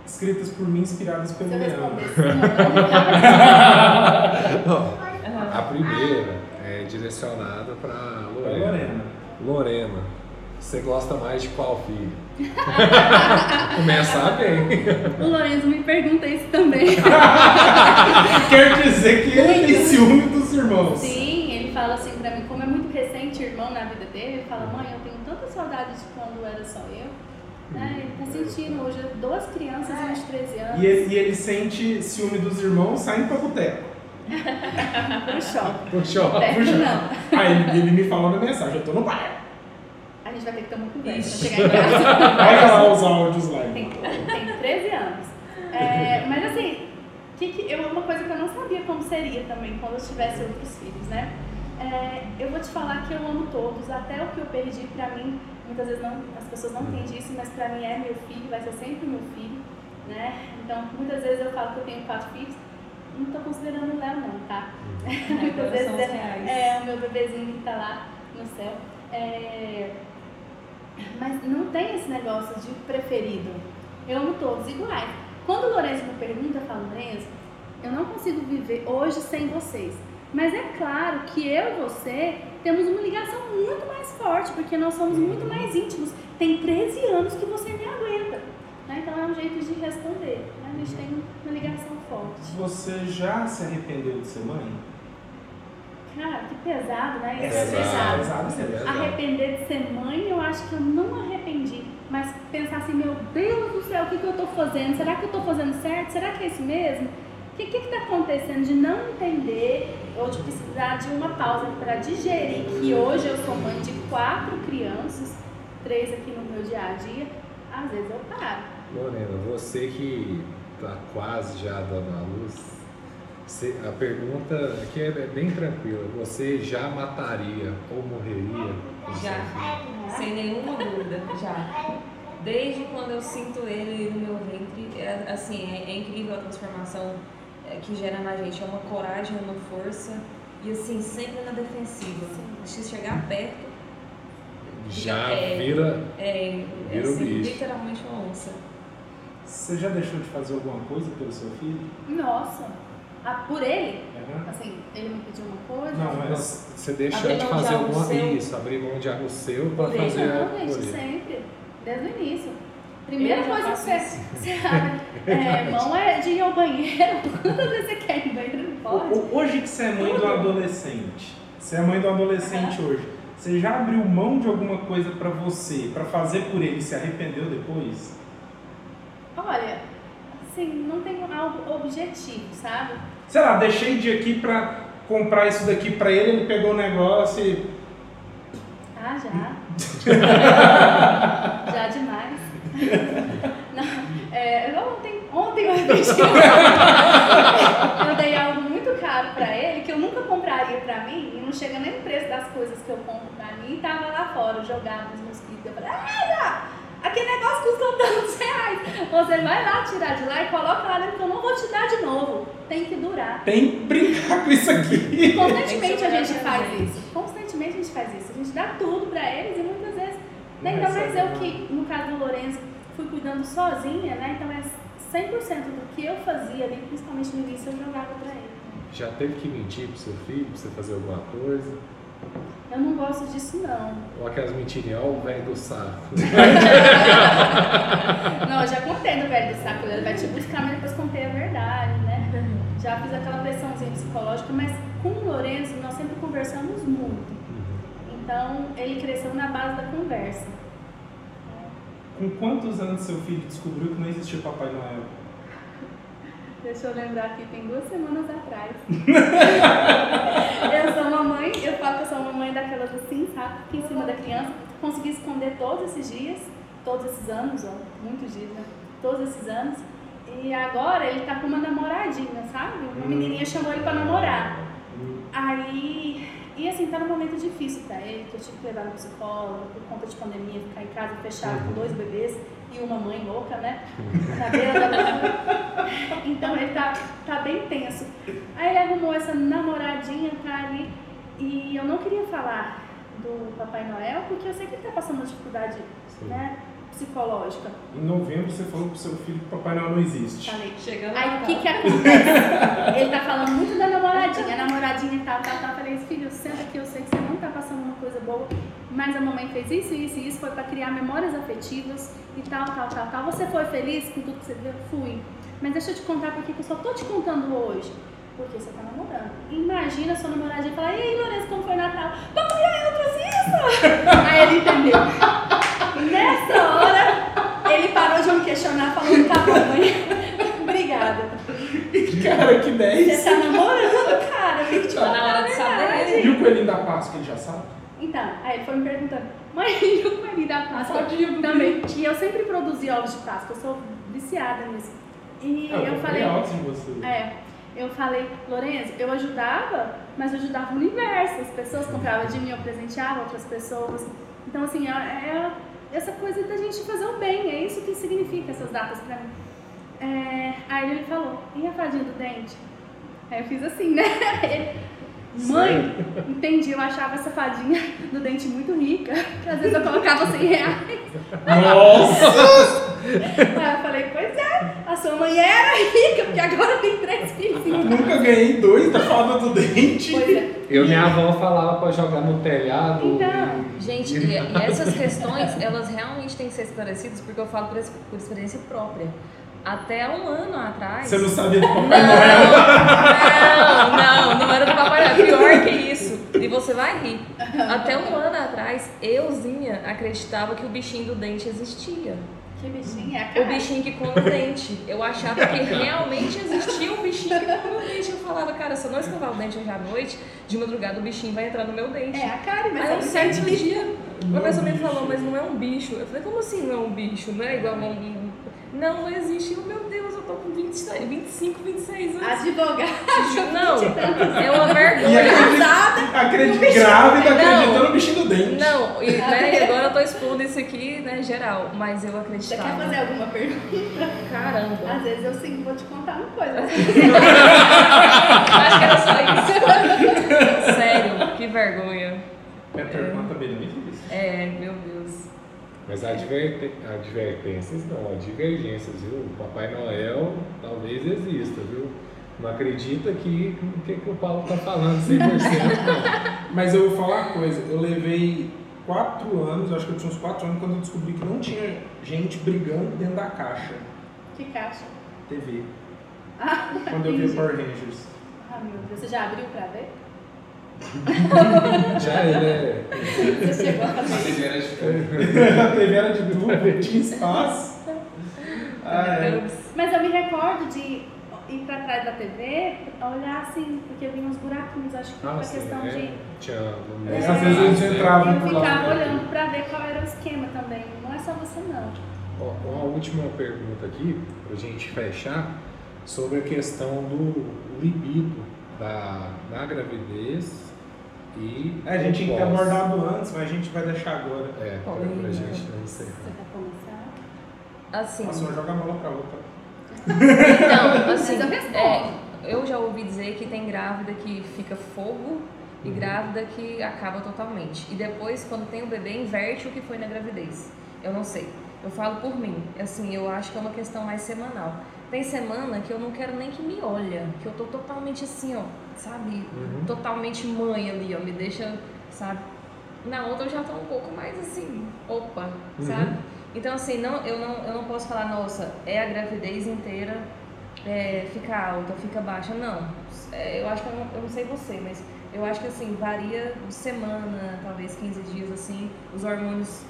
escritas por mim, inspiradas pelo eu Leandro. *laughs* A primeira é direcionada para Pra Lorena. Lorena. Lorena, você gosta mais de qual filho? *laughs* Começar bem. o Lorenzo me pergunta isso também. *laughs* Quer dizer que ele tem ciúme dos irmãos. Sim, ele fala assim pra mim, como é muito recente o irmão na vida dele, ele fala, mãe, eu tenho tanta saudade de quando era só eu. Né? Ele tá sentindo hoje duas crianças e uns 13 anos E ele, e ele sente ciúme dos irmãos saindo pra boteco. *laughs* pro shopping. Puxou. Perto puxa. não. Aí ele, ele me falou na mensagem, eu tô no bar. A gente vai ter que ter uma conversa Ixi. pra chegar em casa. Olha lá os áudios lá. Tem, tem 13 anos. É, mas assim, que que, eu, uma coisa que eu não sabia como seria também quando eu tivesse outros filhos, né? É, eu vou te falar que eu amo todos, até o que eu perdi pra mim, muitas vezes não, as pessoas não entendem isso, mas pra mim é meu filho, vai ser sempre meu filho, né? Então, muitas vezes eu falo que eu tenho quatro filhos, não tô considerando o Léo não, tá? *laughs* Muitas Agora vezes são os é, reais. é o meu bebezinho que tá lá no céu. É, mas não tem esse negócio de preferido. Eu amo todos iguais. Quando o Lourenço me pergunta, eu falo, Lourenço, eu não consigo viver hoje sem vocês. Mas é claro que eu e você temos uma ligação muito mais forte, porque nós somos muito mais íntimos. Tem 13 anos que você me aguenta. Né? Então é um jeito de responder. Né? A gente tem uma ligação forte. Você já se arrependeu de ser mãe? Cara, que pesado, né? Isso É é pesado, pesado. pesado, é pesado. Arrepender de ser mãe, eu acho que eu não arrependi. Mas pensar assim, meu Deus do céu, o que, que eu tô fazendo? Será que eu tô fazendo certo? Será que é isso mesmo? O que, que, que tá acontecendo de não entender ou de precisar de uma pausa para digerir que hoje eu sou mãe de quatro crianças, três aqui no meu dia a dia, às vezes eu paro. Lorena, você que está quase já dando a luz, você- a pergunta aqui é bem tranquila. Você já mataria ou morreria? Já. Sem nenhuma dúvida, já. Desde quando eu sinto ele no meu ventre, é, assim, é, é incrível a transformação é, que gera na gente. É uma coragem, uma força e assim, sempre na defensiva. Se chegar perto, Já É. vira. é, é Vira o assim, bicho. literalmente uma onça. Você já deixou de fazer alguma coisa pelo seu filho? Nossa, ah, por ele? Aham. Assim, ele me pediu uma coisa. Não, mas Você deixou Abrir de fazer alguma isso, abrir mão de algo seu para fazer Não, ele. sempre. Desde o início. Primeira Eu já coisa que você, *laughs* você abre é, mão é de ir ao banheiro. *laughs* Quantas vezes você quer ir no banheiro? Não pode. ho- hoje que você é mãe do adolescente, você é mãe do adolescente hoje, você já abriu mão de alguma coisa pra você, pra fazer por ele e se arrependeu depois? Olha, assim, não tem algo objetivo, sabe? Sei lá, deixei de aqui pra comprar isso daqui pra ele, ele pegou o negócio e. Ah, já. *laughs* já demais. Não, é, eu ontem, ontem eu dei algo muito caro pra ele que eu nunca compraria pra mim e não chega nem no preço das coisas que eu compro pra mim e tava lá fora jogado nos mosquitos. Eu falei, ah, aquele negócio custa tantos reais. Você vai lá tirar de lá e coloca lá dentro que eu não vou te dar de novo. Tem que durar. Tem que brincar com isso aqui. Constantemente a gente faz isso. Constantemente a gente faz isso. A gente dá tudo pra eles e muitas vezes. Né? Ainda mais eu que, no caso do Lourenço, fui cuidando sozinha, né? Então é 100% do que eu fazia ali, principalmente no início, eu jogava pra ele. Já teve que mentir pro seu filho, pra você fazer alguma coisa? Eu não gosto disso, não. Ou aquelas mentirinhas, ó, o velho do saco. *laughs* Não, eu já contei do velho do saco, ele vai te buscar, mas depois contei a verdade, né? Já fiz aquela pressãozinha psicológica, mas com o Lourenço nós sempre conversamos muito. Então ele cresceu na base da conversa. Com quantos anos seu filho descobriu que não existia Papai Noel? Deixa eu lembrar aqui, tem duas semanas atrás. *laughs* eu sou uma mãe, eu falo que eu sou uma mãe daquelas assim, sabe? Que em cima da criança. Consegui esconder todos esses dias, todos esses anos, ó, muitos dias, né? Todos esses anos. E agora ele tá com uma namoradinha, sabe? Uma Hum. menininha chamou ele pra namorar. Aí, e assim, tá num momento difícil pra ele, que eu tive que levar no psicólogo por conta de pandemia, ficar em casa fechado com dois bebês e uma mãe louca, né? Na beira da loucura. Então ele tá, tá bem tenso. Aí ele arrumou essa namoradinha, tá ali, e eu não queria falar do Papai Noel, porque eu sei que ele tá passando uma dificuldade, Sim. né, psicológica. Em novembro você falou pro seu filho que Papai Noel não existe. Falei, Chegando Aí o que que acontece? Ele tá falando muito da namoradinha, a namoradinha e tal, tal, tal. Eu Falei, filho, senta aqui, eu sei que você não tá passando uma coisa boa, mas a mamãe fez isso, isso e isso, foi pra criar memórias afetivas e tal, tal, tal, tal. Você foi feliz com tudo que você viu? Fui. Mas deixa eu te contar porque que eu só tô te contando hoje. Porque você tá namorando. Imagina a sua namoradinha falar, e aí, Lourenço, como foi Natal? Papai Noel trouxe isso! *laughs* Aí ele entendeu. Nessa hora, ele parou de me questionar, falando, tá bom, mãe. *laughs* Obrigada. Cara, que Você 10! tá namorando, cara. Eu tenho que te Tá na hora de saber. E o coelhinho da Páscoa, ele já sabe? Então, aí ele foi me perguntando, mãe, *laughs* e o coelhinho da Páscoa? Também. E eu sempre produzi ovos de Páscoa, eu sou viciada nisso. E Ah, eu comprei falei, em você. é, eu falei, Lourenço, eu ajudava, mas eu ajudava o universo. As pessoas compravam de mim, eu presenteava outras pessoas. Então, assim, é, é essa coisa da gente fazer o bem, é isso que significa essas datas pra mim. É, aí ele falou, e a fadinha do dente? Aí eu fiz assim, né? *laughs* Mãe, entendi, eu achava essa fadinha do dente muito rica, que às vezes eu colocava 100 reais. Nossa! Aí eu falei, pois é, a sua mãe era rica, porque agora tem três filhos. Nunca ganhei dois da fada do dente. Pois é. Eu, minha avó falava pra jogar no telhado. Então, Gente, e, e essas questões, elas realmente têm que ser esclarecidas porque eu falo por, por experiência própria. Até um ano atrás. Você não sabia do Não, Papai Noel? não, não, não era do Papai Noel. Pior que isso. E você vai rir. Até um ano atrás, euzinha acreditava que o bichinho do dente existia. que bichinho é a O cara. bichinho que come o dente. Eu achava que realmente existia um bichinho que come o dente. Eu falava, cara, se eu não escovar o dente hoje à noite, de madrugada o bichinho vai entrar no meu dente. É a cara, mas Aí é um certo sete dia, uma Não pessoa me falou, mas não é um bicho. Eu falei, como assim não é um bicho? Não é igual a um. Não, não existe. Eu, meu Deus, eu tô com 26, 25, 26 anos. Advogado. Não, é uma E vergonha. acredita, acredita grávida, Não. acreditando no bichinho do dente. Não, e, né, e agora eu tô expondo isso aqui, né, geral. Mas eu Você acreditava. quer fazer alguma pergunta? Caramba. Às vezes eu sim vou te contar uma coisa. *laughs* Acho que era só isso. *laughs* Sério, que vergonha. É pergunta bem difícil. É, meu Deus. Mas adverte- advertências não, divergências, viu? O Papai Noel talvez exista, viu? Não acredita que o que, que o Paulo tá falando 100% não. *laughs* Mas eu vou falar uma coisa, eu levei quatro anos, acho que eu tinha uns quatro anos, quando eu descobri que não tinha gente brigando dentro da caixa Que caixa? TV. Ah, *laughs* Quando eu vi. Power Rangers. Ah, meu Deus. Você já abriu pra ver? *laughs* Já é. Você chegou a A fazer isso? TV era de *laughs* a TV era de tubo, tinha espaço. *laughs* Ah, é. Mas eu me recordo de ir pra trás da TV, olhar assim, porque eu vi uns buraquinhos, acho que foi uma questão é, de. tinha É, Às vezes eles entravam Eu por lá. ficava olhando pra ver qual era o esquema também. Não é só você não. Ó, Uma última pergunta aqui, pra gente fechar, sobre a questão do libido da, na gravidez e. É, a gente tinha que ter abordado antes, mas a gente vai deixar agora. É, pra, Polêmica. pra gente não encerrar. Você quer começar? Assim. Nossa, joga a bola pra outra. Então, *laughs* assim, eu é, eu já ouvi dizer que tem grávida que fica fogo e Uhum. grávida que acaba totalmente. E depois, quando tem o bebê, inverte o que foi na gravidez. Eu não sei. Eu falo por mim. Assim, eu acho que é uma questão mais semanal. Tem semana que eu não quero nem que me olha, que eu tô totalmente assim, ó, sabe? Uhum. Totalmente mãe ali, ó, me deixa, sabe? Na outra eu já tô um pouco mais assim, opa, Uhum. sabe? Então, assim, não, eu, não, eu não posso falar, nossa, é a gravidez inteira, é, fica alta, fica baixa. Não. É, eu acho que eu não, eu não sei você, mas eu acho que assim, varia de semana, talvez 15 dias, assim, os hormônios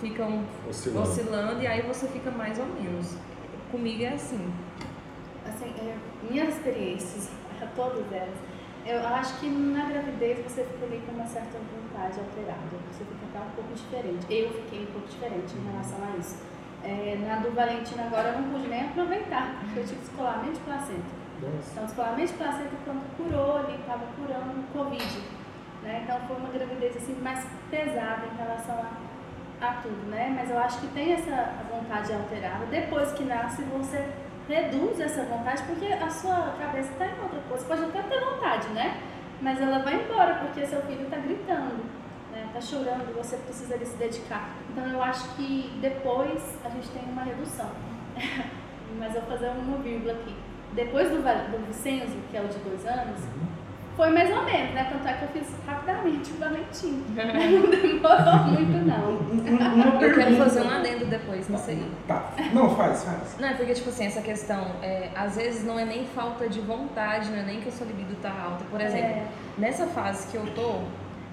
ficam Oscilando. oscilando e aí você fica mais ou menos. Comigo é assim. Assim, é, minhas experiências, *laughs* todas elas, eu acho que na gravidez você fica ali com uma certa vontade alterada. Você fica até um pouco diferente. Eu fiquei um pouco diferente em relação a isso. É, na do Valentina agora eu não pude nem aproveitar, porque eu tive descolamento de placenta. Nossa. Então, descolamento de placenta pronto, curou ali, estava curando o Covid. Né? Então, foi uma gravidez assim, mais pesada em relação a, a tudo, né? Mas eu acho que tem essa vontade alterada. Depois que nasce, você reduz essa vontade, porque a sua cabeça está em outra coisa. Pode até ter vontade, né? Mas ela vai embora, porque seu filho está gritando, né? Tá chorando, você precisa se dedicar. Então, eu acho que depois a gente tem uma redução. *laughs* Mas eu vou fazer uma vírgula aqui. Depois do, do Vicenzo, que é o de dois anos, foi mais ou menos, né? Tanto é que eu fiz rapidamente o Valentim. *laughs* Não demorou muito, não. Uma Eu quero fazer um adendo depois nisso aí. Tá. Não, faz, faz. Não, é porque, tipo assim, essa questão, é, às vezes não é nem falta de vontade, não é nem que a sua libido tá alta. Por exemplo, É, nessa fase que eu tô,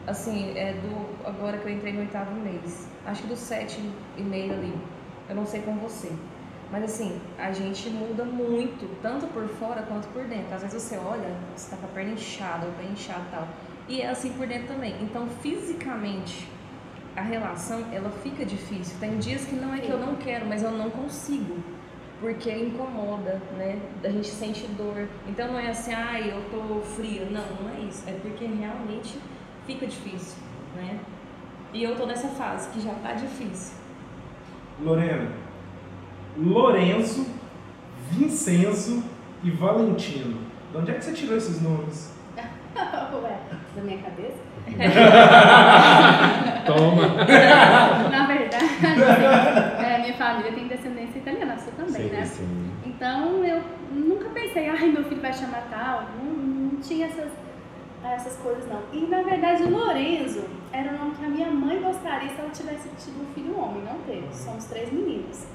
assim, é do agora que eu entrei no oitavo mês, acho que do sete e meio ali, eu não sei com você. Mas assim, a gente muda muito, tanto por fora quanto por dentro. Às vezes você olha, você tá com a perna inchada, o pé inchado e tal. E é assim por dentro também. Então, fisicamente, a relação, ela fica difícil. Tem dias que não é que eu não quero, mas eu não consigo. Porque incomoda, né? A gente sente dor. Então não é assim, ai, eu tô fria. Não, não é isso. É porque realmente fica difícil, né? E eu tô nessa fase que já tá difícil. Lorena, Lourenço, Vincenzo e Valentino. De onde é que você tirou esses nomes? *laughs* Ué, da minha cabeça? *laughs* Toma! Na verdade, *laughs* é, minha família tem descendência italiana, a sua também, sim, né? sim. Então eu nunca pensei, ai, meu filho vai chamar tal. Não, não tinha essas, essas coisas não. E na verdade o Lorenzo era o nome que a minha mãe gostaria se ela tivesse tido um filho homem. Não teve, somos três meninas.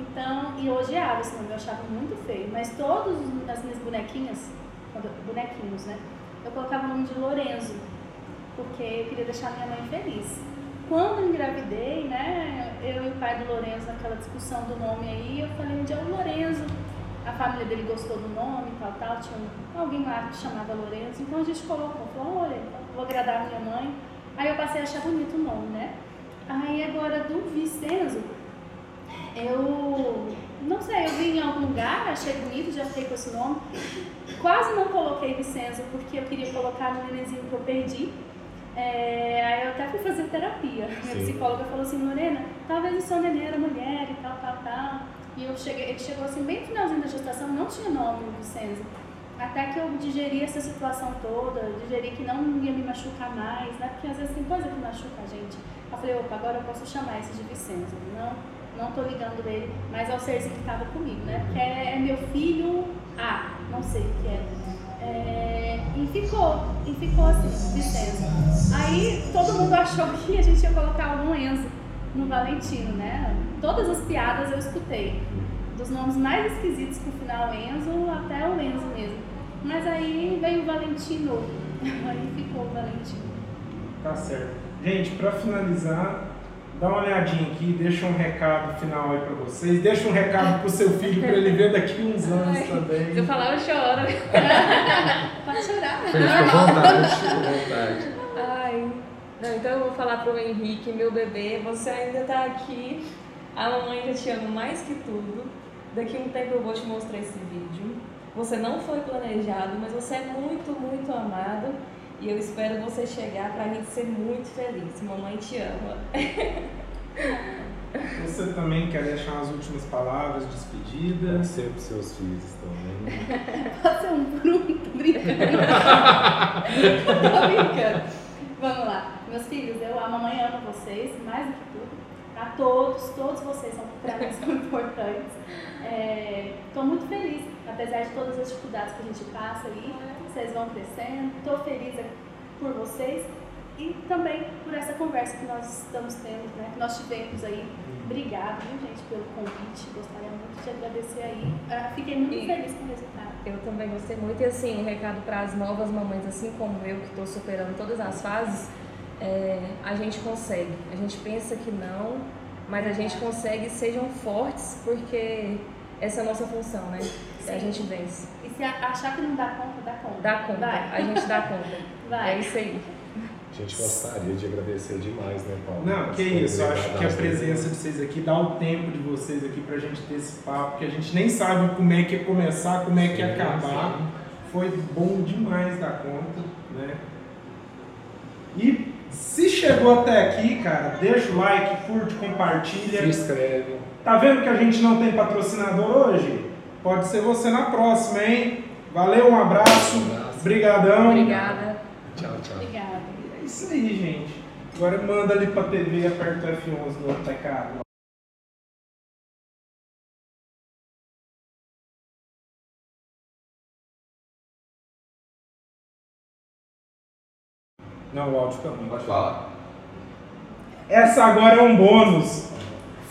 Então, e hoje odiava esse nome, eu achava muito feio. Mas todas as minhas bonequinhas, bonequinhos, né? Eu colocava o nome de Lorenzo, porque eu queria deixar minha mãe feliz. Quando engravidei, né, eu e o pai do Lorenzo, naquela discussão do nome aí, eu falei, onde é o Lorenzo? A família dele gostou do nome, tal, tal, tinha um- alguém lá que chamava Lorenzo, então a gente colocou, falou, olha, vou agradar a minha mãe. Aí eu passei a achar bonito o nome, né? Aí agora do Vicenzo, eu não sei, eu vi em algum lugar, achei bonito, já fiquei com esse nome. Quase não coloquei Vicenzo porque eu queria colocar no nenenzinho que eu perdi. É, aí eu até fui fazer terapia. Minha psicóloga falou assim, Lorena, talvez o seu neném era mulher e tal, tal, tal. E eu cheguei, ele chegou assim, bem no finalzinho da gestação, não tinha nome no Vicenzo. Até que eu digeri essa situação toda, digeri que não ia me machucar mais, né? Porque às vezes tem coisa que machuca a gente. Eu falei, opa, agora eu posso chamar esse de Vicenzo. Não, não tô ligando ele, mas é o serzinho que estava comigo, né? Porque é, é meu filho A, não sei o que é. É, e ficou, e ficou assim, Vicenzo. Aí todo mundo achou *laughs* que a gente ia colocar algum Enzo no Valentino, né? Todas as piadas eu escutei. Dos nomes mais esquisitos com o final Enzo até o Enzo mesmo. Mas aí veio o Valentino. *laughs* Aí ficou o Valentino. Tá certo. Gente, pra finalizar, dá uma olhadinha aqui, deixa um recado final aí pra vocês. Deixa um recado pro seu filho pra ele ver daqui uns anos Ai, também. Se eu falar, eu choro. *laughs* Pode chorar. Fica à vontade, fica à vontade. Ai. Não, então eu vou falar pro Henrique, meu bebê, você ainda tá aqui. A mamãe ainda te ama mais que tudo. Daqui a um tempo eu vou te mostrar esse vídeo. Você não foi planejado, mas você é muito, muito amado. E eu espero você chegar pra gente ser muito feliz. Mamãe te ama. *laughs* Você também quer deixar umas últimas palavras, despedida? Deve ser pros seus filhos também. *laughs* Pode ser um Bruno, tô brincando. *laughs* tô brincando. Vamos lá. Meus filhos, eu, a mamãe ama vocês, mais do que tudo. A todos, todos vocês são, pra mim são importantes. Estou muito feliz, apesar de todas as dificuldades que a gente passa aí, vocês vão crescendo. Estou feliz por vocês e também por essa conversa que nós estamos tendo, né? Que nós tivemos aí. Obrigada, viu, gente, pelo convite. Gostaria muito de agradecer aí. Ah, Fiquei muito E- feliz com o resultado. Eu também gostei muito. E assim, um recado para as novas mamães, assim como eu, que estou superando todas as fases, é, a gente consegue. A gente pensa que não, mas a gente consegue. Sejam fortes, porque essa é a nossa função, né? A Sim. gente vence. E se a- achar que não dá conta, dá conta. Dá conta. Vai. A gente dá *laughs* conta. Vai. É isso aí. A gente gostaria de agradecer demais, né, Paulo? Não, que isso, eu acho que a presença de vocês aqui dá o tempo de vocês aqui pra gente ter esse papo, porque a gente nem sabe como é que ia começar, como é que ia Sim, acabar. sim. Foi bom demais da conta, né? E se chegou até aqui, cara, deixa o like, curte, compartilha. Se inscreve. Tá vendo que a gente não tem patrocinador hoje? Pode ser você na próxima, hein? Valeu, um abraço. Um abraço. Obrigadão. Obrigada. Tchau, tchau. Obrigada. É isso aí, gente. Agora manda ali pra TV e aperta o F11 no outro teclado. Não, o áudio fica ruim. Pode falar. Essa agora é um bônus.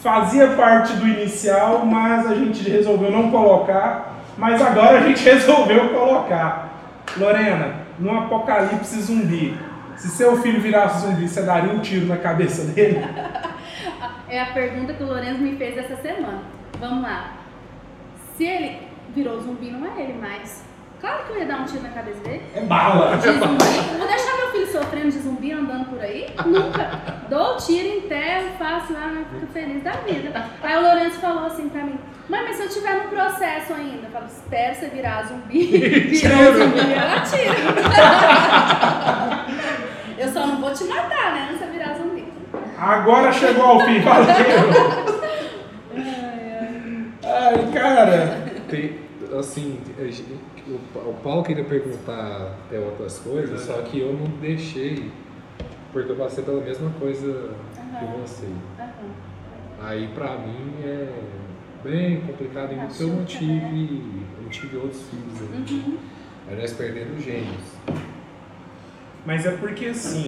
Fazia parte do inicial, mas a gente resolveu não colocar. Mas agora a gente *laughs* resolveu colocar. Lorena, no apocalipse zumbi, se seu filho virasse zumbi, você daria um tiro na cabeça dele? *laughs* É a pergunta que o Lourenço me fez essa semana. Vamos lá. Se ele virou zumbi, não é ele mais. Claro que eu ia dar um tiro na cabeça dele. É bala. De zumbi. Vou deixar meu filho sofrendo de zumbi andando por aí? Nunca. Dou o tiro, enterro, faço lá, fico feliz da vida. Aí o Lourenço falou assim pra mim, mãe, mas se eu tiver no processo ainda, eu falo, espero você virar zumbi, *laughs* virou zumbi, eu atiro. *laughs* eu só não vou te matar, né, de você virar zumbi. Agora chegou ao fim, valeu. Ai, cara. Tem, assim, o, o Paulo queria perguntar até outras coisas, só que eu não deixei, porque eu passei pela mesma coisa que Aham. você. Aham. Aí pra mim é bem complicado ainda porque eu não Machuca, tive, né? eu não tive outros filhos ainda. Uhum. Aí nós perdemos gêmeos. Mas é porque assim,